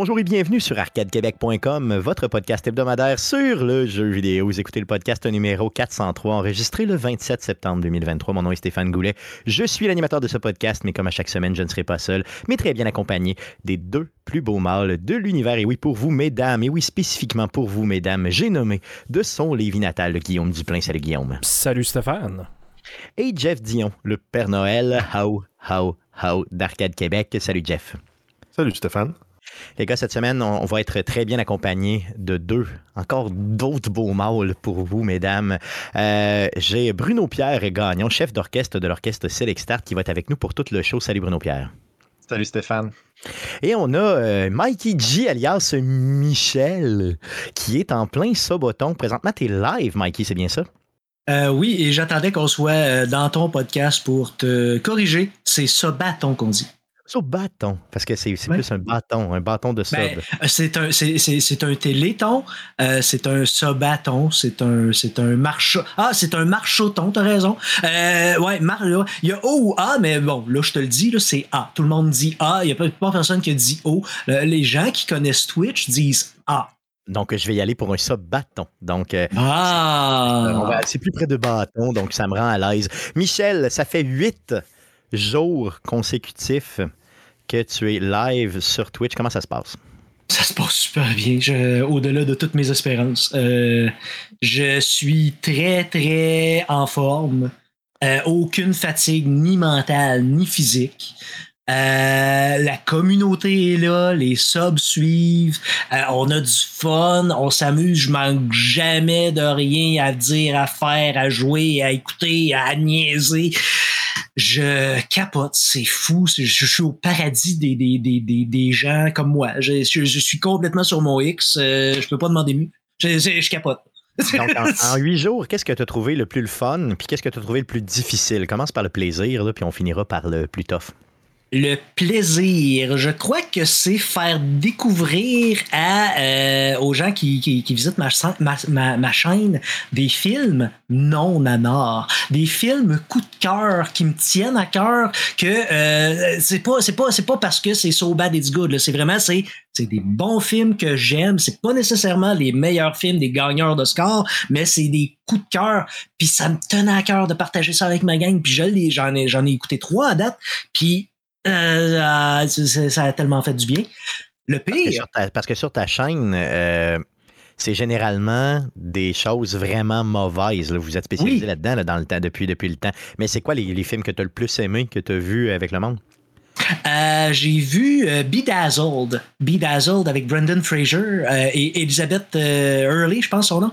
Bonjour et bienvenue sur arcadequebec.com, votre podcast hebdomadaire sur le jeu vidéo. Vous écoutez le podcast numéro 403, enregistré le 27 septembre 2023. Mon nom est Stéphane Goulet. Je suis l'animateur de ce podcast, mais comme à chaque semaine, je ne serai pas seul, mais très bien accompagné des deux plus beaux mâles de l'univers. Et oui, pour vous, mesdames, et oui, spécifiquement pour vous, mesdames, j'ai nommé de son Lévis natal, Guillaume Duplain. Salut, Guillaume. Salut, Stéphane. Et Jeff Dion, le Père Noël, how, how, how d'Arcade Québec. Salut, Jeff. Salut, Stéphane. Les gars, cette semaine, on, va être très bien accompagnés de deux, encore d'autres beaux mâles pour vous, mesdames. Euh, j'ai Bruno Pierre Gagnon, chef d'orchestre de l'orchestre Select Start, qui va être avec nous pour tout le show. Salut Bruno Pierre. Salut Stéphane. Et on a euh, Mikey G, alias Michel, qui est en plein saboton. Présentement, tu es live, Mikey, c'est bien ça? Euh, oui, et j'attendais qu'on soit dans ton podcast pour te corriger. C'est sabaton qu'on dit au bâton, parce que c'est plus un bâton, un bâton de ben, sub. Euh, c'est un, c'est un téléton, euh, c'est un sobaton, c'est un, c'est un marche. Ah, c'est un marchoton, t'as raison. Euh, ouais, il y a O ou A, mais bon, là, je te le dis, c'est A. Tout le monde dit A, il n'y a pas, personne qui dit O. les gens qui connaissent Twitch disent A. Donc, je vais y aller pour un sub-bâton. Donc, ah! c'est plus près de bâton, donc ça me rend à l'aise. Michel, ça fait huit jours consécutifs que tu es live sur Twitch. Comment ça se passe? Ça se passe super bien, au-delà de toutes mes espérances. Euh, je suis très, très en forme. Euh, aucune fatigue, ni mentale, ni physique. Euh, la communauté est là, les subs suivent, on a du fun, on s'amuse, je manque jamais de rien à dire, à faire, à jouer, à écouter, à niaiser je capote, c'est fou, je, suis au paradis des, gens comme moi. Je, suis complètement sur mon X, euh, je peux pas demander mieux. Je, capote. En, huit jours, qu'est-ce que tu as trouvé le plus le fun, puis qu'est-ce que tu as trouvé le plus difficile? Commence par le plaisir, puis on finira par le plus tough. Le plaisir, je crois que c'est faire découvrir à, euh, aux gens qui, qui, visitent ma, ma, ma, chaîne des films non nanars, des films coup de cœur qui me tiennent à cœur que euh, c'est pas c'est pas c'est pas parce que c'est so bad it's good, c'est vraiment c'est c'est des bons films que j'aime, c'est pas nécessairement les meilleurs films des gagneurs d'Oscar, mais c'est des coups de cœur, puis ça me tenait à cœur de partager ça avec ma gang, puis j'en ai j'en ai écouté trois à date, puis euh, ça a tellement fait du bien. Le pire. Parce que sur ta, chaîne, euh, c'est généralement des choses vraiment mauvaises. Vous êtes spécialisé là-dedans dans le temps, depuis, depuis le temps. Mais c'est quoi les, les films que tu as le plus aimé, que tu as vu avec le monde? Euh, j'ai vu euh, Bedazzled. Bedazzled avec Brendan Fraser euh, et Elizabeth Early, je pense son nom.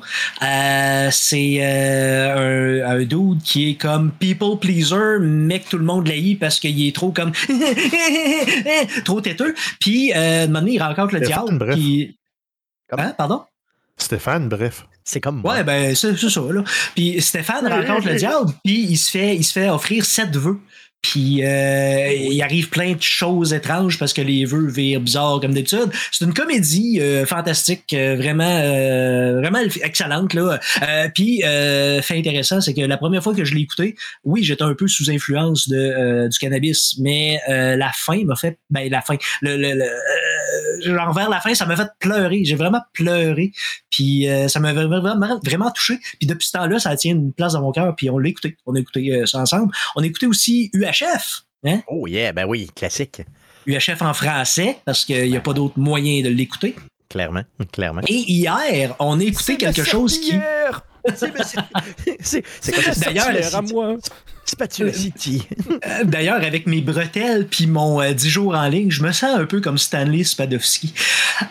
c'est un, un, dude qui est comme people pleaser, mais que tout le monde l'aïe parce qu'il est trop comme trop têteux. Puis, euh, moment il rencontre le diable. Bref. Hein, pardon? Stéphane, bref. C'est comme moi. Ouais, ben, c'est ça, là. Puis Stéphane rencontre le diable, puis il se fait, il se fait offrir sept vœux. Puis euh, il arrive plein de choses étranges parce que les vœux virent bizarres comme d'habitude. C'est une comédie euh, fantastique, euh, vraiment, vraiment excellente là. puis fait intéressant, c'est que la première fois que je l'ai écouté, oui, j'étais un peu sous influence de du cannabis, mais la fin m'a fait, ben la fin, le, le, genre vers la fin, ça m'a fait pleurer. J'ai vraiment pleuré. Puis ça m'a vraiment, vraiment touché. Puis depuis ce temps-là, ça tient une place dans mon cœur. Puis on l'a écouté. On a écouté ça ensemble. On a écouté aussi UHF. Hein? Oh yeah, ben oui, classique. UHF en français, parce qu'il n'y a pas d'autre moyen de l'écouter. Clairement, clairement. Et hier, on a écouté quelque chose qui. C'est D'ailleurs, à moi? Spatula City. Euh, d'ailleurs, avec mes bretelles puis mon 10 euh, jours en ligne, je me sens un peu comme Stanley Spadowski.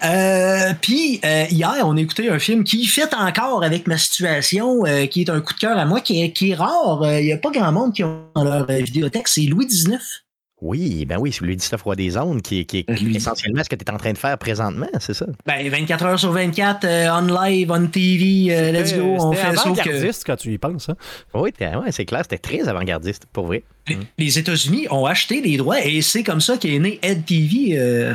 Euh, puis hier, on a écouté un film qui fait encore avec ma situation, qui est un coup de cœur à moi, qui est, qui est rare. Il n'y a pas grand monde qui ont dans leur vidéothèque. C'est Louis XIX. Oui, ben oui, c'est lui dit Roi des Ondes qui, qui est essentiellement ce que tu es en train de faire présentement, c'est ça? Ben 24 heures sur 24, euh, on live, on TV, euh, let's go, on fait ça. avant-gardiste quand tu y penses, hein? Oui, ouais, c'est clair, c'était très avant-gardiste, pour vrai. Les, États-Unis ont acheté les droits et c'est comme ça qu'est né Ed TV. Euh...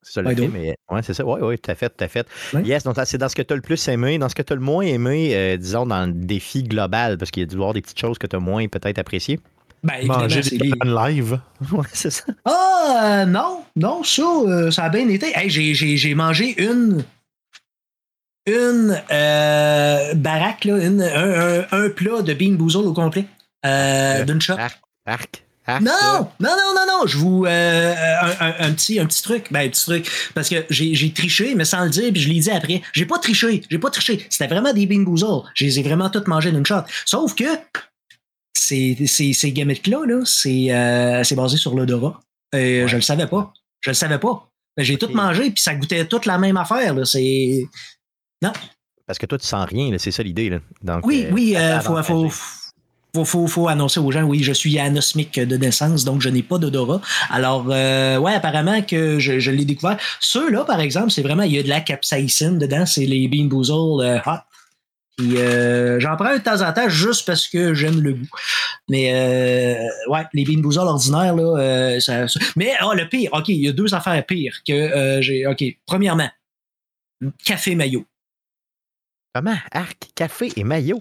C'est ça le film, mais ouais, c'est ça. Oui, oui, tout à fait, tout à fait. Yes, donc c'est dans ce que tu as le plus aimé, dans ce que tu as le moins aimé, euh, disons, dans le défi global, parce qu'il y a dû y avoir des petites choses que tu as moins peut-être appréciées. Ben, Manger des live. Ouais, c'est ça. Ah, euh, non, non, ça, euh, ça a bien été. Hey, j'ai, j'ai, j'ai mangé une. Une euh, baraque, là, une, un, un, un plat de bean boozle au complet. euh, d'une shot. Arc, arc, arc. Non, non, non, non, non, je vous. un, un- un petit, un petit truc. Ben, un petit truc. Parce que j'ai, j'ai triché, mais sans le dire, puis je l'ai dit après. J'ai pas triché, j'ai pas triché. C'était vraiment des bean boozle. Je les ai vraiment toutes mangées d'une shot. Sauf que ces, ces, ces gimmicks-là, là, c'est, euh, c'est basé sur l'odorat. Et Ouais. je le savais pas. Je le savais pas. Mais J'ai tout mangé, puis ça goûtait toute la même affaire. Là. C'est. Parce que toi, tu sens rien, là, c'est ça l'idée. là. Donc, Oui, euh, oui, euh, ça faut, faut, faut, faut, faut annoncer aux gens, oui, je suis anosmique de naissance, donc je n'ai pas d'odorat. Alors, euh, ouais, apparemment que je, je l'ai découvert. Ceux-là, par exemple, c'est vraiment, il y a de la capsaïcine dedans, c'est les Bean Boozle euh, hot. Puis euh, j'en prends un de temps en temps juste parce que j'aime le goût. Mais euh, ouais, les Bean ordinaires, là, euh, ça, ça- Mais oh, le pire, OK, il y a deux affaires pires que euh, j'ai. OK, premièrement, café maillot. Comment? Arc, café et maillot.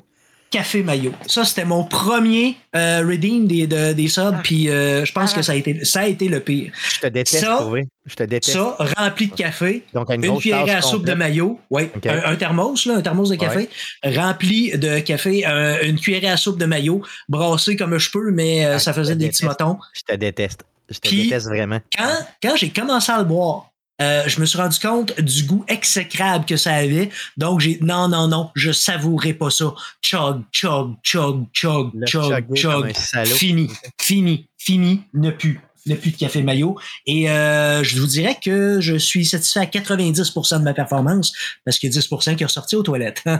Café maillot. Ça, c'était mon premier euh, redeem des, de- des subs, Ah. puis euh, je pense Ah. que ça a, été, ça a été le pire. Je te déteste, Ça- pour vrai. Je te déteste. Ça, rempli de café, Donc, une, une tasse à soupe de maillot, ouais, Ok. un, un thermos, là, un thermos de café, rempli de café, euh, une cuillerée à soupe de maillot, brassé comme je peux, mais Ah, ça faisait des déteste. petits motons. Je te déteste. Je te Puis- déteste vraiment. Quand, quand j'ai commencé à le boire, euh, je me suis rendu compte du goût exécrable que ça avait. Donc, j'ai non, non, non, je savourais pas ça. Chug, chug, chug, chug, chug, chug. Fini, fini, fini, ne plus. Ne plus de café maillot. Et euh, je vous dirais que je suis satisfait à 90% de ma performance parce que 10% qui est ressorti aux toilettes.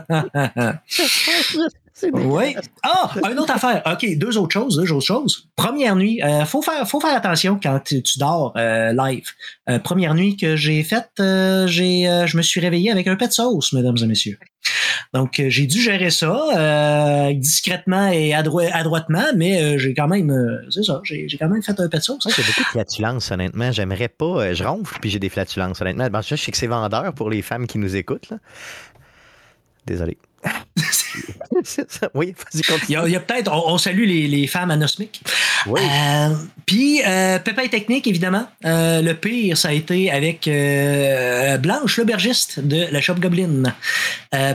Oui. Ah, une autre affaire. OK, deux autres choses, deux autres choses. Première nuit, euh, faut faire faut faire attention quand tu, tu dors euh, live. Euh, première nuit que j'ai faite, j'ai je me suis réveillé avec un pet de sauce, mesdames et messieurs. Donc euh, j'ai dû gérer ça euh, discrètement et adroi- adroitement, mais euh, j'ai quand même c'est ça, j'ai quand même fait un pet de. Moi, j'ai beaucoup de flatulences, honnêtement. J'aimerais pas. je ronfle, puis j'ai des flatulences, honnêtement. Bon, je sais que c'est vendeur pour les femmes qui nous écoutent. là. Désolé. Oui, vas-y, Il y continue. a, il y a peut-être, on, on salue les, les femmes anosmiques. Oui. Euh, Puis, euh, pépin technique, évidemment. Euh, le pire, ça a été avec euh, Blanche, l'aubergiste de la Shop Goblin.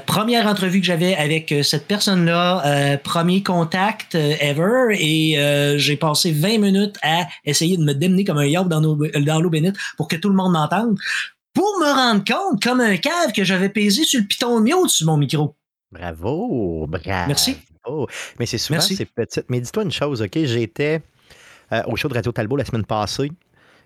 Première entrevue que j'avais avec cette personne-là, premier contact ever, et j'ai passé 20 minutes à essayer de me démener comme un yacht dans, l'eau bénite pour que tout le monde m'entende. Pour me rendre compte, comme un cave, que j'avais pesé sur le piton de sur mon micro. Bravo, bravo. Merci. Mais c'est souvent Merci. ces petites. Mais dis-toi une chose, OK? J'étais euh, au show de Radio Talbot la semaine passée.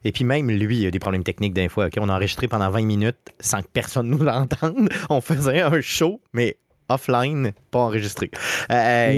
Et puis même lui, il a des problèmes techniques d'un fois. OK? On a enregistré pendant 20 minutes sans que personne nous l'entende. On faisait un show, mais offline, pas enregistré. Euh, euh,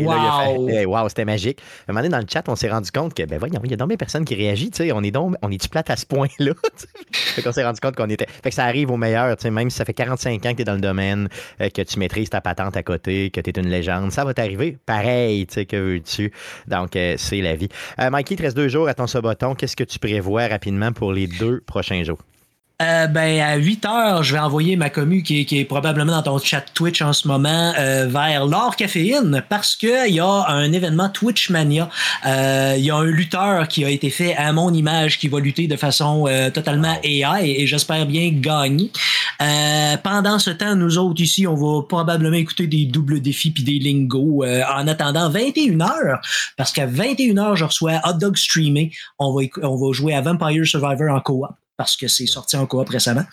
fait- Wow. wow, c'était magique. À un moment donné, dans le chat, on s'est rendu compte que, ben voyons, il y a donc bien personne qui réagit. tu sais, On est donc, on est-tu plate à ce point-là? fait qu'on s'est rendu compte qu'on était. Fait que ça arrive au meilleur, tu sais, même si ça fait 45 ans que tu es dans le domaine, euh, que tu maîtrises ta patente à côté, que tu es une légende, ça va t'arriver. Pareil, tu sais, que veux-tu? Donc, euh, c'est la vie. Euh, Mikey, il te reste deux jours à ton saboton. Qu'est-ce que tu prévois rapidement pour les deux prochains jours? Euh, ben, à 8 heures, je vais envoyer ma commu qui, est- qui est probablement dans ton chat Twitch en ce moment euh, vers l'or caféine parce qu'il y a un événement Twitch Mania. Euh, Il y a un lutteur qui a été fait à mon image qui va lutter de façon euh, totalement AI et, et j'espère bien gagner. Euh, pendant ce temps, nous autres ici, on va probablement écouter des doubles défis puis des lingos euh, en attendant 21 heures parce qu'à 21 heures, je reçois Hot Dog Streamé. On va, on va jouer à Vampire Survivor en coop parce que c'est sorti en coop récemment.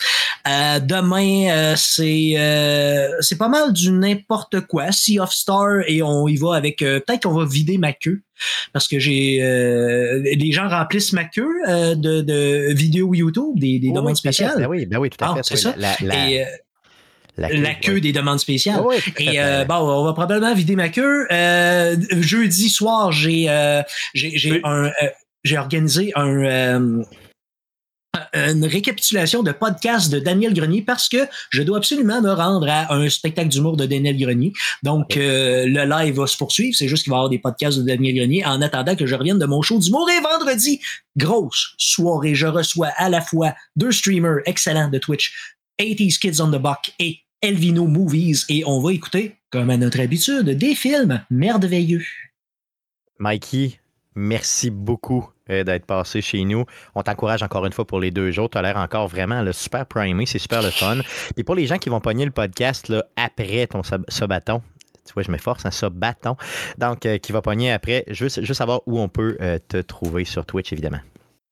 Euh, demain, euh, c'est euh, c'est pas mal du n'importe quoi. Sea of Star et on y va avec peut-être qu'on va vider ma queue parce que j'ai les gens remplissent ma queue de, de vidéos YouTube, des, des Oui, demandes oui, spéciales. Ben oui, ben oui, tout à Ah, fait. c'est ça. La, la- et la queue des demandes spéciales. Et euh, bon, on va probablement vider ma queue. Euh, jeudi soir, j'ai euh, j'ai Oui. un j'ai organisé un une récapitulation de podcast de Daniel Grenier parce que je dois absolument me rendre à un spectacle d'humour de Daniel Grenier. Donc, euh, le live va se poursuivre. C'est juste qu'il va y avoir des podcasts de Daniel Grenier en attendant que je revienne de mon show d'humour. Et vendredi, grosse soirée. Je reçois à la fois deux streamers excellents de Twitch, 80s Kids on the Buck et Elvino Movies. Et on va écouter, comme à notre habitude, des films merveilleux. Mikey, merci beaucoup euh, d'être passé chez nous. On t'encourage encore une fois pour les deux jours. Tu as l'air encore vraiment là, super primé. C'est super le fun. Et pour les gens qui vont pogner le podcast là, après ton bâton, tu vois, je m'efforce, un hein, bâton. Donc, euh, qui va pogner après, juste, juste savoir où on peut euh, te trouver sur Twitch, évidemment.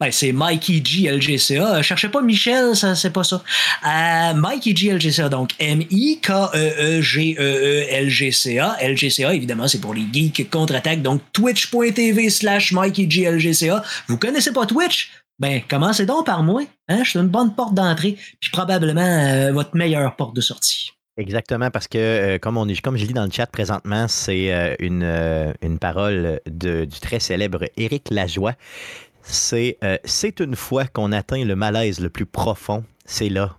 Ben, c'est Mikey G LGCA. Euh, cherchez pas Michel, ça c'est pas ça. Euh, Mikey G LGCA, donc M-I-K-E-E-G-E-E-L-G-C-A. LGCA, évidemment, c'est pour les geeks contre-attaque. Donc twitch.tv slash Mikey G LGCA. Vous connaissez pas Twitch? Ben, commencez donc par moi. Hein? Je suis une bonne porte d'entrée, puis probablement euh, votre meilleure porte de sortie. Exactement, parce que comme, on est, comme je dans le chat présentement, c'est une, une parole de, du très célèbre Éric Lajoie c'est euh, c'est une fois qu'on atteint le malaise le plus profond, c'est là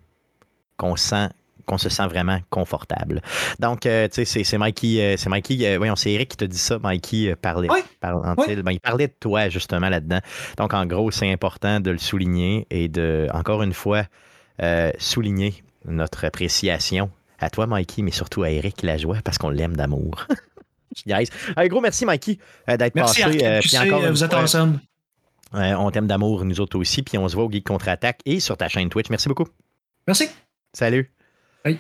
qu'on sent qu'on se sent vraiment confortable. Donc, euh, tu sais, c'est Mikey, euh, c'est Mikey, voyons, c'est Eric qui te dit ça, Mikey parlait, ben, il parlait de toi justement là-dedans. Donc, en gros, c'est important de le souligner et de, encore une fois, souligner notre appréciation à toi, Mikey, mais surtout à Eric Lajoie, parce qu'on l'aime d'amour. Un gros merci, Mikey, d'être passé. Merci, encore vous êtes ensemble. Euh, on t'aime d'amour, nous autres aussi. Puis on se voit au Geek Contre-Attaque et sur ta chaîne Twitch. Merci beaucoup. Merci. Salut. Oui.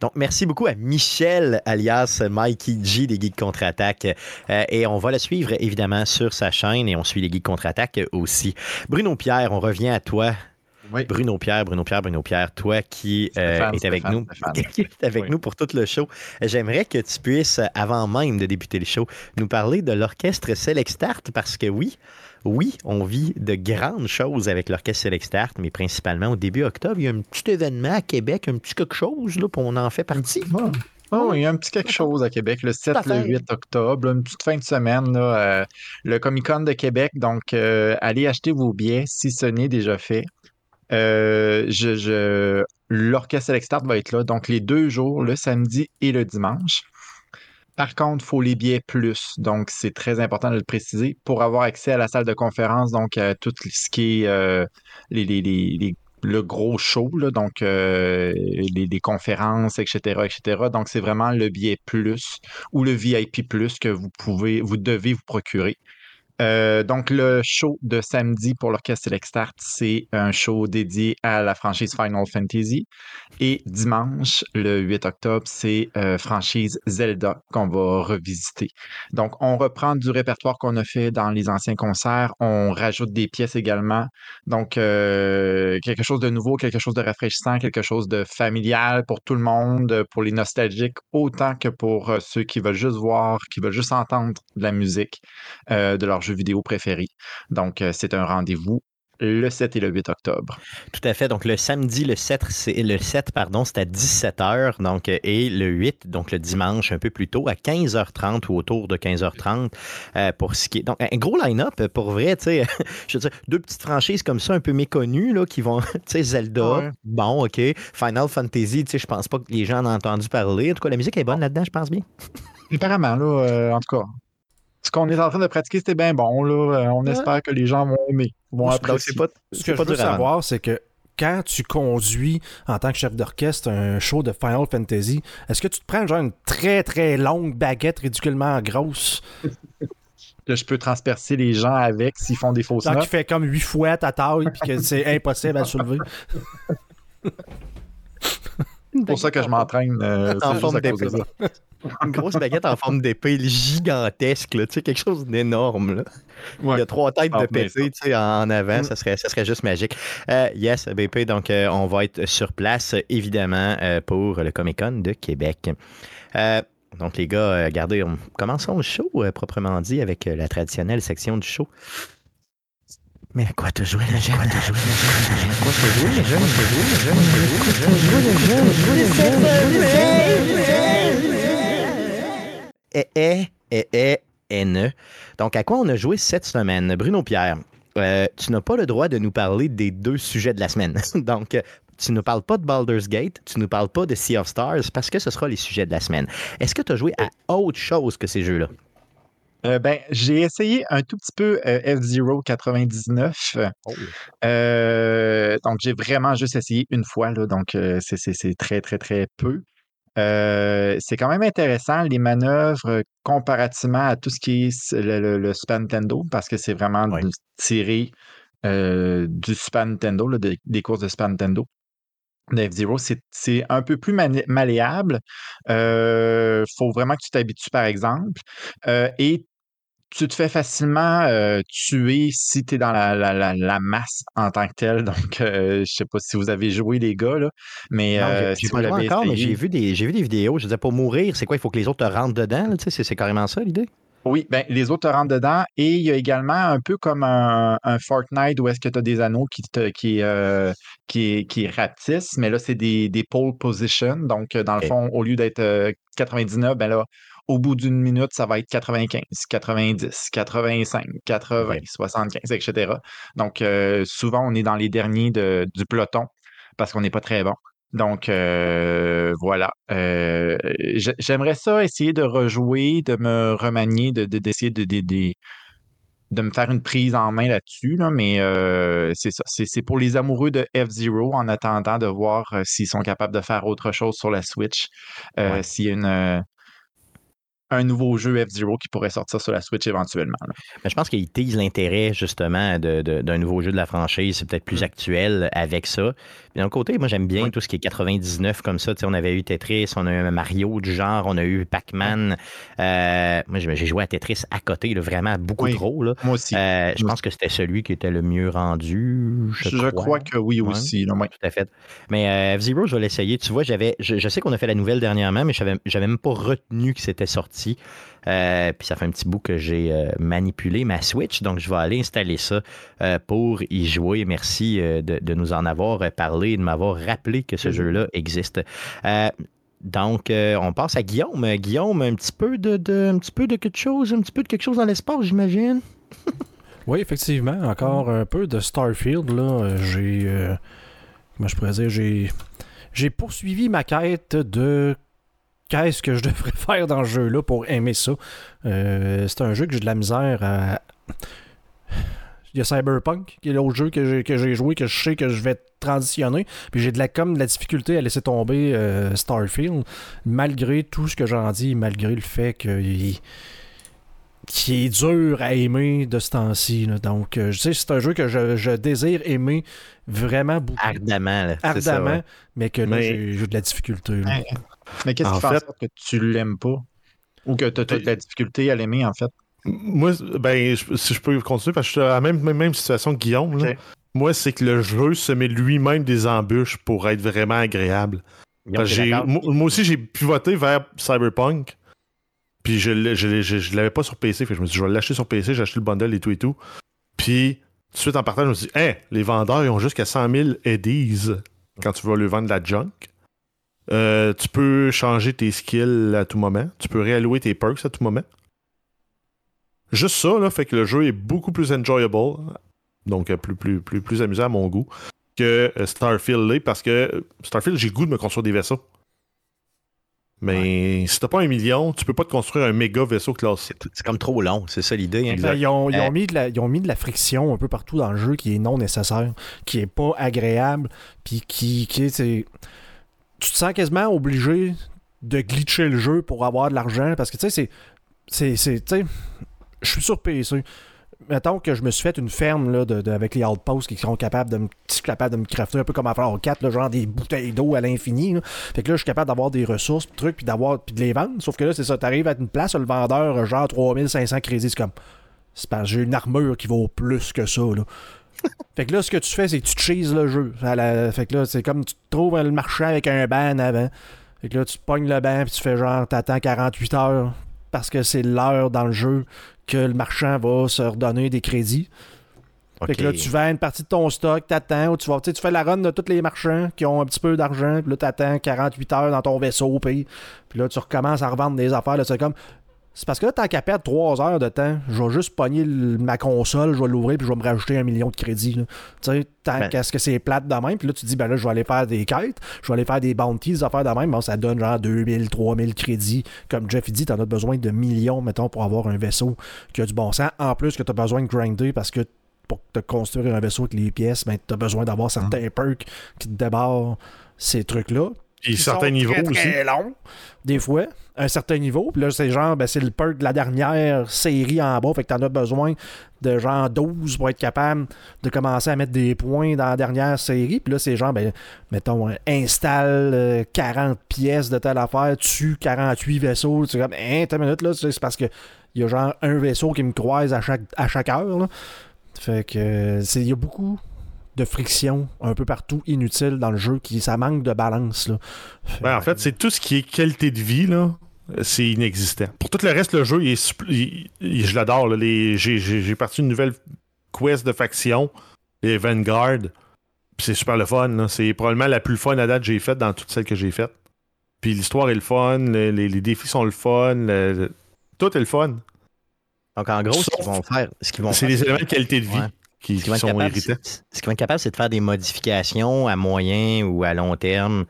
Donc, merci beaucoup à Michel, alias Mikey G des Geeks Contre-Attaque. Euh, et on va le suivre, évidemment, sur sa chaîne et on suit les Geeks Contre-Attaque aussi. Bruno Pierre, on revient à toi. Oui. Bruno Pierre, Bruno Pierre, Bruno Pierre, toi qui euh, es avec nous, qui est avec nous pour tout le show. J'aimerais que tu puisses, avant même de débuter le show, nous parler de l'orchestre Select Start parce que oui, oui, on vit de grandes choses avec l'Orchestre Select Start, mais principalement au début octobre, il y a un petit événement à Québec, un petit quelque chose, là, on en fait partie. Oh, il y a un petit quelque chose à Québec, le 7, le 8 octobre, une petite fin de semaine, là, euh, le Comic Con de Québec. Donc, euh, allez acheter vos billets si ce n'est déjà fait. Euh, je, L'Orchestre Select Start va être là, donc les deux jours, le samedi et le dimanche. Par contre, il faut les billets plus. Donc, c'est très important de le préciser pour avoir accès à la salle de conférence, donc à tout ce qui est euh, le gros show, donc euh, les, conférences, etc., etc. Donc, c'est vraiment le billet plus ou le VIP plus que vous pouvez, vous devez vous procurer. Euh, donc, le show de samedi pour l'Orchestre Select c'est un show dédié à la franchise Final Fantasy. Et dimanche, le 8 octobre, c'est euh, franchise Zelda qu'on va revisiter. Donc, on reprend du répertoire qu'on a fait dans les anciens concerts. On rajoute des pièces également. Donc, euh, quelque chose de nouveau, quelque chose de rafraîchissant, quelque chose de familial pour tout le monde, pour les nostalgiques, autant que pour ceux qui veulent juste voir, qui veulent juste entendre de la musique de leur jeu vidéo préférés. Donc, euh, c'est un rendez-vous le 7 et le 8 octobre. Tout à fait. Donc, le samedi, le 7, c'est, le 7 pardon, c'est à 17h. Donc, et le 8, donc le dimanche, un peu plus tôt, à 15h30 ou autour de 15h30 euh, pour ce qui est. Donc, un gros line-up pour vrai, tu sais. je veux dire, deux petites franchises comme ça, un peu méconnues, là, qui vont, tu sais, Zelda, bon, OK. Final Fantasy, tu sais, je pense pas que les gens en ont entendu parler. En tout cas, la musique est bonne là-dedans, je pense bien. Apparemment, là, euh, en tout cas ce qu'on est en train de pratiquer, c'était bien bon. Là. Euh, on espère que les gens vont aimer. Vont apprécier. Pas, ce que je veux savoir, c'est que quand tu conduis en tant que chef d'orchestre un show de Final Fantasy, est-ce que tu te prends genre une très très longue baguette ridiculement grosse? Que je peux transpercer les gens avec s'ils font des fausses Donc, notes? tu fais comme huit fois ta taille et que c'est impossible à soulever. C'est pour ça que je m'entraîne. Euh, en forme d'épée. Une grosse baguette en forme d'épée gigantesque, là, quelque chose d'énorme. Il y a trois têtes de pété en avant, mm. ça, serait, ça serait juste magique. Euh, yes, BP, donc euh, on va être sur place, évidemment, pour le Comic Con de Québec. donc les gars, regardez, commençons le show proprement dit avec la traditionnelle section du show. Mais à quoi te jouer la jeune? À quoi te jouer? Eh, eh, eh, eh, N. Donc, à quoi on a joué cette semaine? Bruno Pierre, euh, tu n'as pas le droit de nous parler des deux sujets de la semaine. Donc, tu ne parles pas de Baldur's Gate, tu ne parles pas de Sea of Stars parce que ce sera les sujets de la semaine. Est-ce que tu as joué à autre chose que ces jeux-là? Euh, ben, j'ai essayé un tout petit peu euh, F-Zero 99. Euh, donc, j'ai vraiment juste essayé une fois, là, donc c'est très, très, très peu. c'est quand même intéressant les manœuvres comparativement à tout ce qui est le, Super Nintendo parce que c'est vraiment tiré du Super Nintendo, des courses de Super Nintendo de F-Zero, c'est un peu plus malléable. Il faut vraiment que tu t'habitues, par exemple. et tu te fais facilement tuer si tu es dans la, masse en tant que tel. Donc, je sais pas si vous avez joué, les gars, là, mais j'ai pas encore, mais j'ai vu, des, vu des vidéos. Je disais, pour mourir, c'est quoi? Il faut que les autres te rentrent dedans. C'est carrément ça, l'idée? Oui, ben, les autres te rentrent dedans. Et il y a également un peu comme un, Fortnite où est-ce que tu as des anneaux qui, te, qui, euh, qui, qui rapetissent, mais là, c'est des, des pole position. Donc, dans le fond, au lieu d'être 99, ben là, au bout d'une minute, ça va être 95, 90, 85, 80, 75, etc. Donc, euh, souvent, on est dans les derniers de, du peloton parce qu'on n'est pas très bon. Donc euh, voilà. Euh, j'aimerais ça essayer de rejouer, de me remanier, de, d'essayer de, de, me faire une prise en main là-dessus, mais euh, c'est ça. C'est, pour les amoureux de F-Zero en attendant de voir s'ils sont capables de faire autre chose sur la Switch. S'il y a une, un nouveau jeu F-Zero qui pourrait sortir sur la Switch éventuellement. je pense qu'il tease l'intérêt justement d'un nouveau jeu de la franchise. C'est peut-être plus mm. actuel avec ça. D'un côté, moi j'aime bien tout ce qui est 99 comme ça. on avait eu Tetris, on a eu Mario du genre, on a eu Pac-Man. Euh, moi j'ai joué à Tetris à côté, vraiment beaucoup trop. Là. Moi aussi. Euh, je pense que c'était celui qui était le mieux rendu. Je, crois. que oui aussi. Tout à fait. Mais euh, F-Zero, je vais l'essayer. Tu vois, j'avais, je, sais qu'on a fait la nouvelle dernièrement, mais je n'avais même pas retenu que c'était sorti euh, puis ça fait un petit bout que j'ai euh, manipulé ma Switch, donc je vais aller installer ça euh, pour y jouer. Merci de, nous en avoir parlé et de m'avoir rappelé que ce mm-hmm. jeu-là existe. donc, on passe à Guillaume. Guillaume, un petit peu de, un petit peu de quelque chose, un petit peu de quelque chose dans l'espace, j'imagine? oui, effectivement, encore un peu de Starfield. Là, j'ai, comment je pourrais dire, j'ai, j'ai poursuivi ma quête de qu'est-ce que je devrais faire dans ce jeu-là pour aimer ça? Euh, c'est un jeu que j'ai de la misère à. Il y a Cyberpunk, qui est l'autre jeu que j'ai, joué, que je sais que je vais transitionner. Puis j'ai de la, comme de la difficulté à laisser tomber euh, Starfield, malgré tout ce que j'en dis, malgré le fait qu'il qui est dur à aimer de ce temps-ci. Donc, euh, je sais, c'est un jeu que je, désire aimer vraiment beaucoup. Ardemment. Ardemment, mais que là, j'ai, de la difficulté. Mais qu'est-ce qui fait, en sorte que tu l'aimes pas? Ou que tu as, de la difficulté à l'aimer, en fait? Moi, ben, si je peux continuer, parce que je suis dans la même, même, situation que Guillaume. Moi, c'est que le jeu se met lui-même des embûches pour être vraiment agréable. moi, aussi, j'ai pivoté vers Cyberpunk. Puis je ne l'avais pas sur PC. Fait je me suis dit, je vais l'acheter sur PC. J'ai acheté le bundle et tout et tout. Puis, tout de suite en partant, je me suis dit, hey, les vendeurs, ils ont jusqu'à 100 000 EDIs quand tu vas lui vendre de la junk. Euh, tu peux changer tes skills à tout moment. Tu peux réallouer tes perks à tout moment. Juste ça, là, fait que le jeu est beaucoup plus enjoyable, donc euh, plus, plus, plus, plus amusant à mon goût, que euh, Starfield l'est, parce que Starfield, j'ai goût de me construire des vaisseaux. Mais si t'as pas un million, tu peux pas te construire un méga vaisseau classé. C'est comme trop long, c'est ça l'idée. Hein? Ben, ils, ont, mis de la, ils ont mis de la friction un peu partout dans le jeu qui est non nécessaire, qui est pas agréable, puis qui, qui est tu te sens quasiment obligé de glitcher le jeu pour avoir de l'argent parce que tu sais, c'est. c'est je suis sur PC. Mettons que je me suis fait une ferme là, de, avec les outposts qui sont capables de me, capables de me crafter un peu comme à Fallout 4, genre des bouteilles d'eau à l'infini. Fait que là, je suis capable d'avoir des ressources, trucs, puis d'avoir puis de les vendre. Sauf que là, c'est ça, t'arrives à une place, le vendeur, genre 3500 crédits, c'est comme. C'est parce que j'ai une armure qui vaut plus que ça. Là. Fait que là, ce que tu fais, c'est que tu cheeses le jeu. Fait que là, c'est comme tu trouves le marché avec un ban avant. Fait que là, tu pognes le ban puis tu fais genre, t'attends 48 heures parce que c'est l'heure dans le jeu que le marchand va se redonner des crédits. Fait que là, tu vends une partie de ton stock, t'attends, ou tu vas, tu fais la run de tous les marchands qui ont un petit peu d'argent, puis là, t'attends 48 heures dans ton vaisseau, puis, puis là, tu recommences à revendre des affaires, là, c'est comme, c'est parce que là, tant qu'à perdre 3 heures de temps, je vais juste pogner ma console, je vais l'ouvrir, puis je vais me rajouter un million de crédits. Tu sais, tant ben. qu'à ce que c'est plate de même, puis là, tu dis, ben là, je vais aller faire des quêtes, je vais aller faire des bounties, des affaires de même. Bon, ça donne genre 2000, 3000 crédits. Comme Jeff dit, t'en as besoin de millions, mettons, pour avoir un vaisseau qui a du bon sens. En plus, que t'as besoin de grinder parce que pour te construire un vaisseau avec les pièces, ben, t'as besoin d'avoir certains mm. perks qui te débarrent ces trucs-là Puis certains niveaux très, aussi. très longs, des fois, un certain niveau. Puis là, c'est genre, ben, c'est le perk de la dernière série en bas. Fait que t'en as besoin de genre 12 pour être capable de commencer à mettre des points dans la dernière série. Puis là, c'est genre, ben, mettons, installe euh, 40 pièces de telle affaire, tue 48 vaisseaux. Tu comme, hein, t'as une minute, là, c'est parce que il y a genre un vaisseau qui me croise à chaque, à chaque heure. Là. Fait que il y a beaucoup de friction un peu partout inutile dans le jeu qui ça manque de balance là. Ben, en fait, c'est tout ce qui est qualité de vie là, c'est inexistant. Pour tout le reste, le jeu, il est, il, il, je l'adore. J'ai parti une nouvelle quest de faction, les Vanguard. C'est super le fun. C'est probablement la plus fun à date que j'ai faite dans toutes celles que j'ai faites. Puis l'histoire est le fun, les, les, les, défis sont le fun, le, tout est le fun. Donc en gros, Sauf, ce qu'ils vont faire, ce qu'ils vont c'est les éléments de qualité de vie. Ouais. Qui, ce qui sont capable, irritants. Ce qu'ils vont être capables, c'est de faire des modifications à moyen ou à long terme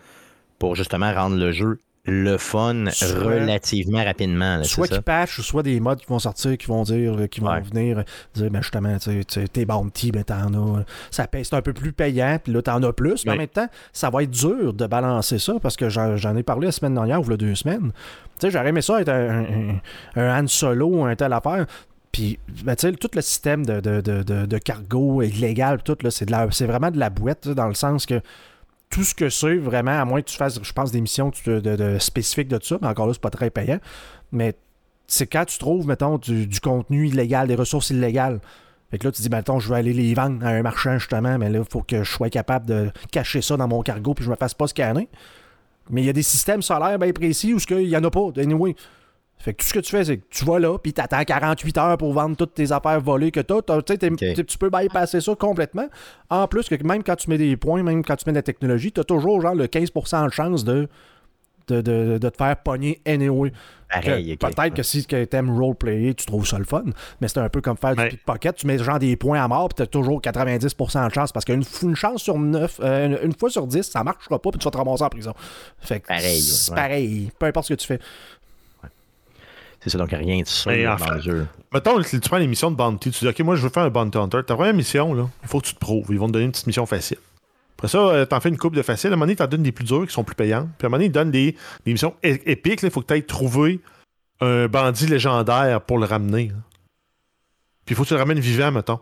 pour justement rendre le jeu le fun soit, relativement rapidement. Là, soit qu'ils patchent, soit des mods qui vont sortir, qui vont dire, qui vont ouais. venir dire, ben justement, tu sais, tes bounty, ben t'en as. Ça paye, c'est un peu plus payant, puis là, t'en as plus. Mais oui. en même temps, ça va être dur de balancer ça parce que j'en ai parlé la semaine dernière, ou là, deux semaines. Tu sais, j'aurais aimé ça être un, un, un Han Solo, un tel affaire. Puis, ben, tout le système de, de, de, de cargo illégal, tout, là, c'est, de la, c'est vraiment de la boîte, dans le sens que tout ce que c'est, vraiment, à moins que tu fasses, je pense, des missions de, spécifiques de ça, mais encore là, c'est pas très payant. Mais c'est quand tu trouves, mettons, du, contenu illégal, des ressources illégales. Fait que là, tu dis, mettons, je vais aller les vendre à un marchand, justement, mais là, il faut que je sois capable de cacher ça dans mon cargo puis je me fasse pas scanner. Mais il y a des systèmes solaires bien précis où il n'y en a pas, anyway. Fait que tout ce que tu fais, c'est que tu vas là, puis tu attends 48 heures pour vendre toutes tes affaires volées que tu as. Okay. Tu peux bypasser ça complètement. En plus, que même quand tu mets des points, même quand tu mets de la technologie, tu as toujours genre le 15% de chance de, de, de, de, te faire pogner anyway. Pareil, que, Peut-être que si tu aimes roleplayer, tu trouves ça le fun, mais c'est un peu comme faire Ouais. du pickpocket. Tu mets genre des points à mort, puis tu as toujours 90% de chance parce qu'une une chance sur 9, euh, une, une fois sur 10, ça marchera pas, puis tu vas te ramasser en prison. Fait que Pareil, c'est ouais. pareil, peu importe ce que tu fais. C'est ça, donc rien de sûr dans fait, le jeu. Mettons, tu prends une mission de bounty, tu dis, OK, moi, je veux faire un bounty hunter. Ta première mission, là, il faut que tu te prouves. Ils vont te donner une petite mission facile. Après ça, euh, t'en fais une coupe de facile. À un moment donné, t'en donnes des plus dures qui sont plus payantes. Puis à un moment donné, ils donnent des, des missions épiques. Il faut que tu ailles trouver un bandit légendaire pour le ramener. là. Puis il faut que tu le ramènes vivant, mettons.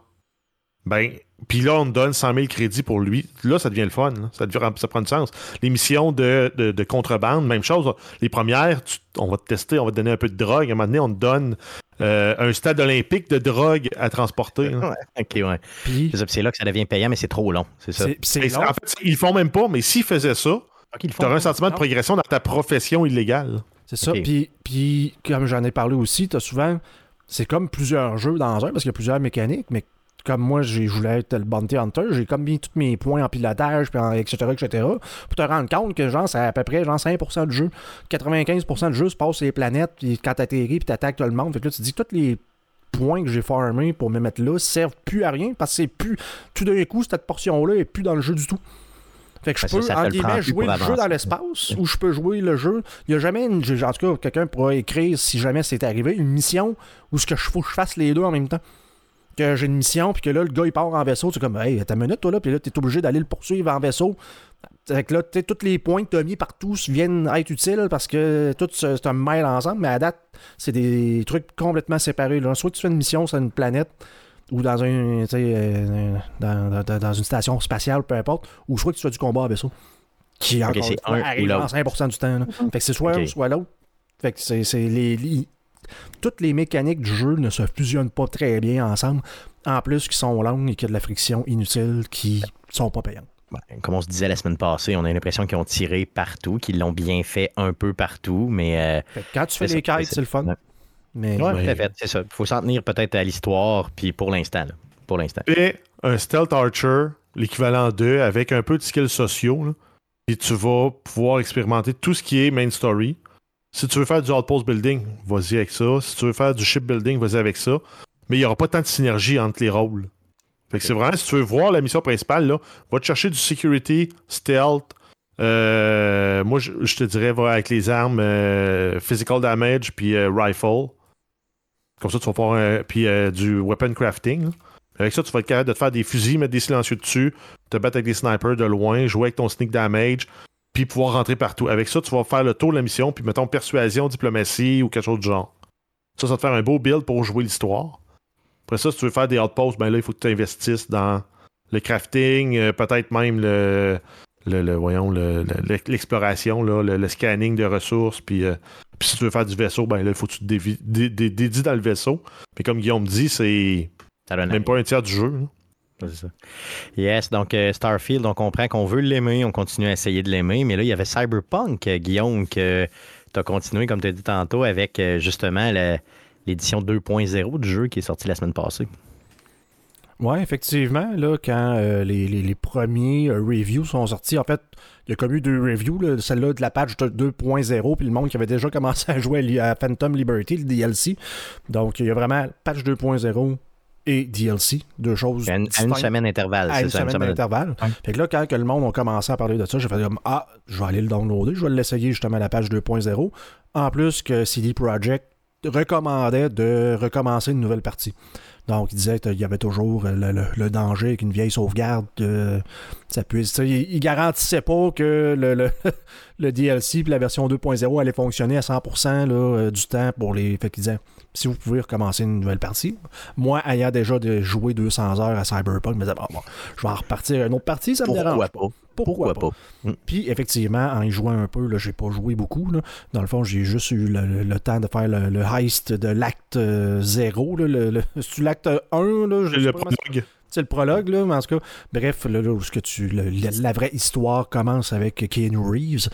Ben, puis là, on te donne 100 000 crédits pour lui. Là, ça devient le fun. là. Ça, devient, ça prend du sens. Les missions de, de, de contrebande, même chose. Les premières, tu- on va te tester, on va te donner un peu de drogue. À un moment donné, on te donne euh, un stade olympique de drogue à transporter. Ouais, ok, ouais. Puis, C'est là que ça devient payant, mais c'est trop long. C'est ça. c'est puis c'est Mais long. En fait, ils le font même pas, mais s'ils faisaient ça, Ok, ils le tu aurais un sentiment de progression dans ta profession illégale. C'est ça. Puis, puis, comme j'en ai parlé aussi, t'as souvent. C'est comme plusieurs jeux dans un, parce qu'il y a plusieurs mécaniques, mais comme moi, j'ai- je voulais être le Bounty Hunter, j'ai comme mis tous mes points en pilotage, puis en etc., etc., pour te rendre compte que, genre, c'est à peu près, genre, 5% du jeu. 95% du jeu se passe sur les planètes, puis quand t'atterris, puis t'attaques tout le monde. Fait que là, tu dis, tous les points que j'ai farmés pour me mettre là servent plus à rien, parce que c'est plus... Tout d'un coup, cette portion-là est plus dans le jeu du tout. Fait que je Ben, peux, en guillemets, jouer le jeu dans l'espace ou je peux jouer le jeu. Il n'y a jamais, une, en tout cas, quelqu'un pourra écrire si jamais c'est arrivé, une mission où ce que je faut que je fasse les deux en même temps. Que j'ai une mission, puis que là, le gars, il part en vaisseau. Tu es comme, hey, t'as une minute, toi, là, puis là, t'es obligé d'aller le poursuivre en vaisseau. Fait que là, tu sais, tous les points que t'as mis partout viennent être utiles parce que tout c'est un mail ensemble, mais à date, c'est des trucs complètement séparés. Là. Soit tu fais une mission sur une planète ou dans un, euh, dans, dans- dans une station spatiale, peu importe, ou soit que tu fais du combat à vaisseau. Qui, Ok, encore arrive l'autre. dans 5% du temps. là. Fait que c'est soit Ok. un, soit l'autre. Fait que c'est c'est les, les- Toutes les mécaniques du jeu ne se fusionnent pas très bien ensemble. En plus, qui sont longues et qu'il y a de la friction inutile qui sont pas payantes. Ben, Comme on se disait la semaine passée, on a l'impression qu'ils ont tiré partout, qu'ils l'ont bien fait un peu partout, mais. euh, quand tu fais les quêtes, c'est- le fun. Mais ouais, c'est ça. Il faut s'en tenir peut-être à l'histoire, puis pour l'instant. Pour l'instant. Un Stealth Archer, l'équivalent de, avec un peu de skills sociaux, là, et tu vas pouvoir expérimenter tout ce qui est main story. Si tu veux faire du outpost building, vas-y avec ça. Si tu veux faire du shipbuilding, vas-y avec ça. Mais il n'y aura pas tant de synergie entre les rôles. Fait que c'est vraiment, si tu veux voir la mission principale, là, va te chercher du security, stealth. euh, moi, je, je te dirais, va avec les armes euh, physical damage puis euh, rifle. Comme ça, tu vas pouvoir. puis du weapon crafting. là. Avec ça, tu vas être capable de te faire des fusils, mettre des silencieux dessus, te battre avec des snipers de loin, jouer avec ton sneak damage. Puis pouvoir rentrer partout. Avec ça, tu vas faire le tour de la mission, puis mettons persuasion, diplomatie ou quelque chose du genre. Ça, ça va te faire un beau build pour jouer l'histoire. Après ça, si tu veux faire des outposts, ben là, il faut que tu investisses dans le crafting, euh, peut-être même le, le, voyons, l'exploration, le, scanning de ressources, puis, euh, puis si tu veux faire du vaisseau, ben là, il faut que tu te dédies dans le vaisseau. Mais comme Guillaume dit, c'est même pas un tiers du jeu. C'est Yes, donc euh, Starfield, on comprend qu'on veut l'aimer, on continue à essayer de l'aimer, mais là, il y avait Cyberpunk, Guillaume, que tu as continué, comme tu as dit tantôt, avec justement l'édition 2.0 du jeu qui est sorti la semaine passée. Oui, effectivement, là, quand euh, les, premiers euh, reviews sont sortis, en fait, il y a comme eu deux reviews, celle-là de la page 2.0, puis le monde qui avait déjà commencé à jouer à Phantom Liberty, le DLC. Donc, il y a vraiment page 2.0 et DLC, deux choses. À une, semaine d'intervalle, ça. Une semaine d'intervalle. Fait que là, quand que le monde a commencé à parler de ça, j'ai fait comme Ah, je vais aller le downloader, je vais l'essayer justement à la page 2.0. En plus que CD Projekt recommandait de recommencer une nouvelle partie. Donc, il disait qu'il y avait toujours le, danger avec une vieille sauvegarde. ça puisse, il, garantissait pas que le, le, DLC et la version 2.0 allait fonctionner à 100% là, euh, du temps pour les. Fait qu'il disait si vous pouvez recommencer une nouvelle partie. Moi, ayant déjà joué 200 heures à Cyberpunk, je me disais, bon, je vais en repartir une autre partie, ça me dérange pas? Pourquoi, pas? Mm. Puis, effectivement, en y jouant un peu, là, j'ai pas joué beaucoup. Dans le fond, j'ai juste eu le, temps de faire le, heist de l'acte 0. Euh, C'est l'acte 1, là? le prologue. C'est le prologue, là, mais en tout cas, bref, là, où ce que tu, la vraie histoire commence avec Keanu Reeves,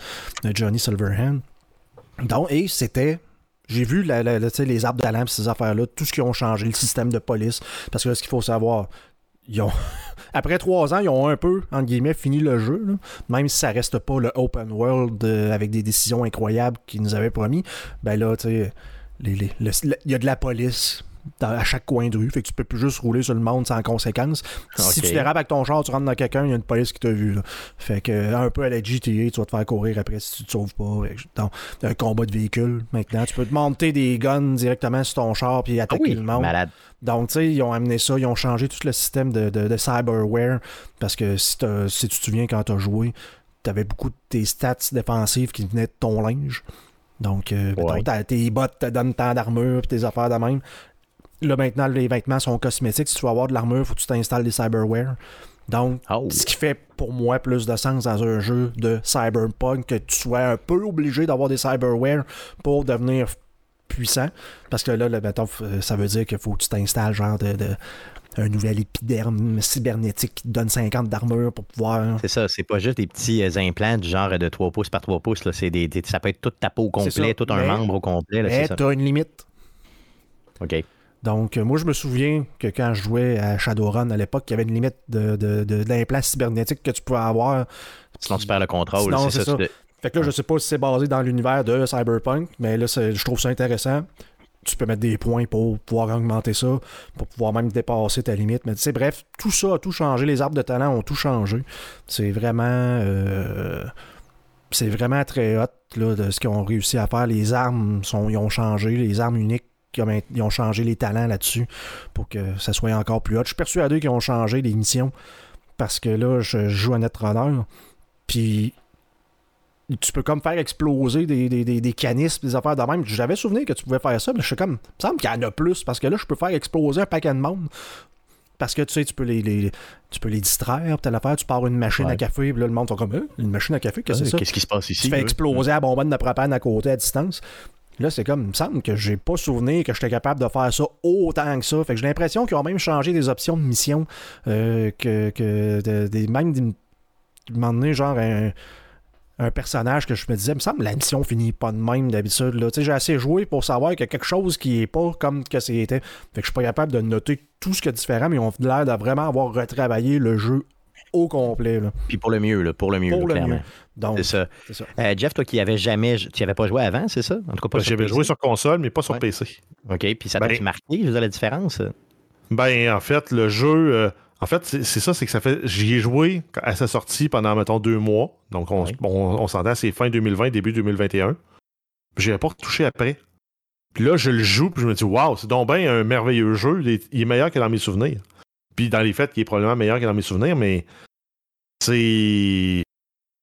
Johnny Silverhand. Donc, et c'était j'ai vu les arbres talent ces affaires-là, tout ce qui ont changé, le système de police. Parce que là, ce qu'il faut savoir, après trois ans, ils ont un peu, entre guillemets, fini le jeu. Même si ça reste pas le open world euh, avec des décisions incroyables qu'ils nous avaient promis. Ben là, il y a de la police à chaque coin de rue. Fait que tu peux plus juste rouler sur le monde sans conséquence. Si tu dérapes avec ton char, tu rentres dans quelqu'un, il y a une police qui t'a vu. Fait que un peu à la GTA, tu vas te faire courir après si tu te sauves pas. Donc, un combat de véhicule maintenant. Tu peux te monter des guns directement sur ton char puis attaquer ah le monde. Donc, tu sais, ils ont amené ça, ils ont changé tout le système de, cyberware. Parce que si, si tu te souviens quand tu as joué, tu avais beaucoup de tes stats défensives qui venaient de ton linge. Donc, euh, tes bottes te donnent tant d'armure tes affaires de même. Là, maintenant, les vêtements sont cosmétiques. Si tu veux avoir de l'armure, il faut que tu t'installes des cyberware. Donc, oh. ce qui fait pour moi plus de sens dans un jeu de cyberpunk que tu sois un peu obligé d'avoir des cyberware pour devenir puissant. Parce que là, ça veut dire qu'il faut que tu t'installes genre de, un nouvel épiderme cybernétique qui te donne 50 d'armure pour pouvoir. C'est ça, c'est pas juste des petits euh, implants du genre de 3 pouces par 3 pouces. Là. Des, ça peut être toute ta peau au complet, tout un membre au complet. Là, mais tu as une limite. OK. Donc, euh, moi, je me souviens que quand je jouais à Shadowrun à l'époque, il y avait une limite de, de, cybernétique que tu pouvais avoir. Sinon, tu perds le contrôle. c'est ça. Fait que là, je sais pas si c'est basé dans l'univers de Cyberpunk, mais là, je trouve ça intéressant. Tu peux mettre des points pour pouvoir augmenter ça, pour pouvoir même dépasser ta limite. Mais tu sais, bref, tout ça a tout changé. Les arbres de talent ont tout changé. C'est vraiment. Euh, c'est vraiment très hot là, de ce qu'ils ont réussi à faire. Les armes sont, ils ont changé, les armes uniques ils ont changé les talents là-dessus pour que ça soit encore plus hot. Je suis persuadé qu'ils ont changé les missions parce que là, je joue à Netrunner. Puis tu peux comme faire exploser des, des, des, des canismes, des affaires de même. J'avais souvenir que tu pouvais faire ça, mais je suis comme. Il me semble qu'il y en a plus parce que là, je peux faire exploser un paquet de monde. Parce que tu sais, tu peux les, tu peux les distraire, telle affaire, tu pars une machine à café, puis là, le monde sont comme hein, une machine à café, qu'est-ce que c'est ça? Qu'est-ce qui se passe ici? Tu fais exploser la bonbonne de propane à côté à distance. Là, c'est comme, il me semble que j'ai pas souvenir que j'étais capable de faire ça autant que ça. Fait que j'ai l'impression qu'ils ont même changé des options de mission. Euh, que, que de, même moment donné, genre un, personnage que je me disais, il me semble que la mission finit pas de même d'habitude. J'ai assez joué pour savoir qu'il y a quelque chose qui est pas comme que c'était. Fait que je suis pas capable de noter tout ce qui est différent, mais ils ont l'air de vraiment avoir retravaillé le jeu au complet. Là. Puis pour le mieux, là, pour le mieux, pour le clairement. c'est ça. Euh, Jeff, toi qui avais jamais, tu avais pas joué avant, c'est ça? En tout cas, pas J'avais joué sur console, mais pas sur PC. OK, puis ça t'a ben, marqué, je veux dire, la différence? Ben, en fait, le jeu... Euh, en fait, c'est ça, c'est que ça fait... J'y ai joué à sa sortie pendant, mettons, deux mois. Donc, on, on, s'entend, c'est fin 2020, début 2021. Puis j'ai pas touché après. Puis là, je le joue, puis je me dis, waouh, c'est donc bien un merveilleux jeu. Il est meilleur que dans mes souvenirs. Puis dans les faits, il est probablement meilleur que dans mes souvenirs, mais c'est.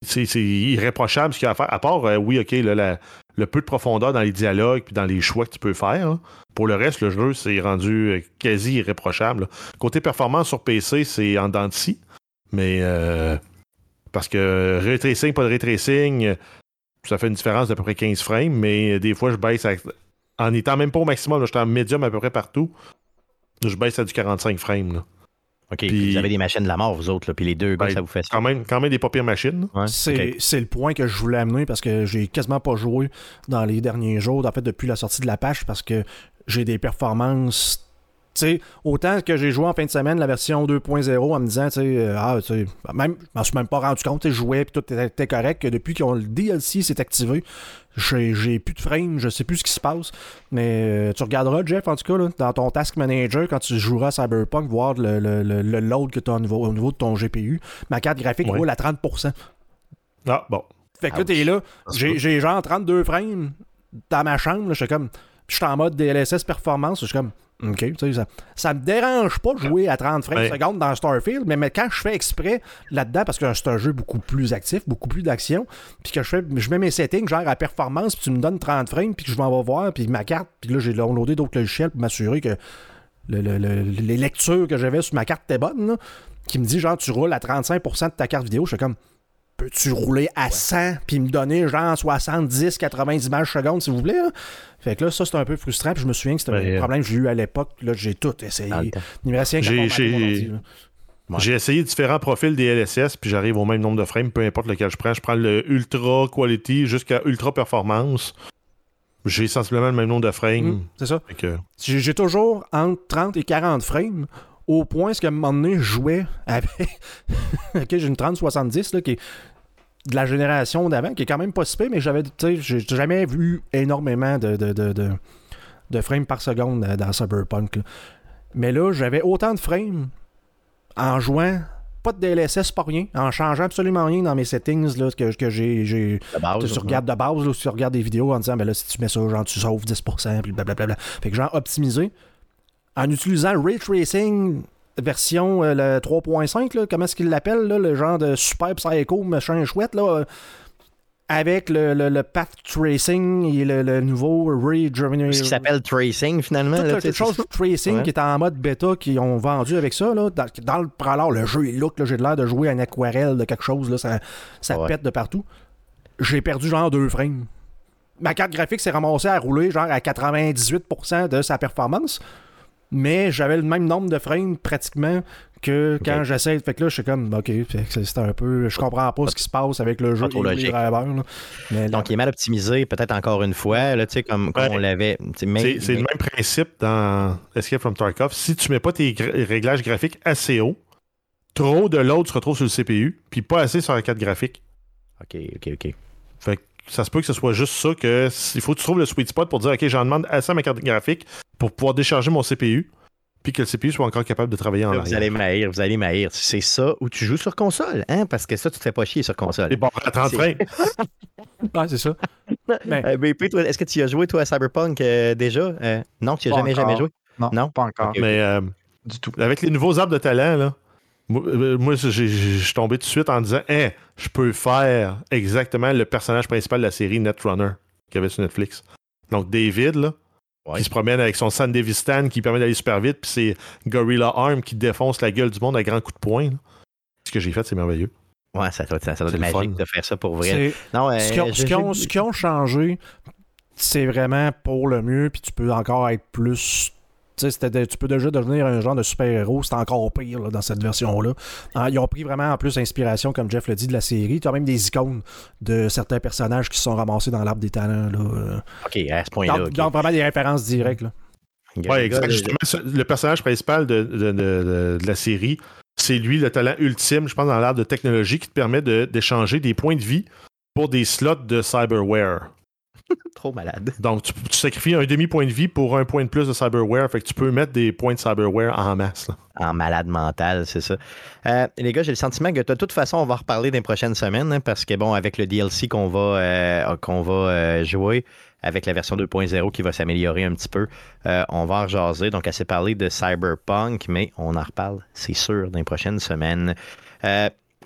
c'est irréprochable ce qu'il a à faire. À part, euh, oui, OK, le peu de profondeur dans les dialogues puis dans les choix que tu peux faire. Pour le reste, le jeu, c'est rendu euh, quasi irréprochable. Côté performance sur PC, c'est en dents de. Mais euh, parce que ray tracing, pas de ray tracing, ça fait une différence d'à peu près 15 frames, mais des fois, je baisse en étant même pas au maximum, j'étais en médium à peu près partout. Je baisse à du 45 frames. OK, vous avez des machines de la mort, vous autres, puis les deux gars, ben, ça vous fait ça. Quand même, quand même des papiers machines. c'est le point que je voulais amener parce que j'ai quasiment pas joué dans les derniers jours, en fait, depuis la sortie de la page, parce que j'ai des performances sais, autant que j'ai joué en fin de semaine la version 2.0 en me disant, tu sais, euh, ah, tu sais, même, je m'en suis même pas rendu compte, je jouais puis tout était, correct, que depuis que le DLC s'est activé, j'ai plus de frame, je sais plus ce qui se passe. Mais euh, tu regarderas, Jeff, en tout cas, là, dans ton Task Manager, quand tu joueras à Cyberpunk, voir le, le, load que tu as au niveau, au niveau, de ton GPU. Ma carte graphique roule à 30%. Ah, bon. Fait que là, t'es là, j'ai genre 32 frames dans ma chambre, je suis comme, je suis en mode DLSS performance, je suis comme, OK, ça, ça me dérange pas de jouer à 30 frames secondes dans Starfield, mais, mais, quand je fais exprès là-dedans, parce que c'est un jeu beaucoup plus actif, beaucoup plus d'action, puis que je fais, je mets mes settings genre à performance, puis tu me donnes 30 frames, puis que je m'en vais voir, puis ma carte, puis là j'ai downloadé d'autres logiciels pour m'assurer que les lectures que j'avais sur ma carte étaient bonnes, qui me dit genre tu roules à 35% de ta carte vidéo, je suis comme peux-tu rouler à 100 puis me donner genre 70, 90 images secondes, s'il vous plaît? Fait que là, ça, c'est un peu frustrant. Puis je me souviens que c'était un problème que j'ai eu à l'époque. Là, j'ai tout essayé. J'ai essayé différents profils des LSS, puis j'arrive au même nombre de frames, peu importe lequel je prends. Je prends le Ultra Quality jusqu'à Ultra Performance. J'ai sensiblement le même nombre de frames. Mmh, c'est ça. J'ai toujours entre 30 et 40 frames au point qu'à un moment donné, je jouais avec. ok, j'ai une 3070 là, qui est de la génération d'avant, qui est quand même pas si mais j'avais, j'ai jamais vu énormément de, de, de, frames par seconde dans Cyberpunk. Mais là, j'avais autant de frames en jouant pas de DLSS, pas rien, en changeant absolument rien dans mes settings là, que, que j'ai. tu regardes de base, là, tu regardes des vidéos en disant, ben là, si tu mets ça, genre, tu sauves 10%, puis blablabla. Fait que genre, optimisé en utilisant Ray Tracing version euh, le 3.5, comment est-ce qu'il l'appelle, le genre de super psycho, machin chouette, là, euh, avec le, le, path tracing et le, nouveau Ray Ce qui s'appelle tracing, finalement. Toute quelque chose tracing qui est en mode bêta, qui ont vendu avec ça. Là, dans, le alors, le jeu est look, j'ai l'air de jouer à une aquarelle de quelque chose, là, ça, ça pète de partout. J'ai perdu genre deux frames. Ma carte graphique s'est ramassée à rouler genre à 98% de sa performance mais j'avais le même nombre de frames pratiquement que quand j'essaie. Fait que là, je suis comme, ok, c'est un peu. Je comprends pas ce qui se passe avec le jeu et les drivers. Mais Donc, il est mal optimisé, peut-être encore une fois, là, comme, comme on l'avait. C'est le même principe dans Escape from Tarkov. Si tu mets pas tes réglages graphiques assez haut, trop de load se retrouve sur le CPU, puis pas assez sur la carte graphique. Ok, ok, ok. Ça se peut que ce soit juste ça que il faut que tu trouves le sweet spot pour dire ok j'en demande assez à ma carte graphique pour pouvoir décharger mon CPU puis que le CPU soit encore capable de travailler en là, Vous allez m'haïr, vous allez m'haïr. C'est ça où tu joues sur console, hein? Parce que ça, tu te fais pas chier sur console. Et bon, à 30 frames. ah, c'est ça. Mais... Euh, est-ce que tu as joué, toi, à Cyberpunk euh, déjà? Euh, non, tu n'as jamais, jamais joué? Non, pas encore. Mais du tout. Avec les nouveaux arbres de talent, là, moi, je suis tombé tout de suite en disant hein, je peux faire exactement le personnage principal de la série Netrunner qu'il y avait sur Netflix. Donc, David, là, qui se promène avec son Sandevistan qui permet d'aller super vite, puis c'est Gorilla Arm qui défonce la gueule du monde à grands coups de poing. Ce que j'ai fait, c'est merveilleux. Ouais, ça doit, ça, être magique de faire ça pour vrai. Non, ce qu'ils ont, changé, c'est vraiment pour le mieux, puis tu peux encore être plus tu peux déjà devenir un genre de super-héros, c'est encore pire dans cette version-là. Ah, ils ont pris vraiment en plus inspiration, comme Jeff l'a dit, de la série. Tu as même des icônes de certains personnages qui se sont ramassés dans l'arbre des talents. Là. Ok, à ce point-là. Donc, vraiment des références directes. Oui, exactement. Le personnage principal de, la série, c'est lui le talent ultime, je pense, dans l'arbre de technologie qui te permet d'échanger des points de vie pour des slots de cyberware. Trop malade. Donc, tu, sacrifies un demi-point de vie pour un point de plus de cyberware. Fait que tu peux mettre des points de cyberware en masse. En malade mental, c'est ça. Euh, les gars, j'ai le sentiment que de toute façon, on va reparler dans les prochaines semaines. Hein, parce que, bon, avec le DLC qu'on va, euh, qu'on va euh, jouer, avec la version 2.0 qui va s'améliorer un petit peu, on va en rejaser. Donc, assez parlé de Cyberpunk, mais on en reparle, c'est sûr, dans les prochaines semaines.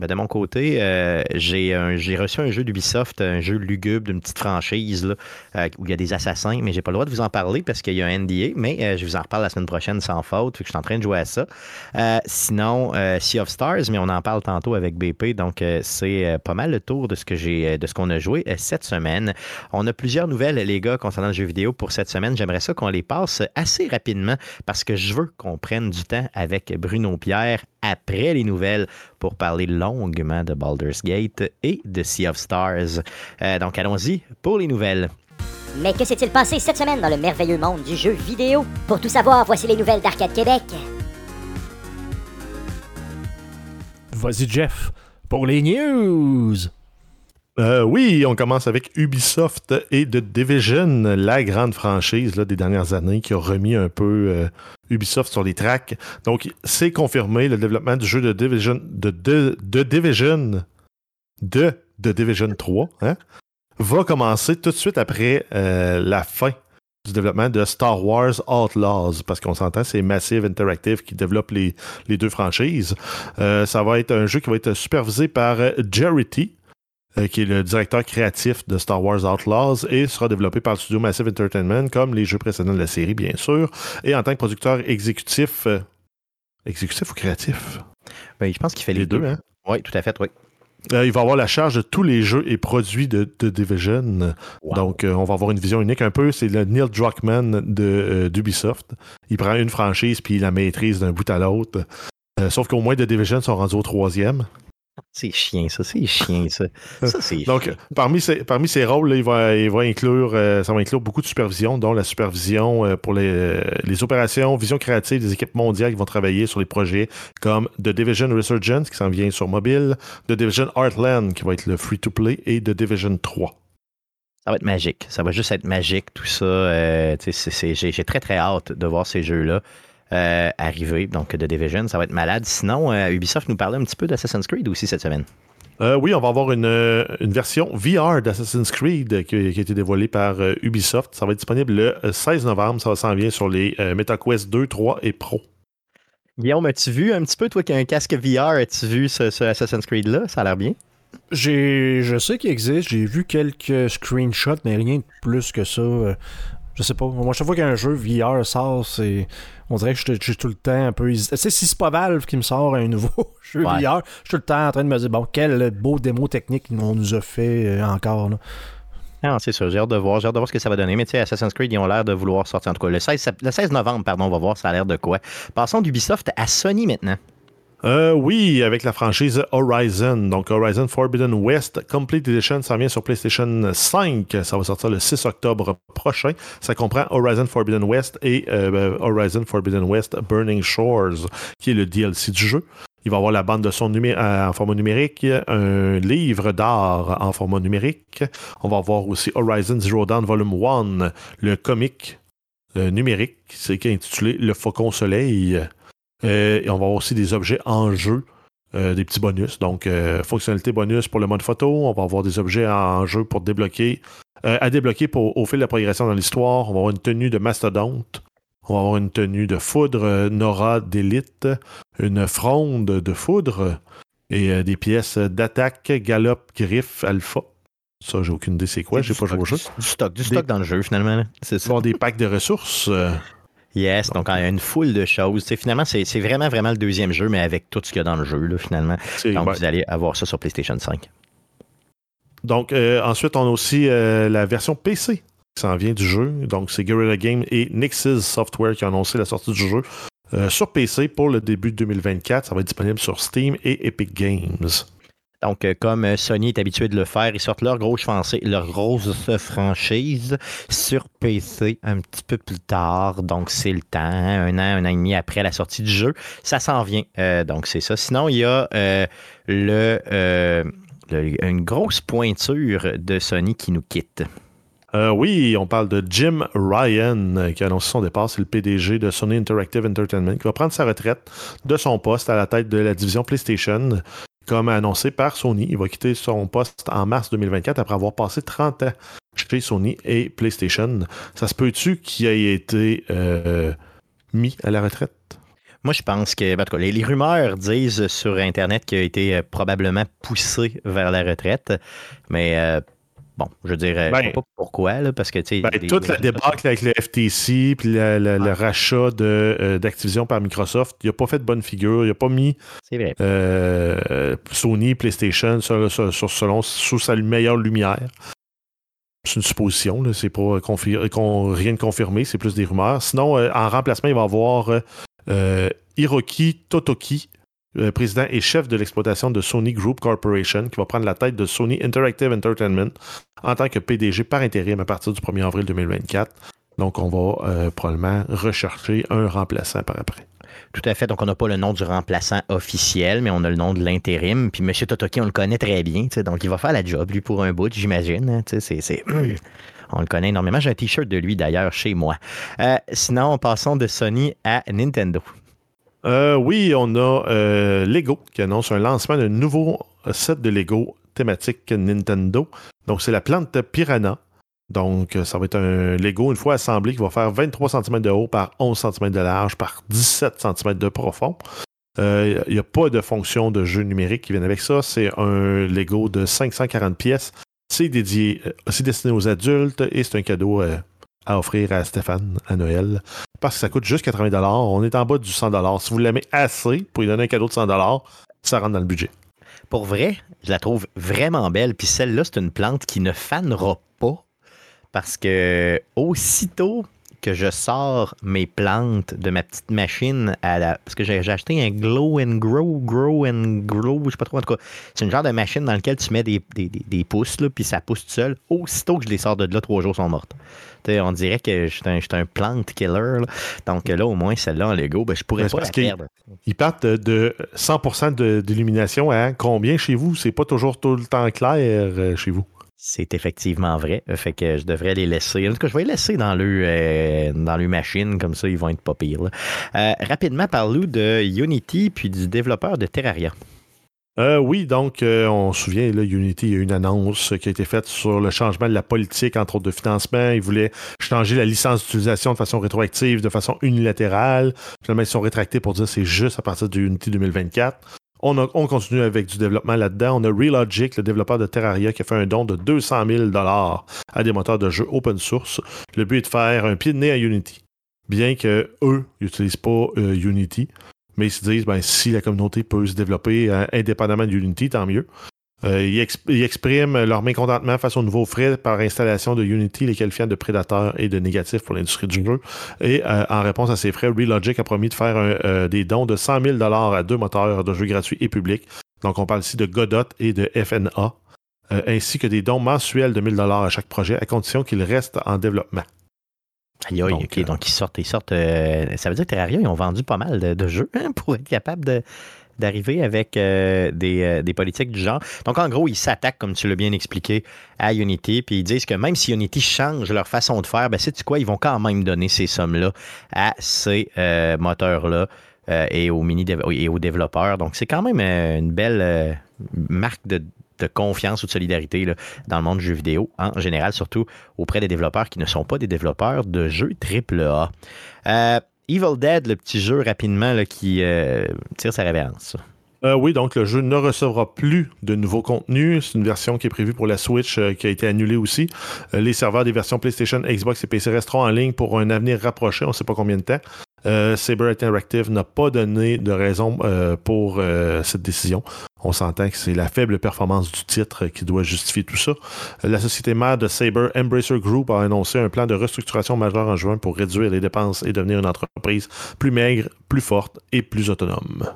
De mon côté, euh, j'ai reçu un jeu d'Ubisoft, un jeu lugubre d'une petite franchise euh, où il y a des assassins, mais j'ai pas le droit de vous en parler parce qu'il y a un NDA, mais euh, je vous en reparle la semaine prochaine sans faute, je suis en train de jouer à ça. sinon, Sea of Stars, mais on en parle tantôt avec BP, donc c'est pas mal le tour de ce que j'ai de ce qu'on a joué cette semaine. On a plusieurs nouvelles, les gars, concernant le jeu vidéo pour cette semaine. J'aimerais ça qu'on les passe assez rapidement parce que je veux qu'on prenne du temps avec Bruno Pierre après les nouvelles pour parler longuement de Baldur's Gate et de Sea of Stars. Euh, donc allons-y pour les nouvelles. Mais que s'est-il passé cette semaine dans le merveilleux monde du jeu vidéo? Pour tout savoir, voici les nouvelles d'Arcade Québec. Vas-y Jeff, pour les news. Euh, oui, on commence avec Ubisoft et The Division, la grande franchise des dernières années qui a remis un peu euh, Ubisoft sur les tracks. Donc, c'est confirmé, le développement du jeu de Division, de, de, Division, de, de Division 3, hein, va commencer tout de suite après euh, la fin du développement de Star Wars Outlaws, parce qu'on s'entend, c'est Massive Interactive qui développe les, deux franchises. ça va être un jeu qui va être supervisé par T, euh, qui est le directeur créatif de Star Wars Outlaws et sera développé par le studio Massive Entertainment, comme les jeux précédents de la série, bien sûr, et en tant que producteur exécutif. Euh, exécutif ou créatif? Ben, Je pense qu'il fait les, deux. Hein? Oui, tout à fait, oui. Euh, il va avoir la charge de tous les jeux et produits de, Division. Donc, on va avoir une vision unique un peu. C'est le Neil Druckmann d'Ubisoft. il prend une franchise puis il la maîtrise d'un bout à l'autre. sauf qu'au moins, The Division sont rendus au troisième. C'est chien, ça, c'est chien, ça. Donc, parmi ces, parmi ces rôles, il, va, il va inclure, euh, ça va inclure beaucoup de supervision, dont la supervision euh, pour les, les, opérations, vision créative des équipes mondiales qui vont travailler sur les projets comme The Division Resurgence, qui s'en vient sur mobile, The Division Heartland, qui va être le free-to-play, et The Division 3. Ça va être magique. Ça va juste être magique, tout ça. Euh, j'ai très, très hâte de voir ces jeux-là. Euh, arriver, donc de Division. Ça va être malade. Sinon, euh, Ubisoft nous parlait un petit peu d'Assassin's Creed aussi cette semaine. Euh, oui, on va avoir une, version VR d'Assassin's Creed qui, a été dévoilée par Ubisoft. Ça va être disponible le 16 novembre. Ça s'en vient sur les MetaQuest 2, 3 et Pro. Guillaume, as-tu vu un petit peu, toi qui as un casque VR, as-tu vu ce, Assassin's Creed-là? Ça a l'air bien. J'ai, je sais qu'il existe, j'ai vu quelques screenshots, mais rien de plus que ça. Je sais pas. Moi, chaque fois qu'un jeu VR sort, c'est. On dirait que je suis tout le temps un peu Tu sais, si c'est pas Valve qui me sort un nouveau jeu VR, je suis tout le temps en train de me dire, bon, quel beau démo technique on nous a fait euh, encore. Là. Non, c'est sûr, j'ai hâte de voir, j'ai hâte de voir ce que ça va donner. Mais tu sais, Assassin's Creed, ils ont l'air de vouloir sortir en tout cas. Le 16, le 16 novembre, pardon, on va voir ça a l'air de quoi. Passons d'Ubisoft à Sony maintenant. Euh, oui, avec la franchise Horizon. Donc, Horizon Forbidden West Complete Edition, ça vient sur PlayStation 5. Ça va sortir le 6 octobre prochain. Ça comprend Horizon Forbidden West et euh, ben, Horizon Forbidden West Burning Shores, qui est le DLC du jeu. Il va avoir la bande de son euh, en format numérique, un livre d'art en format numérique. On va avoir aussi Horizon Zero Dawn Volume 1, le comic numérique, c'est intitulé Le Faucon Soleil. Euh, et on va avoir aussi des objets en jeu, euh, des petits bonus. Donc, euh, fonctionnalité bonus pour le mode photo. On va avoir des objets en jeu pour débloquer, à débloquer pour, au fil de la progression dans l'histoire. On va avoir une tenue de mastodonte. On va avoir une tenue de foudre Nora d'élite, une fronde de foudre et des pièces d'attaque, galop, griffe, alpha. Ça, j'ai aucune idée c'est quoi, j'ai pas joué au jeu. Du stock, du stock dans le jeu finalement. C'est ça. des packs de ressources. Yes, donc il y a une foule de choses. finalement, c'est vraiment, vraiment le deuxième jeu, mais avec tout ce qu'il y a dans le jeu, là, finalement. Donc, vous allez avoir ça sur PlayStation 5. Donc, euh, ensuite, on a aussi euh, la version PC qui s'en vient du jeu. Donc, c'est Guerrilla Games et Nix's Software qui ont annoncé la sortie du jeu euh, sur PC pour le début de 2024. Ça va être disponible sur Steam et Epic Games. Donc, euh, comme euh, Sony est habitué de le faire, ils sortent leur grosse, leur grosse franchise sur PC un petit peu plus tard. Donc, c'est le temps, un an, un an et demi après la sortie du jeu. Ça s'en vient. Euh, donc, c'est ça. Sinon, il y a le, une grosse pointure de Sony qui nous quitte. oui, on parle de Jim Ryan qui a annoncé son départ. C'est le PDG de Sony Interactive Entertainment qui va prendre sa retraite de son poste à la tête de la division PlayStation comme annoncé par Sony. Il va quitter son poste en mars 2024 après avoir passé 30 ans chez Sony et PlayStation. Ça se peut-tu qu'il ait été euh, mis à la retraite? Moi, je pense que, en tout cas, les, rumeurs disent sur Internet qu'il a été probablement poussé vers la retraite, mais Bon, je dirais ben, pas pourquoi, là, parce que tu sais. Ben, toute la débâcle avec le FTC puis le, rachat euh, d'Activision par Microsoft, il n'a pas fait de bonne figure. Il n'a pas mis euh, Sony, PlayStation sur, selon, sous sa meilleure lumière. C'est une supposition, c'est pas rien de confirmé, c'est plus des rumeurs. Sinon, euh, en remplacement, il va y avoir Hiroki Totoki, président et chef de l'exploitation de Sony Group Corporation, qui va prendre la tête de Sony Interactive Entertainment en tant que PDG par intérim à partir du 1er avril 2024. Donc, on va euh, probablement rechercher un remplaçant par après. Tout à fait. Donc, on n'a pas le nom du remplaçant officiel, mais on a le nom de l'intérim. Puis M. Totoki, on le connaît très bien. Donc, il va faire la job, lui, pour un bout, j'imagine. Hein, On le connaît énormément. J'ai un T-shirt de lui, d'ailleurs, chez moi. Euh, sinon, passons de Sony à Nintendo. Euh, oui, on a Lego qui annonce un lancement d'un nouveau set de Lego thématique Nintendo. Donc, c'est la plante Piranha. Donc, ça va être un Lego, une fois assemblé, qui va faire 23 cm de haut par 11 cm de large par 17 cm de profond. Il euh, n'y a pas de fonction de jeu numérique qui vient avec ça. C'est un Lego de 540 pièces. C'est dédié, euh, c'est destiné aux adultes et c'est un cadeau euh, à offrir à Stéphane à Noël. Parce que ça coûte juste 80 On est en bas du 100 Si vous l'aimez assez pour lui donner un cadeau de 100 ça rentre dans le budget. Pour vrai, je la trouve vraiment belle. Puis celle-là, c'est une plante qui ne fanera pas parce que aussitôt que je sors mes plantes de ma petite machine à la. Parce que j'ai acheté un Glow and Grow, Grow and Grow, je sais pas trop. En tout cas, c'est une genre de machine dans laquelle tu mets des, des, des, pouces, là, puis ça pousse tout seul. Aussitôt que je les sors de là, trois jours sont mortes. on dirait que je suis un, un, plant killer. Donc là, au moins, celle-là en Lego, ben, je pourrais pas la perdre. Ils partent de 100% d'illumination à combien chez vous? C'est pas toujours tout le temps clair euh, chez vous. C'est effectivement vrai. Fait que je devrais les laisser. En tout cas, je vais les laisser dans le, euh, dans le machine, comme ça, ils vont être pas pires. Euh, rapidement, parlons de Unity puis du développeur de Terraria. Euh, oui, donc on se souvient, là, Unity, il y a une annonce qui a été faite sur le changement de la politique, entre autres de financement. Ils voulaient changer la licence d'utilisation de façon rétroactive, de façon unilatérale. Finalement, ils sont rétractés pour dire que c'est juste à partir de Unity 2024. On, continue avec du développement là-dedans. On a Relogic, le développeur de Terraria, qui a fait un don de 200 000 à des moteurs de jeu open source. Le but est de faire un pied de nez à Unity. Bien que eux n'utilisent pas euh, Unity, mais ils se disent ben, si la communauté peut se développer euh, indépendamment de Unity, tant mieux. Euh, ils, expriment leur mécontentement face aux nouveaux frais par installation de Unity, les qualifiant de prédateurs et de négatifs pour l'industrie du jeu. Et euh, en réponse à ces frais, Relogic a promis de faire euh, des dons de 100 000 à deux moteurs de jeux gratuits et publics. Donc, on parle ici de Godot et de FNA, ainsi que des dons mensuels de 1000 à chaque projet, à condition qu'ils restent en développement. Aïe, aïe, donc, ok, donc ils sortent, ils sortent. ça veut dire que Terraria, ils ont vendu pas mal de, jeux hein, pour être capable de, d'arriver avec euh, euh, des, politiques du genre. Donc, en gros, ils s'attaquent, comme tu l'as bien expliqué, à Unity, puis ils disent que même si Unity change leur façon de faire, ben, sais-tu quoi, ils vont quand même donner ces sommes-là à ces euh, moteurs-là. et, aux mini et aux développeurs. Donc, c'est quand même une belle marque de, confiance ou de solidarité là, dans le monde du jeu vidéo, en général, surtout auprès des développeurs qui ne sont pas des développeurs de jeux AAA. Evil Dead, le petit jeu rapidement qui euh, tire sa révérence. Euh, oui, donc le jeu ne recevra plus de nouveaux contenus. C'est une version qui est prévue pour la Switch euh, qui a été annulée aussi. les serveurs des versions PlayStation, Xbox et PC resteront en ligne pour un avenir rapproché, on ne sait pas combien de temps. Saber Interactive n'a pas donné de raison pour cette décision. On s'entend que c'est la faible performance du titre qui doit justifier tout ça. La société mère de Saber, Embracer Group, a annoncé un plan de restructuration majeur en juin pour réduire les dépenses et devenir une entreprise plus maigre, plus forte et plus autonome.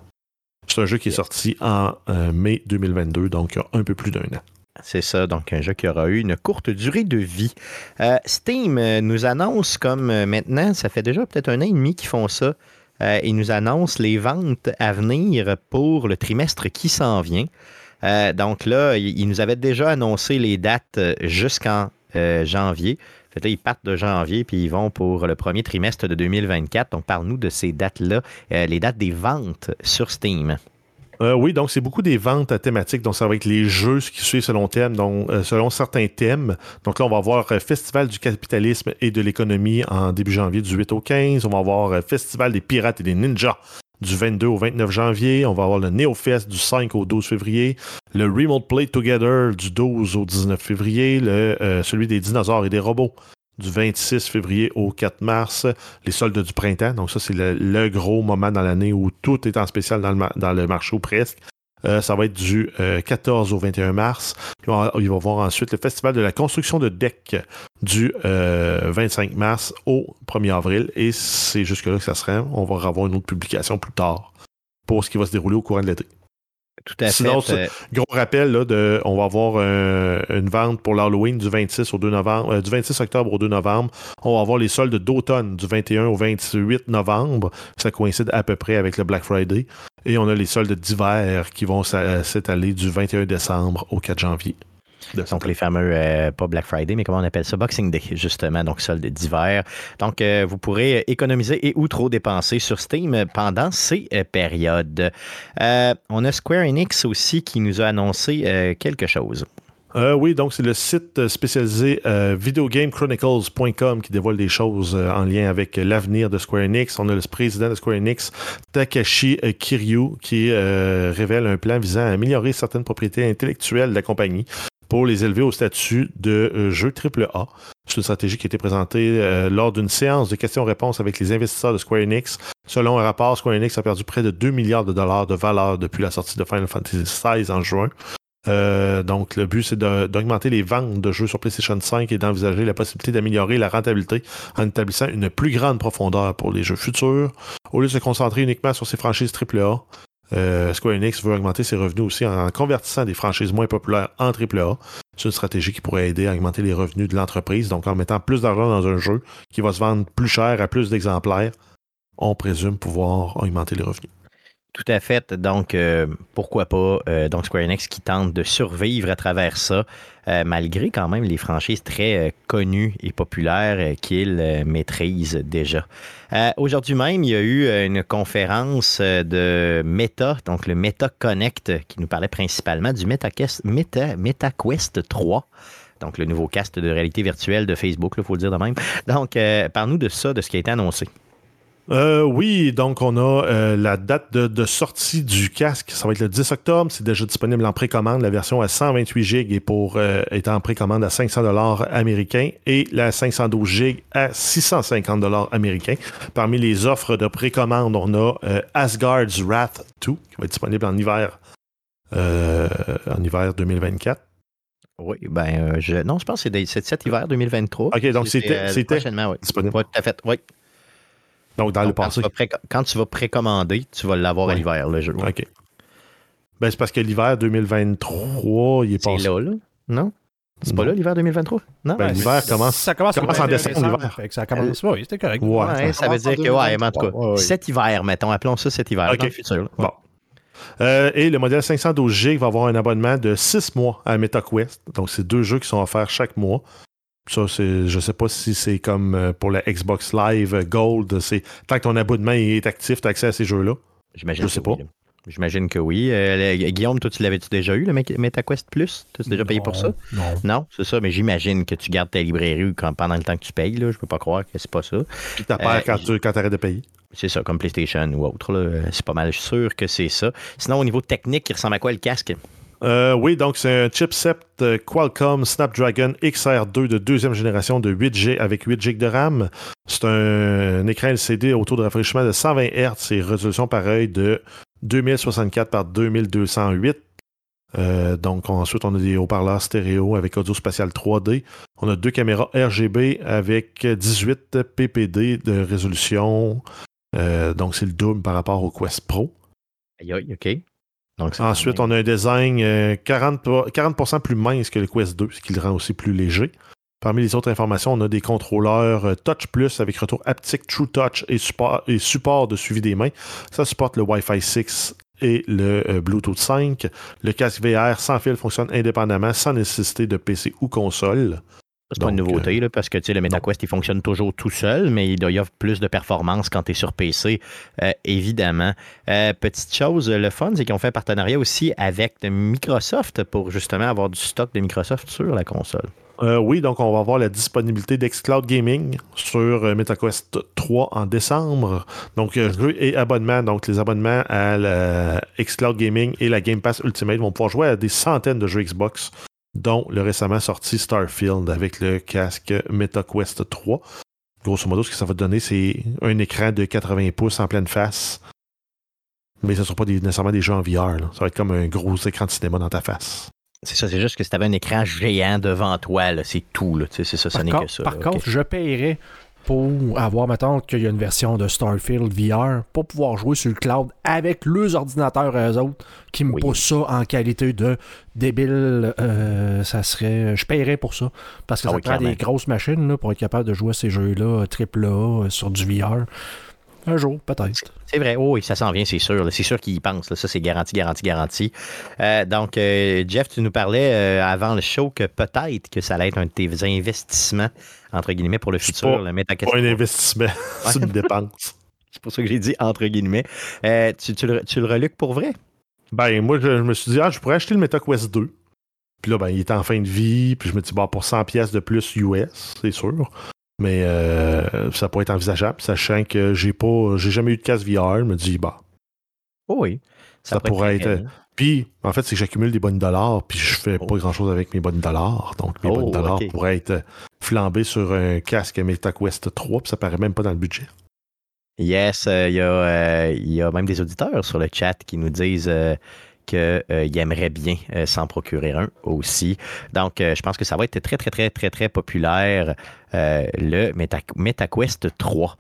C'est un jeu qui est sorti en euh, mai 2022, donc il y a un peu plus d'un an. C'est ça, donc un jeu qui aura eu une courte durée de vie. Euh, Steam euh, nous annonce comme maintenant, ça fait déjà peut-être un an et demi qu'ils font ça, euh, il nous annonce les ventes à venir pour le trimestre qui s'en vient. Euh, donc là, il, nous avait déjà annoncé les dates euh, jusqu'en janvier. Fait ils partent de janvier puis ils vont pour le premier trimestre de 2024. Donc, parle-nous de ces dates-là, les dates des ventes sur Steam. Euh, oui, donc c'est beaucoup des ventes thématiques. Donc ça va être les jeux qui suivent selon thème, donc euh, selon certains thèmes. Donc là, on va avoir euh, Festival du capitalisme et de l'économie en début janvier du 8 au 15. On va avoir Festival des pirates et des ninjas du 22 au 29 janvier. On va avoir le NeoFest du 5 au 12 février. Le Remote Play Together du 12 au 19 février. Le, celui des dinosaures et des robots du 26 février au 4 mars, les soldes du printemps. Donc ça, c'est le, gros moment dans l'année où tout est en spécial dans le, dans marché ou presque. Euh, ça va être du 14 euh, au 21 mars. il va y avoir ensuite le Festival de la construction de decks du 25 euh, mars au 1er avril. Et c'est jusque-là que ça serait. On va avoir une autre publication plus tard pour ce qui va se dérouler au courant de l'été. Tout à Sinon, fait. gros rappel, là, de, on va avoir une vente pour l'Halloween du 26 au 2 novembre, du 26 octobre au 2 novembre. On va avoir les soldes d'automne du 21 au 28 novembre. Ça coïncide à peu près avec le Black Friday. Et on a les soldes d'hiver qui vont s'étaler du 21 décembre au 4 janvier. Donc, les fameux, euh, pas Black Friday, mais comment on appelle ça? Boxing Day, justement, donc soldes d'hiver. Donc, euh, vous pourrez économiser et ou trop dépenser sur Steam pendant ces euh, périodes. on a Square Enix aussi qui nous a annoncé quelque chose. Euh, oui, donc c'est le site spécialisé euh, videogamechronicles.com qui dévoile des choses euh, en lien avec l'avenir de Square Enix. On a le président de Square Enix, Takashi Kiryu, qui révèle un plan visant à améliorer certaines propriétés intellectuelles de la compagnie pour les élever au statut de jeu AAA. C'est une stratégie qui a été présentée lors d'une séance de questions-réponses avec les investisseurs de Square Enix. Selon un rapport, Square Enix a perdu près de 2 milliards de dollars de valeur depuis la sortie de Final Fantasy XVI en juin. Euh, donc, le but, c'est d'augmenter les ventes de jeux sur PlayStation 5 et d'envisager la possibilité d'améliorer la rentabilité en établissant une plus grande profondeur pour les jeux futurs. Au lieu de se concentrer uniquement sur ses franchises AAA, euh, Square Enix veut augmenter ses revenus aussi en convertissant des franchises moins populaires en AAA. C'est une stratégie qui pourrait aider à augmenter les revenus de l'entreprise. Donc, en mettant plus d'argent dans un jeu qui va se vendre plus cher à plus d'exemplaires, on présume pouvoir augmenter les revenus. Tout à fait. Donc, euh, pourquoi pas euh, donc Square Enix qui tente de survivre à travers ça, euh, malgré quand même les franchises très connues et populaires qu'ils maîtrisent déjà. Aujourd'hui même, il y a eu une conférence de Meta, donc le Meta Connect, qui nous parlait principalement du MetaQuest, Meta, MetaQuest 3 donc le nouveau cast de réalité virtuelle de Facebook, il faut le dire de même. Donc, parle-nous de ça, de ce qui a été annoncé. Euh, oui, donc on a euh, la date de, sortie du casque. Ça va être le 10 octobre. C'est déjà disponible en précommande. La version à 128 GB est, pour, euh, est en précommande à 500 dollars américains et la 512 GB à 650 dollars américains. Parmi les offres de précommande, on a Asgard's Wrath 2 qui va être disponible en hiver, en hiver 2024. Oui, ben, je, non, je pense que c'est cet hiver 2023. OK, donc c'était prochainement, oui. disponible. Oui, tout à fait, oui. Donc, dans le passé. Quand tu, vas précommander, tu vas l'avoir à l'hiver, le jeu. OK. Ben, c'est parce que l'hiver 2023, il est passé. C'est là, là? Non? C'est pas là l'hiver 2023? Non? Ben, l'hiver commence, ça commence, en décembre, l'hiver. Ça commence, oui, c'était correct. Ouais, ça, veut dire que, ouais, en tout cas, cet hiver, mettons, appelons ça cet hiver, dans le futur. Bon. Euh, et le modèle 512G va avoir un abonnement de 6 mois à MetaQuest. Donc, c'est deux jeux qui sont offerts chaque mois. Ça, c'est, je sais pas si c'est comme euh, pour la Xbox Live Gold, c'est tant que ton abonnement est actif, tu as accès à ces jeux-là? J'imagine. Je sais pas. J'imagine que oui. Euh, Guillaume, toi, tu l'avais-tu déjà eu, le MetaQuest Plus? Tu as déjà payé pour ça? Non. Non, c'est ça, mais j'imagine que tu gardes ta librairie pendant le temps que tu payes. Là. Je peux pas croire que c'est pas ça. Puis tu perds quand tu quand arrêtes de payer. C'est ça, comme PlayStation ou autre. C'est pas mal sûr que c'est ça. Sinon, au niveau technique, il ressemble à quoi le casque? Euh, oui, donc c'est un chipset euh, Qualcomm Snapdragon XR2 de deuxième génération de 8G avec 8 GB de RAM. C'est un, écran LCD autour de rafraîchissement de 120 Hz et résolution pareille de 2064 par 2208. Euh, donc ensuite, on a des haut-parleurs stéréo avec audio spatial 3D. On a deux caméras RGB avec 18 ppd de résolution. donc c'est le double par rapport au Quest Pro. Aïe, aïe, OK. Ensuite, on a un design 40%, euh, plus mince que le Quest 2, ce qui le rend aussi plus léger. Parmi les autres informations, on a des contrôleurs euh, Touch Plus avec retour haptique True Touch et support, et support de suivi des mains. Ça supporte le Wi-Fi 6 et le euh, Bluetooth 5. Le casque VR sans fil fonctionne indépendamment sans nécessité de PC ou console. C'est pas une nouveauté, parce que le MetaQuest, il fonctionne toujours tout seul, mais il, offre plus de performance quand tu es sur PC, euh, évidemment. Euh, petite chose, le fun, c'est qu'ils ont fait un partenariat aussi avec Microsoft pour justement avoir du stock de Microsoft sur la console. Euh, oui, donc on va avoir la disponibilité d'Xcloud Gaming sur euh, MetaQuest 3 en décembre. Donc, jeux et abonnements. Donc, les abonnements à la Xcloud Gaming et la Game Pass Ultimate vont pouvoir jouer à des centaines de jeux Xbox, dont le récemment sorti Starfield avec le casque MetaQuest 3. Grosso modo, ce que ça va donner, c'est un écran de 80 pouces en pleine face. Mais ce ne sera pas nécessairement des jeux en VR. Ça va être comme un gros écran de cinéma dans ta face. C'est ça, c'est juste que si tu avais un écran géant devant toi, c'est tout. C'est ça, ce n'est que ça. Par contre, je paierais pour avoir, maintenant qu'il y a une version de Starfield VR, pour pouvoir jouer sur le cloud avec les ordinateurs eux autres, qui me poussent ça en qualité de débile. Euh, ça serait. Je paierais pour ça. Parce que ah ça prend des grosses machines là, pour être capable de jouer à ces jeux-là AAA euh, sur du VR. Un jour, peut-être. C'est vrai, oh, oui, ça s'en vient, c'est sûr. C'est sûr qu'il y pense. Ça, c'est garanti, garanti, garanti. Euh, donc, euh, Jeff, tu nous parlais avant le show que peut-être que ça allait être un de tes investissements, entre guillemets, pour le futur. Pas, le pas un investissement, c'est une dépense. C'est pour ça que j'ai dit entre guillemets. tu, tu, le, tu, reluques pour vrai? Ben, moi, je, me suis dit, ah, je pourrais acheter le MetaQuest 2. Puis là, ben, il est en fin de vie. Puis je me dis, bon, pour 100 pièces de plus US, c'est sûr. Mais euh, ça pourrait être envisageable, sachant que j'ai pas j'ai jamais eu de casse VR. Je me dis, bah. Oh oui. Ça, pourrait être. Puis, en fait, c'est que j'accumule des bonnes dollars, puis je fais pas oh. grand chose avec mes bonnes dollars. Donc, mes bonnes oh, dollars pourraient être flambés sur un casque MetaQuest 3, puis ça paraît même pas dans le budget. Yes, euh, il y, euh, y, a même des auditeurs sur le chat qui nous disent euh, aimerait bien euh, s'en procurer un aussi. Donc, je pense que ça va être très, très, très, très, très populaire, le MetaQuest 3.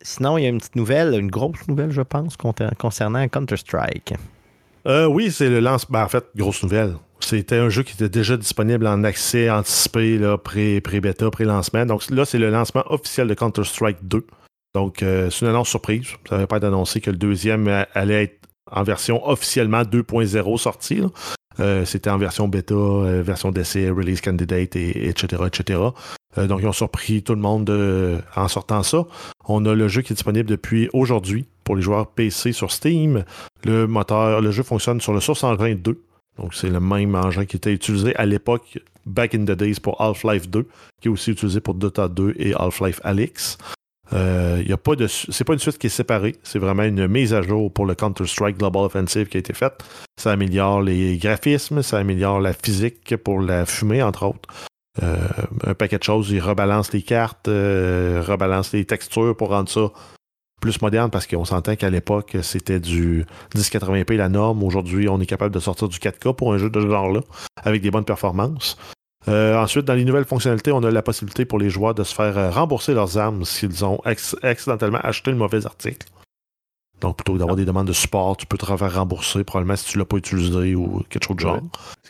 sinon, il y a une petite nouvelle, une grosse nouvelle, je pense, concernant Counter-Strike. Oui, c'est le lancement. Ben, en fait, grosse nouvelle. C'était un jeu qui était déjà disponible en accès anticipé, pré-bêta, pré-lancement. Donc là, c'est le lancement officiel de Counter-Strike 2. Donc, c'est une annonce surprise. Ça n'avait pas d'annoncer que le deuxième allait être en version officiellement 2.0 sortie. Euh, c'était en version bêta, euh, version d'essai, release candidate, et, etc. etc. Euh, donc, ils ont surpris tout le monde en sortant ça. On a le jeu qui est disponible depuis aujourd'hui pour les joueurs PC sur Steam. Le moteur, le jeu fonctionne sur le Source Engine 2. Donc, c'est le même engin qui était utilisé à l'époque, back in the days, pour Half-Life 2, qui est aussi utilisé pour Dota 2 et Half-Life Alyx. Euh, y a pas de, c'est pas une suite qui est séparée, c'est vraiment une mise à jour pour le Counter-Strike Global Offensive qui a été faite. Ça améliore les graphismes, ça améliore la physique pour la fumée, entre autres. Euh, un paquet de choses, il rebalance les cartes, euh, rebalance les textures pour rendre ça plus moderne parce qu'on s'entend qu'à l'époque, c'était du 1080p la norme. Aujourd'hui, on est capable de sortir du 4K pour un jeu de ce genre-là avec des bonnes performances. Euh, ensuite, dans les nouvelles fonctionnalités, on a la possibilité pour les joueurs de se faire euh, rembourser leurs armes s'ils ont accidentellement acheté le mauvais article. Donc, plutôt que d'avoir des demandes de support, tu peux te faire rembourser, probablement si tu ne l'as pas utilisé ou quelque chose de genre.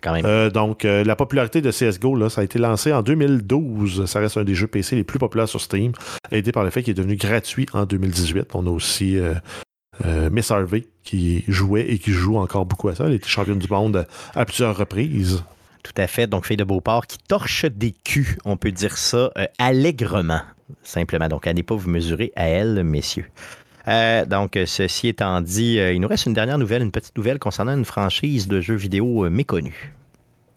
Euh, donc, la popularité de CSGO, là, ça a été lancé en 2012. Ça reste un des jeux PC les plus populaires sur Steam, aidé par le fait qu'il est devenu gratuit en 2018. On a aussi Miss Harvey qui jouait et qui joue encore beaucoup à ça. Elle était championne du monde à plusieurs reprises. Tout à fait. Donc, Fille de Beauport qui torche des culs, on peut dire ça euh, allègrement, simplement. Donc, allez pas vous mesurer à elle, messieurs. Euh, donc, ceci étant dit, euh, il nous reste une dernière nouvelle, une petite nouvelle concernant une franchise de jeux vidéo méconnue.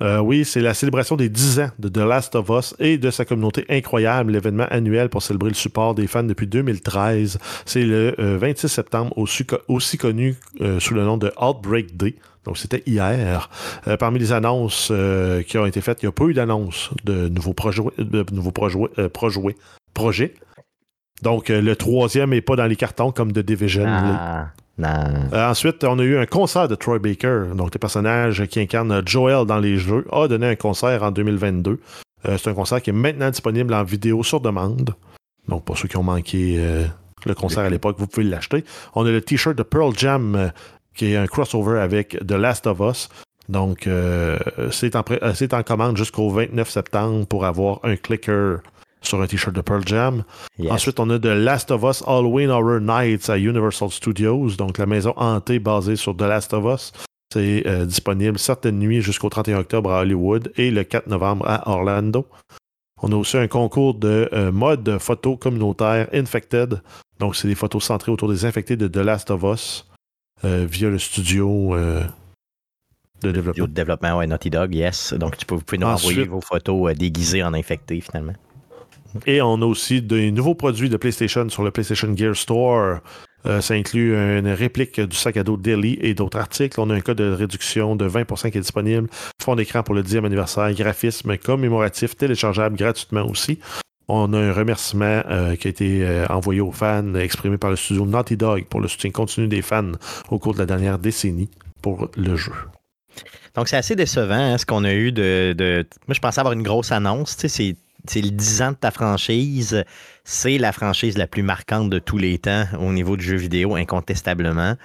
oui, c'est la célébration des 10 ans de The Last of Us et de sa communauté incroyable, l'événement annuel pour célébrer le support des fans depuis 2013. C'est le 26 septembre, aussi, connu sous le nom de Outbreak Day. Donc, c'était hier. Euh, parmi les annonces euh, qui ont été faites, il n'y a pas eu d'annonce de nouveaux euh, projets, Donc, le troisième n'est pas dans les cartons comme de Division. Ah, ensuite, on a eu un concert de Troy Baker, donc le personnage qui incarne Joel dans les jeux, a donné un concert en 2022. C'est un concert qui est maintenant disponible en vidéo sur demande. Donc, pour ceux qui ont manqué le concert à l'époque, vous pouvez l'acheter. On a le t-shirt de Pearl Jam qui est un crossover avec The Last of Us. Donc, euh, c'est en, euh, en, commande jusqu'au 29 septembre pour avoir un clicker sur un t-shirt de Pearl Jam. Ensuite, on a The Last of Us Halloween Horror Nights à Universal Studios, donc la maison hantée basée sur The Last of Us. C'est euh, disponible certaines nuits jusqu'au 31 octobre à Hollywood et le 4 novembre à Orlando. On a aussi un concours de mode photo communautaire Infected. Donc, c'est des photos centrées autour des infectés de The Last of Us. Euh, via le studio euh, de développement. De développement, ouais, Naughty Dog, yes. Donc, tu peux, vous pouvez nous envoyer vos photos déguisées en infectés, finalement. Et on a aussi des nouveaux produits de PlayStation sur le PlayStation Gear Store. Euh, ça inclut une réplique du sac à dos Daily et d'autres articles. On a un code de réduction de 20% qui est disponible. Fond d'écran pour le 10e anniversaire, graphisme commémoratif, téléchargeable gratuitement aussi. On a un remerciement euh, qui a été euh, envoyé aux fans, exprimé par le studio Naughty Dog pour le soutien continu des fans au cours de la dernière décennie pour le jeu. Donc, c'est assez décevant hein, ce qu'on a eu de, de, Moi, je pensais avoir une grosse annonce. C'est c'est le 10 ans de ta franchise. C'est la franchise la plus marquante de tous les temps au niveau du jeu vidéo, incontestablement.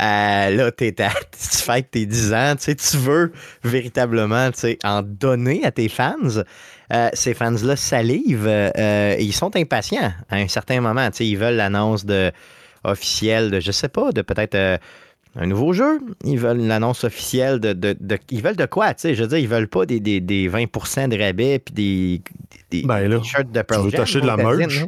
Euh, là, tu fêtes tes 10 ans, tu veux véritablement en donner à tes fans. Euh, ces fans-là salivent euh, ils sont impatients à un certain moment. Ils veulent l'annonce de, officielle de, je sais pas, de peut-être un nouveau jeu. Ils veulent une annonce officielle de, de, Ils veulent de quoi, tu sais? Je veux dire, ils veulent pas des, des, des 20% de rabais puis des, des, ben là, de Tu veux acheter de la merch?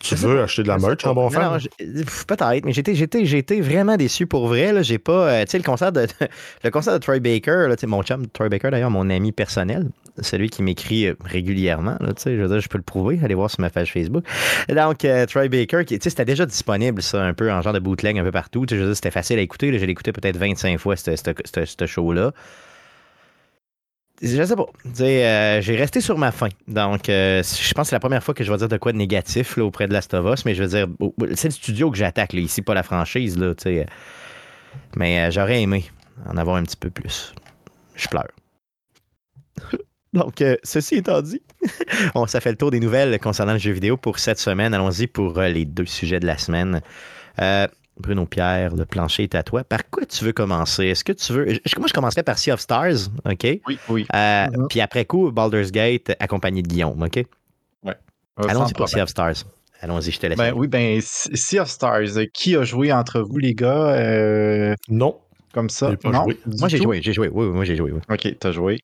Tu veux acheter de la merch en bon fan? Peut-être, mais j'étais, j'étais, vraiment déçu pour vrai. J'ai pas. Euh, tu sais, le concert de le concert de Troy Baker, là, mon chum Troy Baker, d'ailleurs, mon ami personnel, celui qui m'écrit euh, régulièrement. Là, je, veux dire, je peux le prouver, allez voir sur ma page Facebook. Donc, euh, Troy Baker, qui, c'était déjà disponible, ça, un peu en genre de bootleg un peu partout. Je veux dire, c'était facile à écouter. J'ai écouté peut-être 25 fois, ce show-là je sais pas. Euh, j'ai resté sur ma faim. Donc, euh, je pense que c'est la première fois que je vais dire de quoi de négatif là, auprès de Last of Us, mais je veux dire, c'est le studio que j'attaque, ici, pas la franchise. Là, mais j'aurais aimé en avoir un petit peu plus. Je pleure. Donc, ceci étant dit, on, ça fait le tour des nouvelles concernant le jeu vidéo pour cette semaine. Allons-y pour les deux sujets de la semaine. Bruno Pierre, le plancher est à toi. Par quoi tu veux commencer? Est-ce que tu veux. Moi, je commencerai par Sea of Stars, OK? Oui, oui. Euh, mm-hmm. Puis après coup, Baldur's Gate accompagné de Guillaume, OK? Oui. Euh, Allons-y pour Sea of Stars. Allons-y, je te laisse. Ben, oui, ben, Sea of Stars, qui a joué entre vous, les gars? Euh, non. Comme ça? non? Moi, j'ai joué, j'ai joué. Oui, moi, j'ai joué. Oui. OK, t'as joué.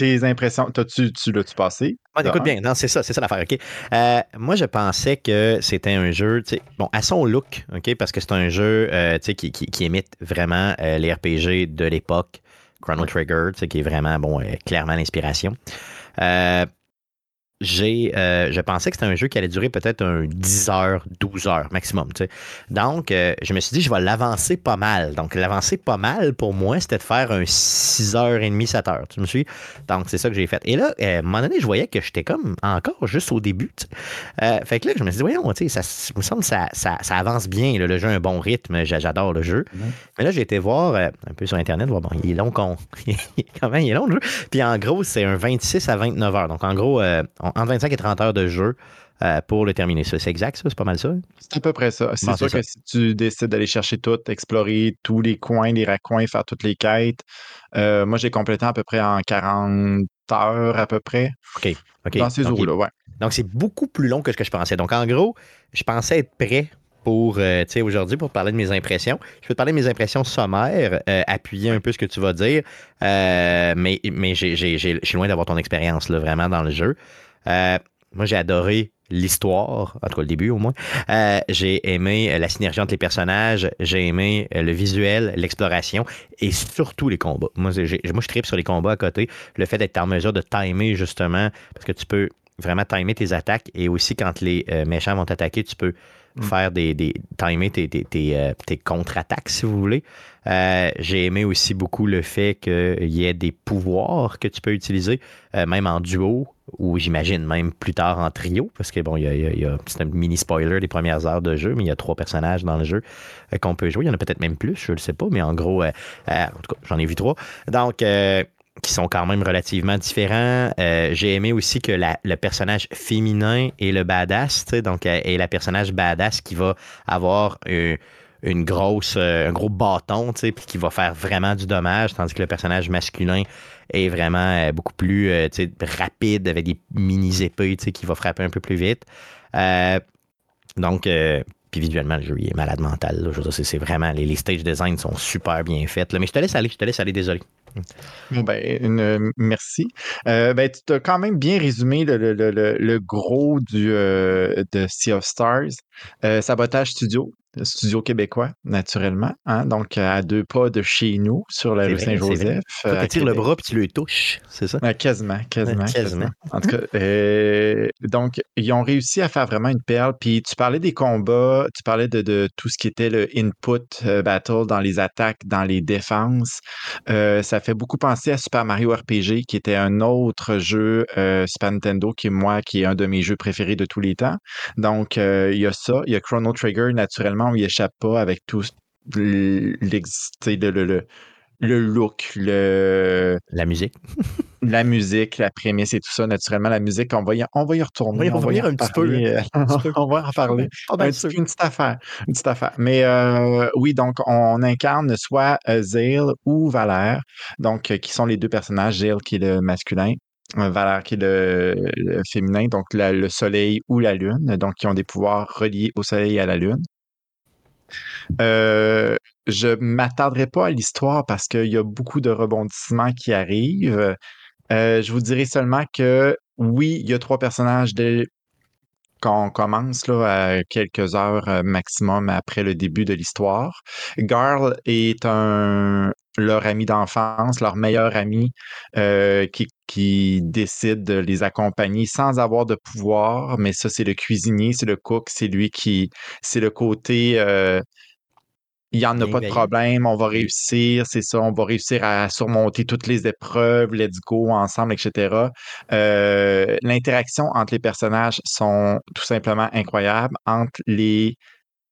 Tes impressions, tu tu l'as-tu passé? Ah, écoute bien, non, c'est ça, c'est ça l'affaire, OK? Euh, moi, je pensais que c'était un jeu, bon, à son look, OK? Parce que c'est un jeu, euh, qui, qui, qui, imite vraiment euh, les RPG de l'époque, Chrono Trigger, qui est vraiment, bon, clairement l'inspiration j'ai, euh, je pensais que c'était un jeu qui allait durer peut-être un 10 heures, 12 heures maximum. Donc, euh, je me suis dit, je vais l'avancer pas mal. Donc, l'avancer pas mal, pour moi, c'était de faire un 6h30, 7 heures. Tu me suis? Donc, c'est ça que j'ai fait. Et là, euh, à un moment donné, je voyais que j'étais comme encore juste au début. fait que là, je me suis dit, voyons, ça me semble que ça, ça, avance bien. le jeu a un bon rythme. J'adore le jeu. Mais là, j'ai été voir un peu sur Internet, voir, bon, il est long, comment il est long le jeu. Puis en gros, c'est un 26 à 29 heures. Donc, en gros, entre 25 et 30 heures de jeu euh, pour le terminer. C'est exact, ça? C'est pas mal ça? C'est à peu près ça. C'est sûr que si tu décides d'aller chercher tout, explorer tous les coins, les raccoins, faire toutes les quêtes, euh, moi, j'ai complété à peu près en 40 heures à peu près. OK. Dans ces eaux-là, ouais. Donc, c'est beaucoup plus long que ce que je pensais. Donc, en gros, je pensais être prêt pour, euh, tu sais, aujourd'hui, pour parler de mes impressions. Je vais te parler de mes impressions sommaires, appuyer un peu ce que tu vas dire, mais, mais je suis loin d'avoir ton expérience, là, vraiment, dans le jeu. Euh, moi, j'ai adoré l'histoire, en tout cas le début au moins. Euh, j'ai aimé la synergie entre les personnages, j'ai aimé le visuel, l'exploration et surtout les combats. Moi, moi je tripe sur les combats à côté. Le fait d'être en mesure de timer justement, parce que tu peux vraiment timer tes attaques et aussi quand les euh, méchants vont t'attaquer, tu peux mm. faire des, des timer tes, tes, tes contre-attaques si vous voulez. j'ai aimé aussi beaucoup le fait qu'il y ait des pouvoirs que tu peux utiliser, même en duo ou j'imagine même plus tard en trio, parce que bon, il y a, c'est un mini spoiler des premières heures de jeu, mais il y a trois personnages dans le jeu euh, qu'on peut jouer. Il y en a peut-être même plus, je ne sais pas, mais en gros, euh, euh, en tout cas, j'en ai vu trois. Donc, qui sont quand même relativement différents. j'ai aimé aussi que le personnage féminin est le badass, donc est la personnage badass qui va avoir une grosse, un gros bâton, puis qui va faire vraiment du dommage, tandis que le personnage masculin est vraiment euh, beaucoup plus euh, rapide avec des mini épées qui va frapper un peu plus vite. Euh, donc, puis visuellement, le jeu est malade mental. c'est, vraiment, les, stage designs sont super bien faits. Mais je te laisse aller, je te laisse aller, désolé. Ben, merci. ben, tu as quand même bien résumé le, gros du, de Sea of Stars. Sabotage Studio, studio québécois, naturellement. Hein? Donc, à deux pas de chez nous, sur la rue Saint-Joseph. Tu tires le bras puis tu le touches, c'est ça? quasiment, quasiment, quasiment, En tout cas, euh, donc, ils ont réussi à faire vraiment une perle. Puis, tu parlais des combats, tu parlais de, tout ce qui était le input euh, battle dans les attaques, dans les défenses. Euh, ça fait beaucoup penser à Super Mario RPG, qui était un autre jeu Super Nintendo, qui est moi, qui est un de mes jeux préférés de tous les temps. Donc, il y a ça. Il y a Chrono Trigger, naturellement on il échappe pas avec tout le, le, le, look, le... La musique. la musique, la prémisse et tout ça. Naturellement, la musique, on va y, on va y retourner. On va y revenir un, petit peu, on va en parler. une petite affaire. Une petite affaire. Mais euh, oui, donc, on incarne soit euh, Zale ou Valère, donc, euh, qui sont les deux personnages. Zale qui est le masculin, Valère qui est le, féminin, donc le soleil ou la lune, donc qui ont des pouvoirs reliés au soleil et à la lune. Euh, je ne m'attarderai pas à l'histoire parce qu'il y a beaucoup de rebondissements qui arrivent. Euh, je vous dirai seulement que oui, il y a trois personnages dès qu'on commence là, à quelques heures euh, maximum après le début de l'histoire. Garl est un leur ami d'enfance, leur meilleur ami qui, qui, décide de les accompagner sans avoir de pouvoir, mais ça, c'est le cuisinier, c'est le cook, c'est lui qui, c'est le côté il n'y en a pas de problème, on va réussir, c'est ça, on va réussir à surmonter toutes les épreuves, let's go ensemble, etc. Euh, l'interaction entre les personnages sont tout simplement incroyables, entre les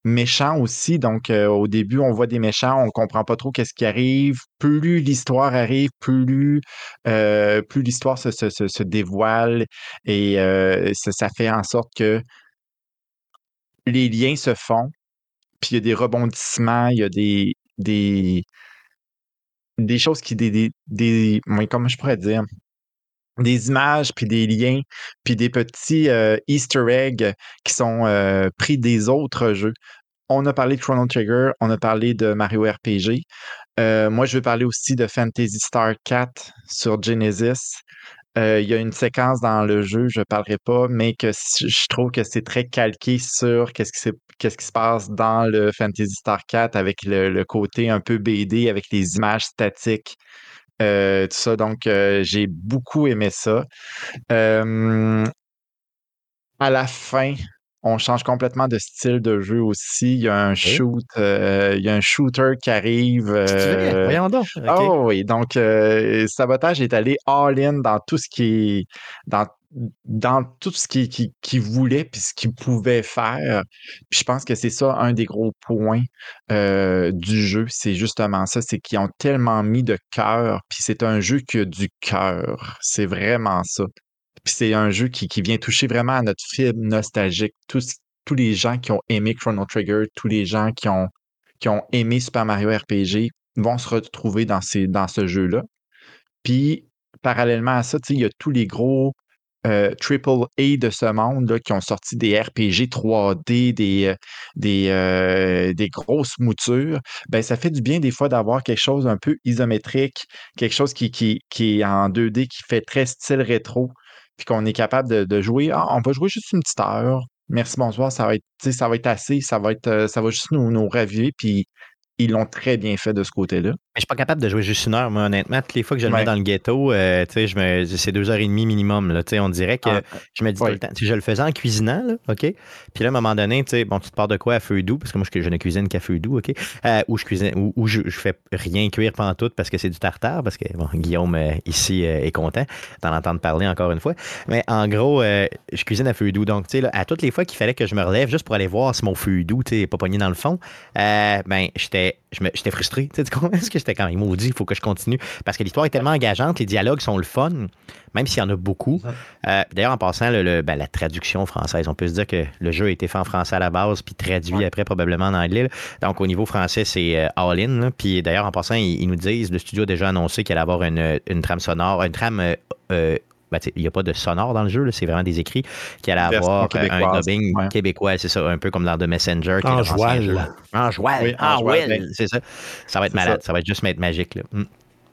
méchants aussi. Donc, euh, au début, on voit des méchants, on ne comprend pas trop qu'est-ce qui arrive. Plus l'histoire arrive, plus, euh, plus l'histoire se, dévoile et ça, ça fait en sorte que les liens se font puis il y a des rebondissements, il y a des, des, des choses qui, des, des, des comment je pourrais dire, des images, puis des liens, puis des petits euh, Easter eggs qui sont euh, pris des autres jeux. On a parlé de Chrono Trigger, on a parlé de Mario RPG. Euh, moi, je vais parler aussi de Fantasy Star 4 sur Genesis. Il y a une séquence dans le jeu, je ne parlerai pas, mais que je trouve que c'est très calqué sur qu'est-ce qui, qui se passe dans le Fantasy Star 4 avec le, côté un peu BD, avec les images statiques. Euh, tout ça, donc euh, j'ai beaucoup aimé ça. à la fin, on change complètement de style de jeu aussi. Il y a un shoot, euh, il y a un shooter qui arrive. Euh... Voyons donc. Oh oui, donc euh, Sabotage est allé all-in dans tout ce qui dans dans tout ce qu'il qui, voulait puis ce qu'il pouvait faire. Puis je pense que c'est ça un des gros points euh, du jeu. C'est justement ça, c'est qu'ils ont tellement mis de cœur. Puis c'est un jeu qui a du cœur. C'est vraiment ça c'est un jeu qui, vient toucher vraiment à notre fibre nostalgique. Tous, tous les gens qui ont aimé Chrono Trigger, tous les gens qui ont, qui ont aimé Super Mario RPG vont se retrouver dans, ces, dans ce jeu-là. Puis, parallèlement à ça, il y a tous les gros euh, triple A de ce monde qui ont sorti des RPG 3D, des, euh, des, euh, des grosses moutures, ben, ça fait du bien des fois d'avoir quelque chose un peu isométrique, quelque chose qui, qui, qui est en 2D, qui fait très style rétro, puis qu'on est capable de, jouer. Ah, on va jouer juste une petite heure. Merci, bonsoir. Ça va être, ça va être assez. Ça va être, ça va juste nous, nous raviver. Puis ils l'ont très bien fait de ce côté-là. Je suis pas capable de jouer juste une heure, moi, honnêtement. Toutes les fois que je le mets dans le ghetto, euh, je me, c'est deux heures et demie minimum. Là, on dirait que ah, je me dis tout le temps. Je le faisais en cuisinant, là, OK? Puis là, à un moment donné, bon, tu te pars de quoi à feu doux, parce que moi, je, ne cuisine qu'à feu doux, OK? Euh, ou je cuisine, ou, je, fais rien cuire pendant tout parce que c'est du tartare, parce que bon, Guillaume euh, ici est content d'en entendre parler encore une fois. Mais en gros, je cuisine à feu doux. Donc, à toutes les fois qu'il fallait que je me relève juste pour aller voir si mon feu doux, sais, pas pogné dans le fond, ben, j'étais, j'étais frustré. Tu sais, est-ce que j'étais quand même maudit? Il faut que je continue. Parce que l'histoire est tellement engageante, les dialogues sont le fun, même s'il y en a beaucoup. Euh, d'ailleurs, en passant, le, ben, la traduction française, on peut se dire que le jeu a été fait en français à la base, puis traduit après probablement en anglais. Donc, au niveau français, c'est euh, all-in. Puis d'ailleurs, en passant, ils, nous disent, le studio a déjà annoncé qu'il allait avoir une, une trame sonore, une trame euh, ben, il n'y a pas de sonore dans le jeu, c'est vraiment des écrits qui allaient avoir un dubbing québécois, c'est ça, un peu comme dans The Messenger. En joual. En joual. En c'est ça. Ça va être malade, ça. va être juste être magique. Là. Mm.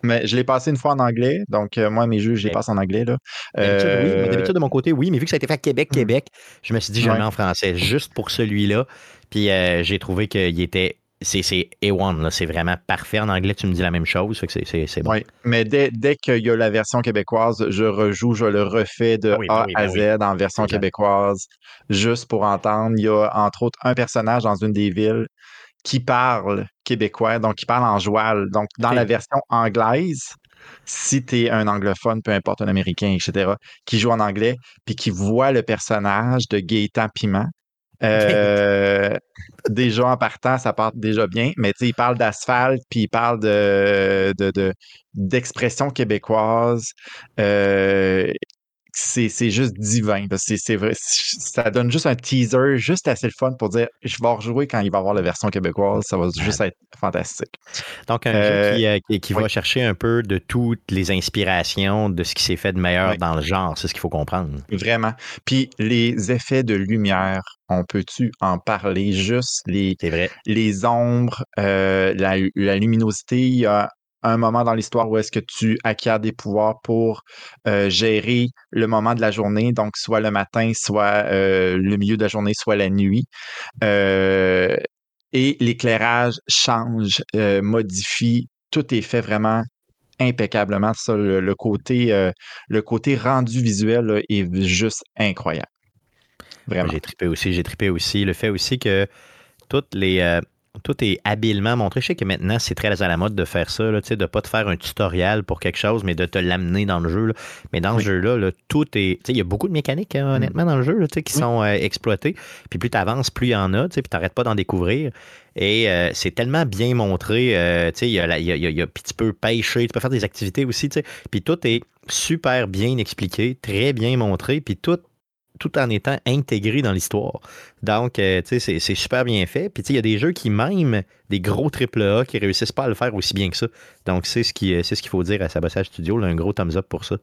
Mais je l'ai passé une fois en anglais, donc euh, moi, mes jeux, je les passe en anglais. Là. D'habitude, oui. Euh, d'habitude, de mon côté, oui, mais vu que ça a été fait à Québec, mm. Québec, je me suis dit, je le mets en français juste pour celui-là. Puis j'ai trouvé qu'il était c'est A1, c'est vraiment parfait. En anglais, tu me dis la même chose, c'est bon. Oui, mais dès, dès qu'il y a la version québécoise, je rejoue, je le refais de ah A à ben Z en version québécoise, juste pour entendre. Il y a entre autres un personnage dans une des villes qui parle québécois, donc qui parle en joual. Donc, dans la version anglaise, si tu es un anglophone, peu importe un américain, etc., qui joue en anglais, puis qui voit le personnage de Gaëtan Piment, euh, déjà en partant, ça part déjà bien, mais il parle d'asphalte, puis il parle de, d'expression québécoise. Euh, c'est juste divin. C'est vrai, ça donne juste un teaser, juste assez le fun pour dire je vais rejouer quand il va avoir la version québécoise. Ça va juste être fantastique. Donc, un jeu euh, qui, va chercher un peu de toutes les inspirations de ce qui s'est fait de meilleur dans le genre. C'est ce qu'il faut comprendre. Vraiment. Puis les effets de lumière, on peut-tu en parler? Juste? Les, les ombres, euh, la, la, luminosité. Il y a un moment dans l'histoire où est-ce que tu acquiers des pouvoirs pour euh, gérer le moment de la journée, donc soit le matin, soit euh, le milieu de la journée, soit la nuit. Et l'éclairage change, modifie, tout est fait vraiment impeccablement. Ça, le, côté, le côté rendu visuel est juste incroyable. Vraiment. J'ai trippé aussi, j'ai trippé aussi. Le fait aussi que toutes les tout est habilement montré. Je sais que maintenant, c'est très à la mode de faire ça, là, de ne pas te faire un tutoriel pour quelque chose, mais de te l'amener dans le jeu. Mais dans ce jeu-là, tout est. Il y a beaucoup de mécaniques, hein, mm. honnêtement, dans le jeu qui sont euh, exploitées. Puis plus tu avances, plus il y en a, puis tu n'arrêtes pas d'en découvrir. Et euh, c'est tellement bien montré. Euh, il y a, y a, tu peux pêcher, tu peux faire des activités aussi. Puis tout est super bien expliqué, très bien montré. Puis tout tout en étant intégré dans l'histoire. Donc, euh, tu sais, c'est super bien fait. Puis, tu sais, il y a des jeux qui, même des gros AAA, qui réussissent pas à le faire aussi bien que ça. Donc, c'est ce qu'il ce qu'il faut dire à Sabotage Studio. un gros thumbs up pour ça.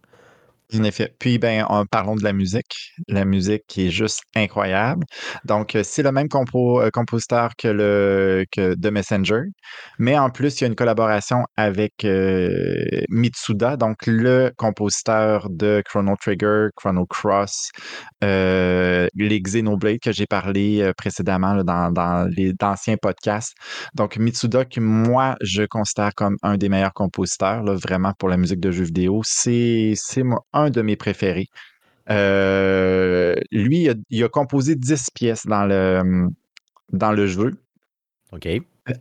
En effet. Puis, ben, en, parlons de la musique. La musique qui est juste incroyable. Donc, euh, c'est le même euh, compositeur que, The Messenger. Mais en plus, il y a une collaboration avec euh, Mitsuda, donc le compositeur de Chrono Trigger, Chrono Cross, les Xenoblade que j'ai parlé précédemment dans, dans les anciens podcasts. Donc, Mitsuda, que moi, je considère comme un des meilleurs compositeurs, vraiment, pour la musique de jeux vidéo. C'est un de mes préférés. Euh, lui, il a, composé 10 pièces dans le, dans le jeu. OK.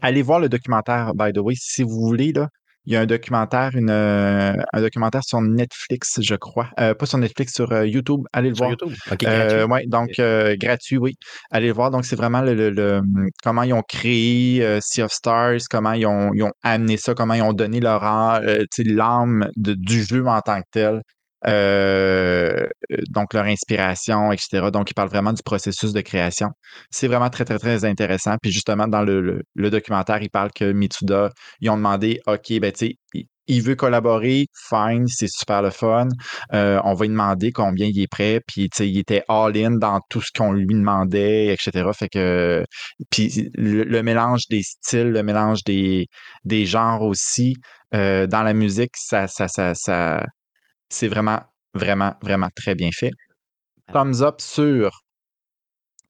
Allez voir le documentaire, by the way, si vous voulez. Là, il y a un documentaire, une, un documentaire sur Netflix, je crois. Euh, pas sur Netflix, sur euh, YouTube. Allez le sur voir. YouTube? Ouais, donc gratuit, oui. Allez le voir. Donc, c'est vraiment le, comment ils ont créé Sea of Stars, comment ils ont, ils ont, amené ça, comment ils ont donné leur l'âme du jeu en tant que tel. Euh, donc leur inspiration, etc. Donc, il parle vraiment du processus de création. C'est vraiment très, très, très intéressant. Puis justement, dans le, documentaire, il parle que Mitsuda, ils ont demandé, OK, ben tu sais, il veut collaborer, fine, c'est super le fun. Euh, on va lui demander combien il est prêt. Puis, tu sais, il était all-in dans tout ce qu'on lui demandait, etc. Fait que, puis le, mélange des styles, le mélange des, des genres aussi, euh, dans la musique, ça, ça, ça, ça, c'est vraiment, vraiment, vraiment très bien fait. Thumbs up sur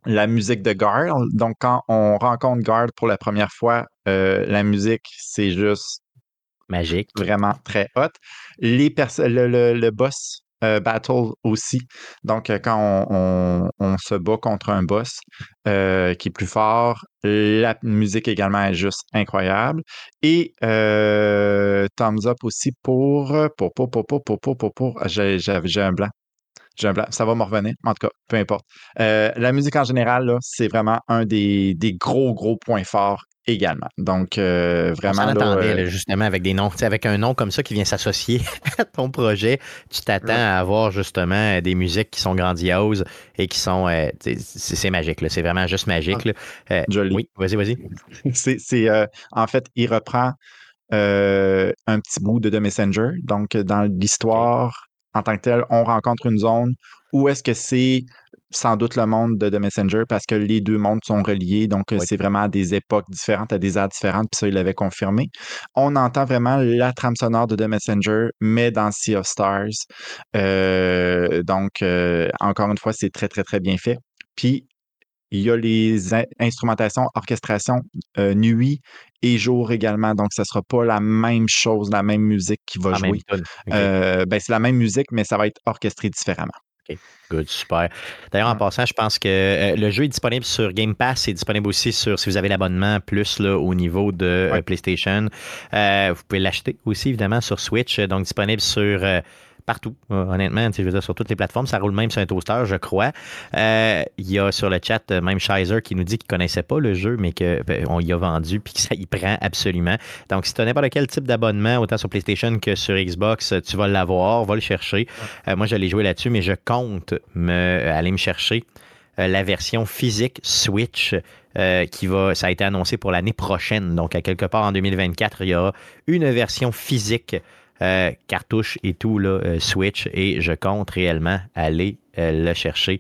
la musique de Guard. Donc, quand on rencontre Guard pour la première fois, euh, la musique, c'est juste magique. Vraiment très hot. Les le, le, boss euh, battle aussi. Donc, euh, quand on, se bat contre un boss euh, qui est plus fort, la musique également est juste incroyable. Et thumbs up aussi pour. Pour, pour, pour, pour, pour, pour, pour, ah, J'ai un blanc. J'ai un blanc. Ça va me revenir. En tout cas, peu importe. la musique en général, c'est vraiment un des, des, gros, gros points forts également. Donc, euh, vraiment. On attendait, euh, justement, avec des noms. Avec un nom comme ça qui vient s'associer à ton projet, tu t'attends à avoir justement des musiques qui sont grandioses et qui sont. Euh, c'est magique, c'est vraiment juste magique. Ah, joli. Oui, vas-y, vas-y. c'est, en fait, il reprend un petit bout de The Messenger. Donc, dans l'histoire, en tant que tel, on rencontre une zone où est-ce que c'est sans doute le monde de The Messenger parce que les deux mondes sont reliés. Donc, euh, c'est vraiment à des époques différentes, à des arts différentes. Puis ça, il l'avait confirmé. On entend vraiment la trame sonore de The Messenger, mais dans Sea of Stars. Euh, donc, euh, encore une fois, c'est très, très, très bien fait. Puis, il y a les instrumentations, orchestration nuit et jour également. Donc, ça ne sera pas la même chose, la même musique qui va jouer. ben, c'est la même musique, mais ça va être orchestré différemment. Good, super. D'ailleurs, en passant, je pense que euh, le jeu est disponible sur Game Pass, c'est disponible aussi sur, si vous avez l'abonnement plus là, au niveau de euh, PlayStation. Euh, vous pouvez l'acheter aussi, évidemment, sur Switch, donc disponible sur partout, euh, honnêtement. Je veux dire, sur toutes les plateformes. Ça roule même sur un toaster, je crois. Euh, il y a sur le chat euh, même Shizer qui nous dit qu'il ne connaissait pas le jeu, mais qu'on ben, y a vendu puis que ça y prend absolument. Donc, si tu as n'importe quel type d'abonnement, autant sur PlayStation que sur Xbox, tu vas l'avoir, va le chercher. moi, je l'ai joué là-dessus, mais je compte me, aller me chercher la version physique Switch. qui va, ça a été annoncé pour l'année prochaine. Donc, à quelque part en 2024, il y aura une version physique euh, cartouche et tout, là, euh, Switch, et je compte réellement aller euh, le chercher.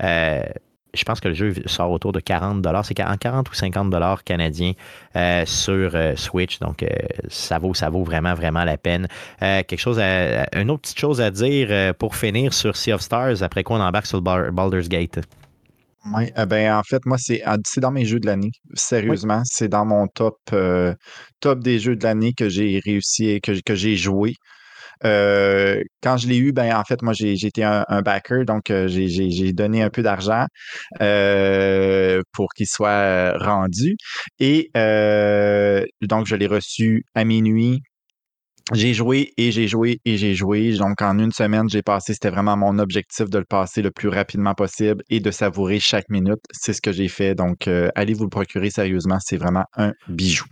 je pense que le jeu sort autour de 40 C'est 40 ou 50 canadiens sur Switch. Donc, ça vaut, ça vaut vraiment, vraiment la peine. quelque chose une autre petite chose à dire pour finir sur Sea of Stars, après quoi on embarque sur Baldur's Gate. Oui, eh ben, en fait, moi, c'est c'est dans mes jeux de l'année. Sérieusement, c'est dans mon top, euh, top des jeux de l'année que j'ai réussi, que, que j'ai joué. Euh, quand je l'ai eu, ben en fait, moi, j'ai été un, backer, donc euh, j'ai donné un peu d'argent pour qu'il soit rendu. Et donc, je l'ai reçu à minuit j'ai joué et j'ai joué et j'ai joué. Donc, en une semaine, j'ai passé, c'était vraiment mon objectif de le passer le plus rapidement possible et de savourer chaque minute. C'est ce que j'ai fait. Donc, euh, allez vous le procurer sérieusement. C'est vraiment un bijou.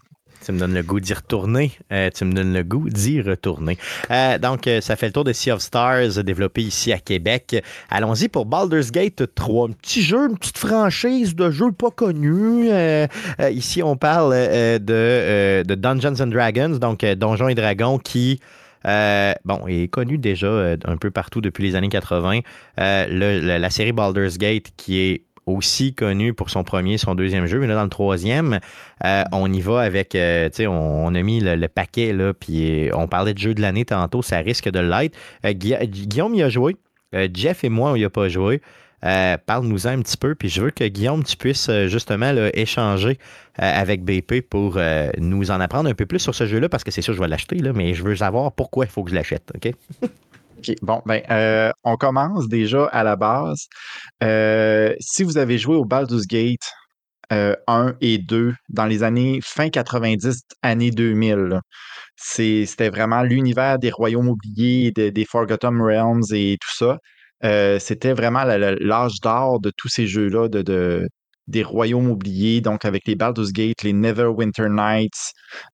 Tu me donnes le goût d'y retourner. Euh, tu me donnes le goût d'y retourner. Euh, donc, euh, ça fait le tour de Sea of Stars, développé ici à Québec. Allons-y pour Baldur's Gate 3. Un petit jeu, une petite franchise de jeu pas connu. ici, on parle de, de, Dungeons and Dragons, donc Donjons et Dragons, qui... bon, est connu déjà un peu partout depuis les années 80. la série Baldur's Gate, qui est aussi connu pour son premier, son deuxième jeu, mais là, dans le troisième, euh, on y va avec, euh, tu sais, on, a mis le, paquet, là, puis on parlait de jeu de l'année tantôt, ça risque de l'être. Euh, Guillaume y a joué, Jeff et moi, on n'y a pas joué. Parle-nous un petit peu, puis je veux que Guillaume, tu puisses justement échanger avec BP pour nous en apprendre un peu plus sur ce jeu-là, parce que c'est sûr, je vais l'acheter, mais je veux savoir pourquoi il faut que je l'achète, OK? bon, ben, euh, on commence déjà à la base. Euh, si vous avez joué au Baldur's Gate 1 euh, et 2 dans les années fin 90, années 2000, c'était vraiment l'univers des royaumes oubliés, des Forgotten Realms et tout ça. c'était vraiment l'âge d'or de tous ces jeux-là des royaumes oubliés, donc avec les Baldur's Gate, les Neverwinter Nights,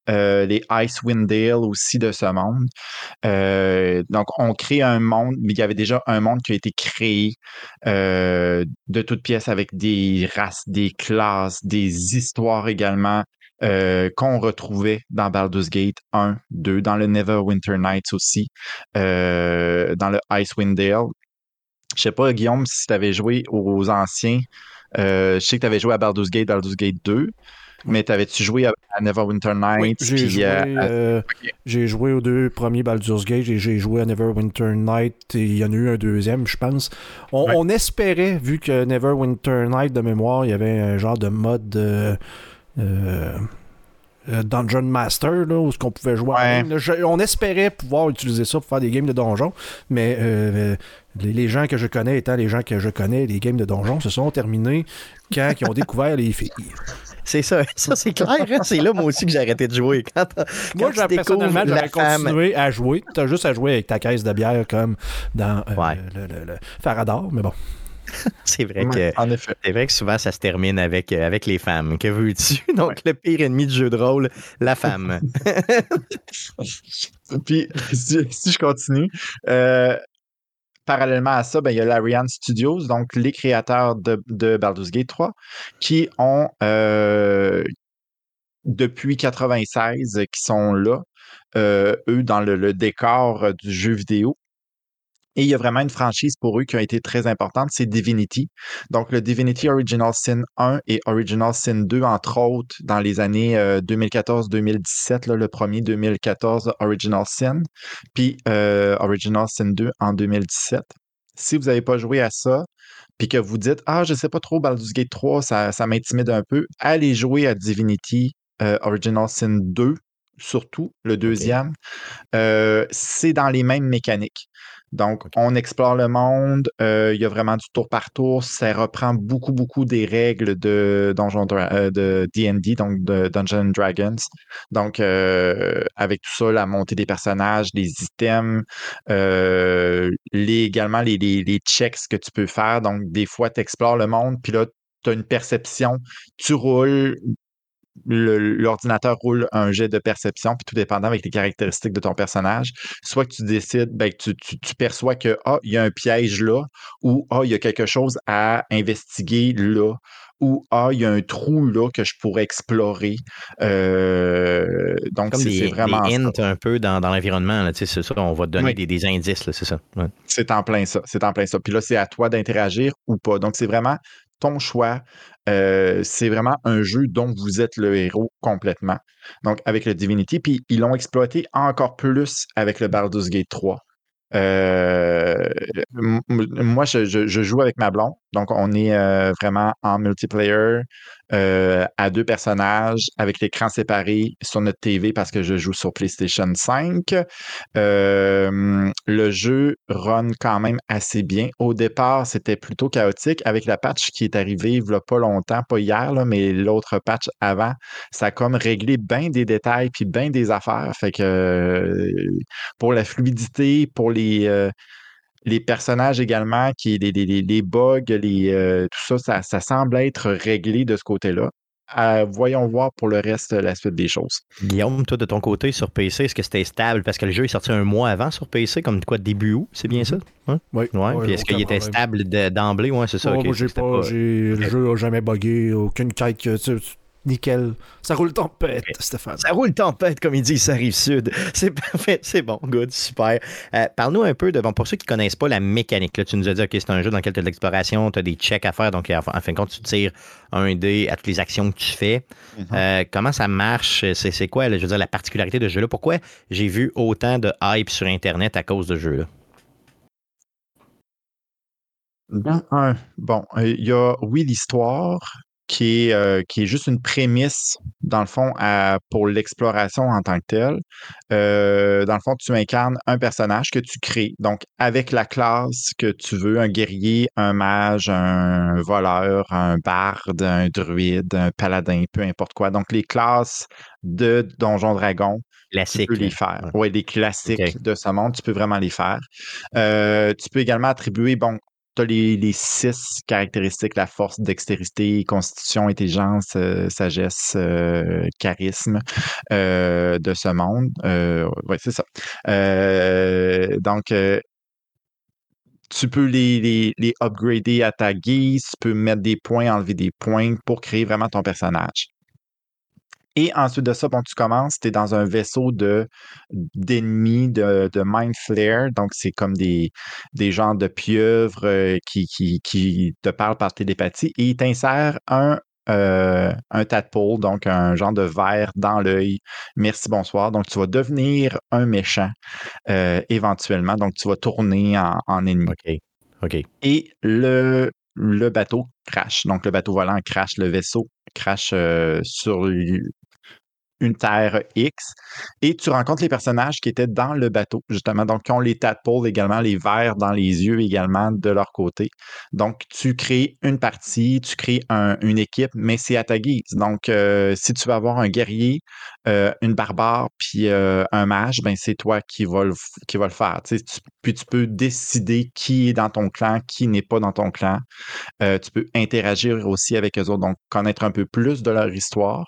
euh, les Icewind Dale aussi de ce monde. Euh, donc, on crée un monde, mais il y avait déjà un monde qui a été créé euh, de toutes pièces avec des races, des classes, des histoires également. qu'on retrouvait dans Baldur's Gate 1, 2, dans le Neverwinter Nights aussi, dans le Icewind Dale. Je sais pas, Guillaume, si tu avais joué aux anciens, euh, je sais que tu avais joué à Baldur's Gate, Baldur's Gate 2. Mais t'avais-tu joué à, Neverwinter Nights? j'ai joué, euh, euh, joué, aux deux premiers Baldur's Gate et j'ai joué à Neverwinter Night et il y en a eu un deuxième, je pense. On, espérait, vu que Neverwinter Night, de mémoire, il y avait un genre de mode... Dungeon Master, là, où ce qu'on pouvait jouer. on espérait pouvoir utiliser ça pour faire des games de donjons, mais les, gens que je connais étant les gens que je connais, les games de donjons se sont terminés quand ils ont découvert les filles. C'est ça, ça c'est clair. Hein. C'est là, moi aussi, que j'ai arrêté de jouer. Quand, moi, personnellement, j'aurais continué à jouer. Tu as juste à jouer avec ta caisse de bière comme dans euh, le, le, Faradar, mais bon. c'est vrai que c'est vrai que souvent ça se termine avec, euh, avec les femmes. Que veux-tu? Donc le pire ennemi du jeu de rôle, la femme. Puis si, je continue, euh, parallèlement à ça, ben, il y a l'Ariane Studios, donc les créateurs de, de Baldur's Gate 3, qui ont euh, depuis 96 qui sont là, euh, eux, dans le, décor du jeu vidéo. Et il y a vraiment une franchise pour eux qui a été très importante, c'est Divinity. Donc, le Divinity Original Sin 1 et Original Sin 2, entre autres, dans les années 2014-2017, euh, le premier 2014 Original Sin, puis euh, Original Sin 2 en 2017. si vous n'avez pas joué à ça, puis que vous dites Ah, je sais pas trop, Baldur's Gate 3, ça, ça m'intimide un peu, allez jouer à Divinity euh, Original Sin 2, surtout, le deuxième. Euh, c'est dans les mêmes mécaniques. Donc, on explore le monde. Euh, il y a vraiment du tour par tour. Ça reprend beaucoup, beaucoup des règles de Donjon de D&D, donc de Dungeons Dragons. Donc, avec tout ça, la montée des personnages, les items, les, également les, les, les, checks que tu peux faire. Donc, des fois, tu explores le monde, puis là, tu as une perception. Tu roules, l'ordinateur roule un jet de perception, puis tout dépendant avec les caractéristiques de ton personnage, soit que tu décides, ben, que tu, perçois que ah, il y a un piège là, ou ah, il y a quelque chose à investiguer là, ou ah, il y a un trou là que je pourrais explorer. Euh, donc, c'est vraiment. Des hints un peu dans, l'environnement, c'est ça, on va te donner des, indices, c'est ça. C'est en plein ça, c'est en plein ça. Puis là, c'est à toi d'interagir ou pas. Donc, c'est vraiment ton choix. C'est vraiment un jeu dont vous êtes le héros complètement. Donc, avec le Divinity, puis ils l'ont exploité encore plus avec le Baldur's Gate 3. Euh, moi, je, joue avec ma blonde, donc on est vraiment en multiplayer euh, à deux personnages avec l'écran séparé sur notre TV parce que je joue sur PlayStation 5. le jeu run quand même assez bien. Au départ, c'était plutôt chaotique avec la patch qui est arrivée il pas longtemps, pas hier, là, mais l'autre patch avant. Ça a comme réglé bien des détails puis bien des affaires. Fait que pour la fluidité, pour euh, les, personnages également, qui, les, les, bugs, les, euh, tout ça, ça, semble être réglé de ce côté-là. Euh, voyons voir pour le reste la suite des choses. Guillaume, toi de ton côté sur PC, est-ce que c'était stable? Parce que le jeu est sorti un mois avant sur PC, comme quoi début août, c'est bien ça? Oui. Ouais. Puis est-ce qu'il était stable d'emblée? Ouais, c'est ça. moi, j'ai pas, le jeu n'a jamais buggé, aucune quête. Nickel. Ça roule tempête, Stéphane. Ça roule tempête, comme il dit, ça arrive sud. C'est parfait, c'est bon, good, super. Euh, parle-nous un peu de, bon, pour ceux qui ne connaissent pas la mécanique, là, tu nous as dit, OK, c'est un jeu dans lequel tu as de l'exploration, tu as des checks à faire, donc en fin de compte, tu tires un dé à toutes les actions que tu fais. Mm-hmm. Euh, comment ça marche? C'est quoi, je veux dire, la particularité de ce jeu-là? Pourquoi j'ai vu autant de hype sur Internet à cause de ce jeu-là? bon, il y a, oui, l'histoire, qui est, euh, qui est juste une prémisse, dans le fond, pour l'exploration en tant que telle. Euh, dans le fond, tu incarnes un personnage que tu crées. Donc, avec la classe que tu veux, un guerrier, un mage, un voleur, un barde, un druide, un paladin, peu importe quoi. Donc, les classes de Donjon Dragon, tu peux les faire. Oui, les classiques de ce monde, tu peux vraiment les faire. Euh, tu peux également attribuer, bon, tu as les, six caractéristiques, la force, dextérité, constitution, intelligence, euh, sagesse, euh, charisme euh, de ce monde. oui, c'est ça. donc, tu peux les, les, les, upgrader à ta guise, tu peux mettre des points, enlever des points pour créer vraiment ton personnage. Et ensuite de ça, bon, tu commences, tu es dans un vaisseau de d'ennemis, de, de mind flare. Donc, c'est comme des, des genres de pieuvres euh, qui, qui, qui, te parlent par télépathie. Et ils t'insèrent un, euh, un tadpole, donc un genre de verre dans l'œil. Merci, bonsoir. Donc, tu vas devenir un méchant euh, éventuellement. Donc, tu vas tourner en, en ennemi. OK. OK. Et le, le bateau crash. Donc, le bateau volant crash, le vaisseau crash sur une Terre X, et tu rencontres les personnages qui étaient dans le bateau, justement, donc qui ont les tadpoles également, les verres dans les yeux également de leur côté. Donc, tu crées une partie, tu crées une équipe, mais c'est à ta guise. Donc, euh, si tu veux avoir un guerrier, euh, une barbare, puis euh, un mage, ben c'est toi qui va le, qui va le faire. puis tu peux décider qui est dans ton clan, qui n'est pas dans ton clan. tu peux interagir aussi avec eux autres, donc connaître un peu plus de leur histoire.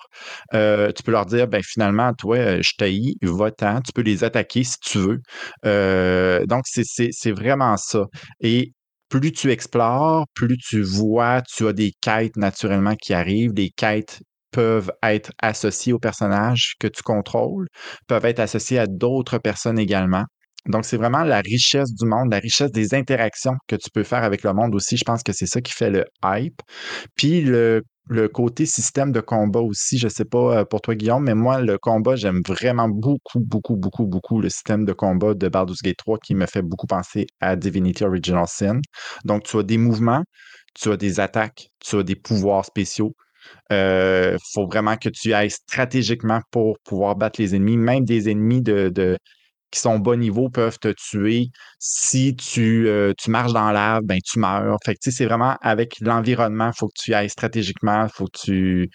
tu peux leur dire ben, finalement, toi, euh, je t'haïs, va-t'en, tu peux les attaquer si tu veux. Euh, donc, c'est vraiment ça. Et plus tu explores, plus tu vois, tu as des quêtes naturellement qui arrivent. Les quêtes peuvent être associées aux personnages que tu contrôles, peuvent être associées à d'autres personnes également. Donc, c'est vraiment la richesse du monde, la richesse des interactions que tu peux faire avec le monde aussi. Je pense que c'est ça qui fait le hype. Puis, le le côté système de combat aussi, je sais pas pour toi, Guillaume, mais moi, le combat, j'aime vraiment beaucoup, beaucoup, beaucoup, beaucoup le système de combat de Baldur's Gate 3 qui me fait beaucoup penser à Divinity Original Sin. Donc, tu as des mouvements, tu as des attaques, tu as des pouvoirs spéciaux. Il faut vraiment que tu ailles stratégiquement pour pouvoir battre les ennemis, même des ennemis de, qui sont bas niveau peuvent te tuer. Si tu, euh, tu marches dans l'arbre, ben tu meurs. Fait que c'est vraiment avec l'environnement, il faut que tu ailles stratégiquement, faut que tu.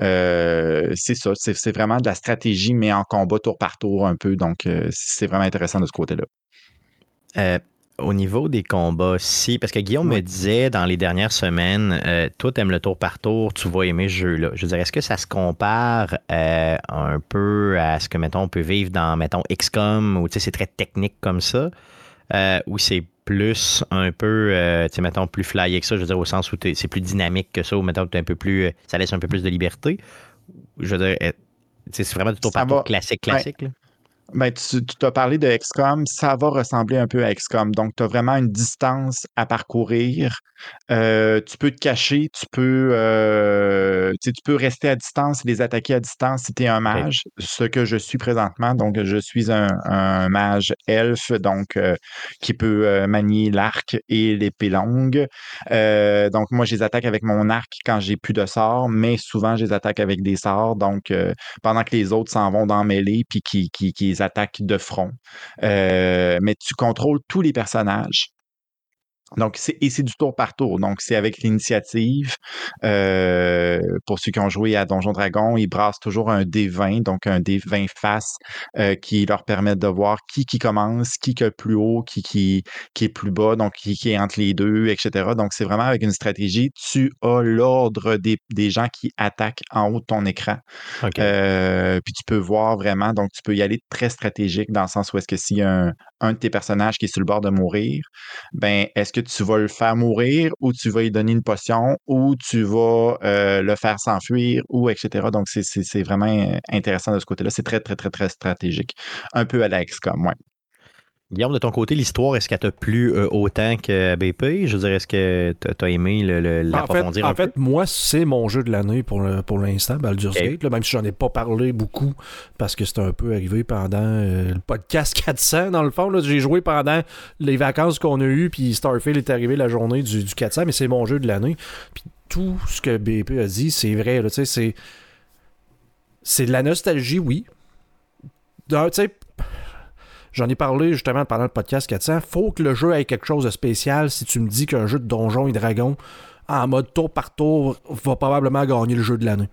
Euh, c'est ça, c'est vraiment de la stratégie, mais en combat tour par tour un peu. Donc, euh, c'est vraiment intéressant de ce côté-là au niveau des combats, si, parce que Guillaume me disait dans les dernières semaines, euh, toi, t'aimes le tour par tour, tu vas aimer ce jeu-là. Je veux dire, est-ce que ça se compare euh, un peu à ce que, mettons, on peut vivre dans, mettons, XCOM, où, tu sais, c'est très technique comme ça, euh, ou c'est plus, un peu, tu sais, mettons, plus flyé que ça, je veux dire, au sens où c'est plus dynamique que ça, ou, mettons, un peu plus, ça laisse un peu plus de liberté? Je veux dire, c'est vraiment du tour par tour classique, classique, là. Ben, tu, tu as parlé de XCOM, ça va ressembler un peu à XCOM. Donc, tu as vraiment une distance à parcourir. Euh, tu peux te cacher, tu peux, euh, tu peux rester à distance les attaquer à distance si tu es un mage, ce que je suis présentement. Donc, je suis un, mage elfe, donc euh, qui peut manier l'arc et l'épée longue. donc, moi, je les attaque avec mon arc quand j'ai plus de sorts, mais souvent, je les attaque avec des sorts. Donc, pendant que les autres s'en vont dans mêlée puis qui, qui, qui attaques de front. mais tu contrôles tous les personnages. Donc, c'est, et c'est du tour par tour. Donc, c'est avec l'initiative. Euh, pour ceux qui ont joué à Donjon Dragon, ils brassent toujours un D20, donc un D20 face, euh, qui leur permet de voir qui qui commence, qui qui est plus haut, qui qui, qui est plus bas, donc qui, qui est entre les deux, etc. Donc, c'est vraiment avec une stratégie. Tu as l'ordre des, des gens qui attaquent en haut de ton écran. Euh, puis tu peux voir vraiment, donc tu peux y aller très stratégique dans le sens où est-ce que s'il y a un, un de tes personnages qui est sur le bord de mourir, ben est-ce que tu vas le faire mourir ou tu vas lui donner une potion ou tu vas euh, le faire s'enfuir ou etc. Donc c'est vraiment euh, intéressant de ce côté-là. C'est très, très, très, très stratégique. Un peu à la XCOM, ouais. Guillaume, de ton côté, l'histoire, est-ce qu'elle t'a plu euh, autant que BP? Je veux dire, est-ce que tu as aimé l'approfondir? En, fait, moi, c'est mon jeu de l'année pour, pour l'instant, Baldur's Gate, même si j'en ai pas parlé beaucoup parce que c'est un peu arrivé pendant euh, le podcast 400, dans le fond. J'ai joué pendant les vacances qu'on a eues, puis Starfield est arrivé la journée du, du 400, mais c'est mon jeu de l'année. Puis tout ce que BP a dit, c'est vrai. C'est c'est de la nostalgie, oui. Tu sais, J'en ai parlé justement pendant le podcast 400. Faut que le jeu ait quelque chose de spécial. Si tu me dis qu'un jeu de donjons et dragons en mode tour par tour va probablement gagner le jeu de l'année.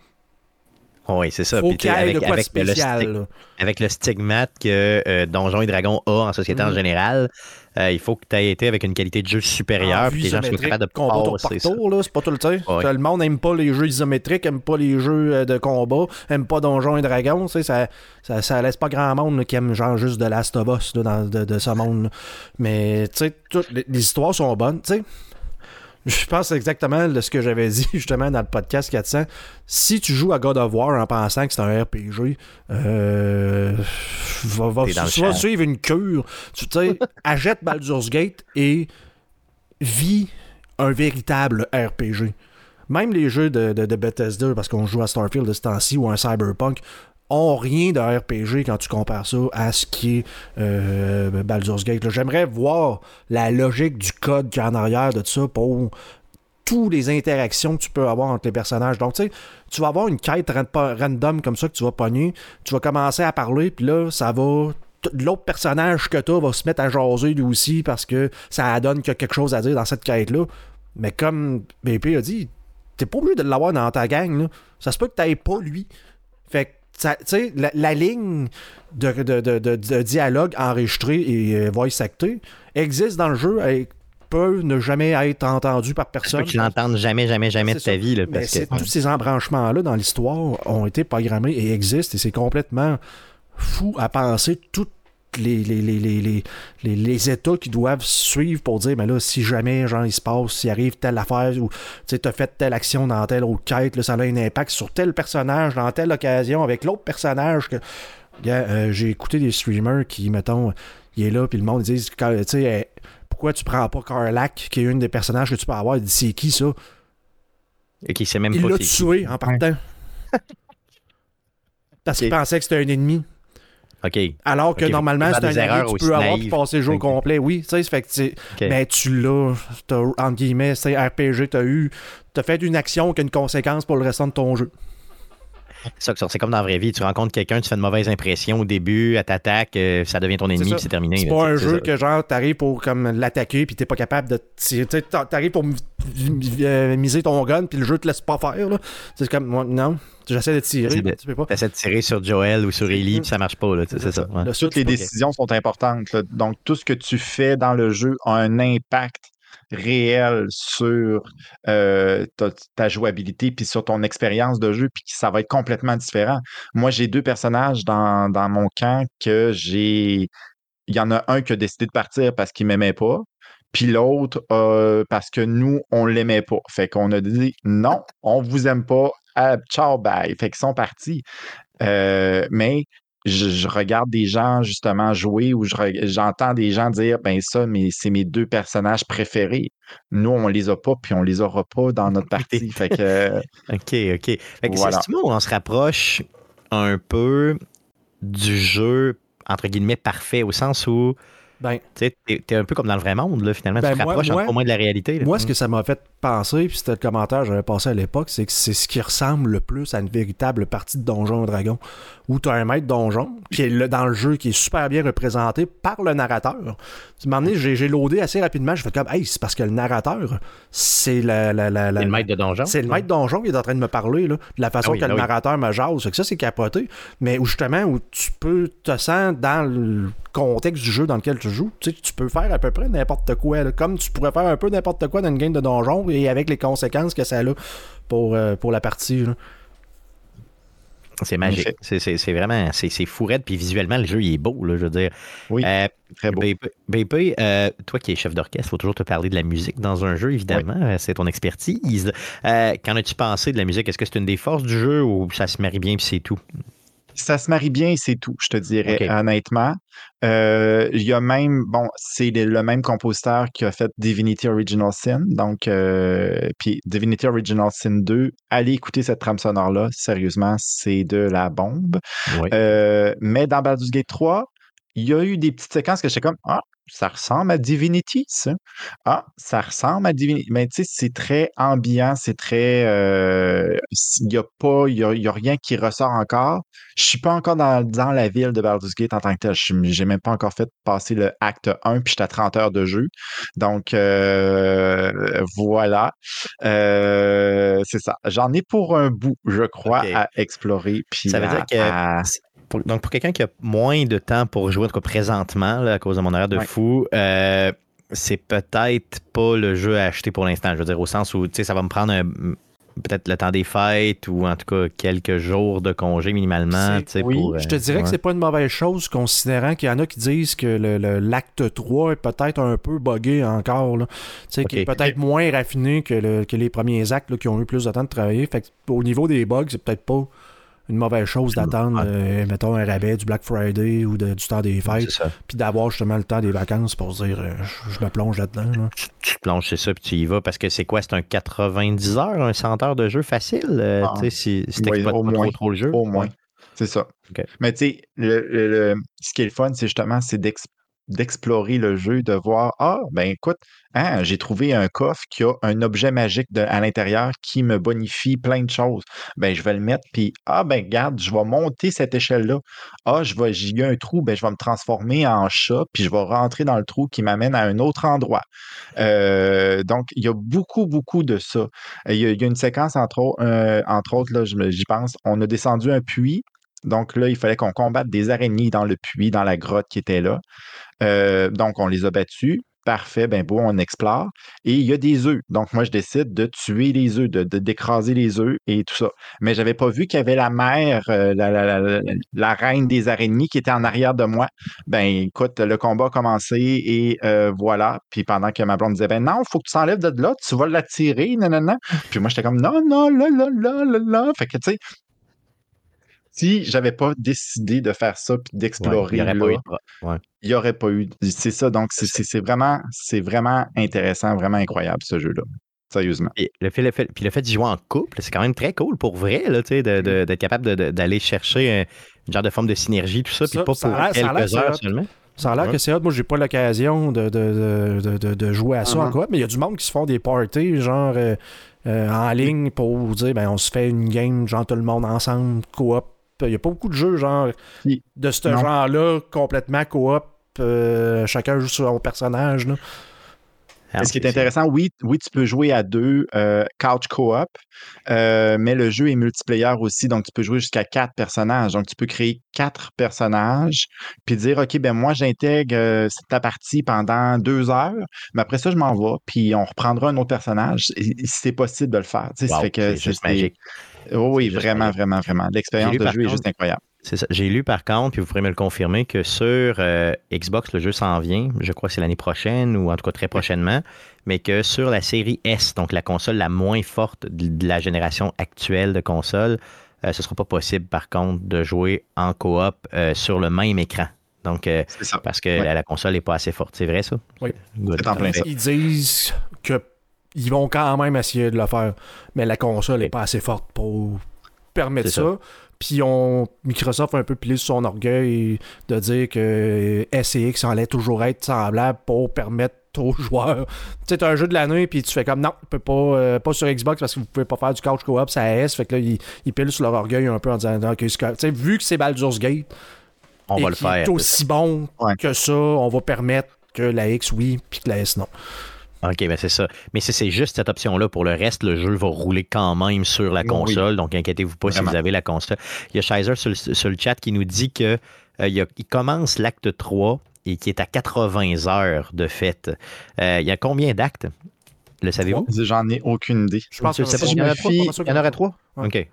Oui, c'est ça. Faut Puis, avec, avec, le avec, le stigmate que euh, Donjons et Dragons a en société en mm. général, euh, il faut que tu aies été avec une qualité de jeu supérieure, puis les gens soient capables de combat tour par tour, c'est pas tout le temps. Le monde n'aime pas les jeux isométriques, n'aime pas les jeux euh, de combat, n'aime pas Donjons et Dragons, ça, ça, ça, laisse pas grand monde qui aime genre juste de Last of Us dans, de, de, ce monde. Mais tu sais, les, les histoires sont bonnes, tu sais. Je pense exactement ce que j'avais dit justement dans le podcast 400. Si tu joues à God of War en pensant que c'est un RPG, euh, va, tu vas suivre une cure. Tu sais, achète Baldur's Gate et vis un véritable RPG. Même les jeux de, de, de Bethesda, parce qu'on joue à Starfield de ce temps-ci ou un Cyberpunk, ont rien de RPG quand tu compares ça à ce qui est euh, Baldur's Gate. J'aimerais voir la logique du code qui est en arrière de ça pour toutes les interactions que tu peux avoir entre les personnages. Donc, tu sais, tu vas avoir une quête random comme ça que tu vas pogner, tu vas commencer à parler, puis là, ça va l'autre personnage que as va se mettre à jaser lui aussi parce que ça donne qu'il y a quelque chose à dire dans cette quête-là. Mais comme BP a dit, t'es pas obligé de l'avoir dans ta gang. Là. Ça se peut que t'ailles pas lui. Fait que sais, la, ligne de, de, dialogue enregistré et euh, voice acté existe dans le jeu et peut ne jamais être entendu par personne. Tu l'entendes jamais, jamais, jamais de ta vie. Là, parce que... Tous ces embranchements-là dans l'histoire ont été programmés et existent et c'est complètement fou à penser tout les, les, les, les, états qui doivent suivre pour dire, mais là, si jamais, genre, il se passe, s'il arrive telle affaire ou tu as fait telle action dans telle autre quête, ça a un impact sur tel personnage dans telle occasion avec l'autre personnage que. Euh, j'ai écouté des streamers qui, mettons, il est là, puis le monde dit, tu sais, pourquoi tu prends pas Carlac, qui est une des personnages que tu peux avoir, il dit, c'est qui ça? Et qui sait même il pas l'a c'est qui. tué en partant. Parce qu'il pensait que c'était un ennemi. Alors que normalement, c'est un erreurs que tu peux avoir pour passer le jeu au Ok. complet. Oui, tu sais, fait que tu ben, tu l'as, entre guillemets, c'est RPG, t'as eu, t'as fait une action qui a une conséquence pour le restant de ton jeu. C'est comme dans la vraie vie. Tu rencontres quelqu'un, tu fais une mauvaise impression au début, elle t'attaque, euh, ça devient ton ennemi, puis c'est terminé. C'est pas un tu jeu ça. que genre t'arrives pour comme l'attaquer puis t'es pas capable de. Tu t'arrives pour euh, miser ton gun puis le jeu te laisse pas faire là. C'est comme moi, non, j'essaie de tirer, tu peux pas. T'essaies de tirer sur Joel ou sur Ellie, puis ça marche pas, là. C'est ça. ouais. Toutes les décisions sont importantes. là. Donc, tout ce que tu fais dans le jeu a un impact réel sur euh, ta, ta jouabilité puis sur ton expérience de jeu, puis ça va être complètement différent. Moi, j'ai deux personnages dans, dans mon camp que j'ai. Il y en a un qui a décidé de partir parce qu'il m'aimait pas, puis l'autre euh, parce que nous, on l'aimait pas. Fait qu'on a dit non, on vous aime pas, ah, ciao, bye. Fait qu'ils sont partis. Euh, mais je, je regarde des gens justement jouer ou je j'entends des gens dire ben ça, mais c'est mes deux personnages préférés. Nous, on les a pas, puis on les aura pas dans notre partie. Fait que euh, OK, OK. Fait que Voilà. c'est où on se rapproche un peu du jeu, entre guillemets, parfait, au sens où Ben, tu sais, t'es t'es un peu comme dans le vrai monde, là, finalement. Ben, tu te moi- rapproches un moi- peu moins de la réalité. là. Moi, ce que ça m'a fait penser, puis c'était le commentaire que j'avais passé à l'époque, c'est que c'est ce qui ressemble le plus à une véritable partie de Donjon et Dragon, où tu as un maître donjon, puis le- dans le jeu qui est super bien représenté par le narrateur. Un moment donné, j'ai loadé assez rapidement, je fais comme, hey, c'est parce que le narrateur, c'est la, la, la, la- C'est le maître de donjon. c'est le maître donjon qui est en train de me parler, là, de la façon Ah oui, que ah le oui. narrateur me jase. Que ça, c'est capoté. Mais où justement, où tu peux te sens dans le contexte du jeu dans lequel tu joues, tu sais, tu peux faire à peu près n'importe quoi. là. comme tu pourrais faire un peu n'importe quoi dans une game de donjon et avec les conséquences que ça a pour, euh, pour la partie. là. C'est magique. C'est- C'est c'est vraiment, c'est c'est fou raide, puis visuellement, le jeu, il est beau, là, je veux dire. Oui, Euh, très beau. BP, BP, euh, toi qui es chef d'orchestre, il faut toujours te parler de la musique dans un jeu, évidemment. C'est ton expertise. Euh, Qu'en as-tu pensé de la musique? Est-ce que c'est une des forces du jeu ou ça se marie bien puis c'est tout? Ça se marie bien et c'est tout, je te dirais, honnêtement. Euh, Il y a même, bon, c'est le, le même compositeur qui a fait Divinity Original Sin. Donc, euh, puis Divinity Original Sin 2, allez écouter cette trame sonore-là. Sérieusement, c'est de la bombe. Oui. Euh, mais dans Baldur's Gate 3, il y a eu des petites séquences que j'étais comme Ah, ça ressemble à Divinity, ça. Ah, ça ressemble à Divinity. Mais tu sais, c'est très ambiant, c'est très. euh, Il n'y a pas, il y a, y a rien qui ressort encore. Je suis pas encore dans, dans la ville de Baldur's Gate en tant que tel. J'ai même pas encore fait passer le acte 1, puis j'étais à 30 heures de jeu. Donc, euh, voilà. Euh, c'est ça. J'en ai pour un bout, je crois, à explorer. Puis Ça veut à- dire que- à- Pour- donc, pour quelqu'un qui a moins de temps pour jouer, en tout cas présentement, là, à cause de mon horaire de Ouais. fou, euh, c'est peut-être pas le jeu à acheter pour l'instant. Je veux dire, au sens où, tu sais, ça va me prendre un- peut-être le temps des fêtes ou en tout cas quelques jours de congé minimalement. Oui, pour, Je te euh, dirais que c'est pas une mauvaise chose, considérant qu'il y en a qui disent que le- le- l'acte 3 est peut-être un peu buggé encore. Là. Tu sais, qui est peut-être moins raffiné que, le- que les premiers actes là, qui ont eu plus de temps de travailler. Fait que, au niveau des bugs, c'est peut-être pas une mauvaise chose d'attendre, Ouais. euh, mettons, un rabais du Black Friday ou de- du temps des fêtes, puis d'avoir justement le temps des vacances pour se dire euh, je, je me plonge là-dedans. là. Tu te plonges, c'est ça, puis tu y vas parce que c'est quoi? C'est un 90 heures, un 100 heures de jeu facile? euh, Ah. tu sais, si, Oui, pas moins. trop, trop le jeu. Au moins. C'est ça. Mais tu sais, le, le- le- ce qui est le fun, c'est justement c'est d'explorer le jeu, de voir Ah, ben écoute, hein, j'ai trouvé un coffre qui a un objet magique à l'intérieur qui me bonifie plein de choses. Ben, je vais le mettre, puis Ah, ben regarde, je vais monter cette échelle-là. Ah, je vais, j'ai un trou, ben je vais me transformer en chat, puis je vais rentrer dans le trou qui m'amène à un autre endroit. Euh, donc, il y a beaucoup, beaucoup de ça. Il y a, une séquence, entre, euh, entre autres, là, j'y pense, on a descendu un puits. Donc là, il fallait qu'on combatte des araignées dans le puits, dans la grotte qui était là. Euh, donc, on les a battus. Parfait, ben beau, on explore. Et il y a des œufs. Donc, moi, je décide de tuer les œufs, de, d'écraser les œufs et tout ça. Mais j'avais pas vu qu'il y avait la mère, euh, la, reine des araignées qui était en arrière de moi. Ben, écoute, le combat a commencé et euh, voilà. Puis pendant que ma blonde disait, ben non, il faut que tu t'enlèves de là, tu vas l'attirer, non, non, non. Puis moi, j'étais comme, non, non, là, là, là, là, là. Fait que, tu sais, si j'avais pas décidé de faire ça puis Ouais, d'explorer il ouais. n'y aurait pas eu. C'est ça, donc c'est- vraiment, c'est vraiment intéressant, vraiment incroyable ce jeu-là. Sérieusement. Et le fait, le fait, puis le fait d'y jouer en couple, c'est quand même très cool pour vrai, là, de, de, d'être capable d'aller chercher un, genre de forme de synergie, tout ça, puis pas pour quelques heures seulement. Ça a l'air que c'est hot. Moi, j'ai pas l'occasion de, de, de, jouer à ça en uh-huh. coop, mais il y a du monde qui se font des parties, genre euh, euh, en ligne, pour dire, ben, on se fait une game, genre tout le monde ensemble, coop. Il n'y a pas beaucoup de jeux, genre, de ce genre-là, complètement coop. Euh, chacun joue sur son personnage. Là. Ah, ce qui est intéressant, oui, oui, tu peux jouer à deux euh, couch co-op, euh, mais le jeu est multiplayer aussi, donc tu peux jouer jusqu'à quatre personnages. Donc tu peux créer quatre personnages, puis dire OK, ben moi j'intègre euh, ta partie pendant deux heures, mais après ça je m'en vais, puis on reprendra un autre personnage. C'est possible de le faire. c'est juste magique. oui, vraiment, vraiment, vraiment. L'expérience de jeu est juste incroyable. C'est ça. J'ai lu par contre, puis vous pourrez me le confirmer, que sur euh, Xbox, le jeu s'en vient. Je crois que c'est l'année prochaine, ou en tout cas très prochainement. Mais que sur la série S, donc la console la moins forte de la génération actuelle de consoles, euh, ce ne sera pas possible par contre de jouer en coop euh, sur le même écran. Donc, parce que la, console n'est pas assez forte. C'est vrai, ça? Oui. Ils disent qu'ils vont quand même essayer de le faire, mais la console n'est pas assez forte pour permettre ça. Puis on, Microsoft a un peu pilé sur son orgueil de dire que SX allait toujours être semblable pour permettre aux joueurs. Tu sais, un jeu de l'année, puis tu fais comme non, tu peux pas, euh, pas sur Xbox parce que vous pouvez pas faire du couch co-op, ça S. Fait que là, ils, ils pilent sur leur orgueil un peu en disant ok, sais, vu que c'est Baldur's Gate, on va le faire. est aussi bon que ça, on va permettre que la X oui, puis que la S non. OK, ben c'est ça. Mais si c'est juste cette option-là, pour le reste, le jeu va rouler quand même sur la console. Donc, inquiétez-vous pas si vous avez la console. Il y a Shizer sur, le chat qui nous dit que euh, il, commence l'acte 3 et qui est à 80 heures de fête. Euh, il y a combien d'actes? Le savez-vous? J'en ai aucune idée. Je pense que c'est il, y en aurait trois? OK.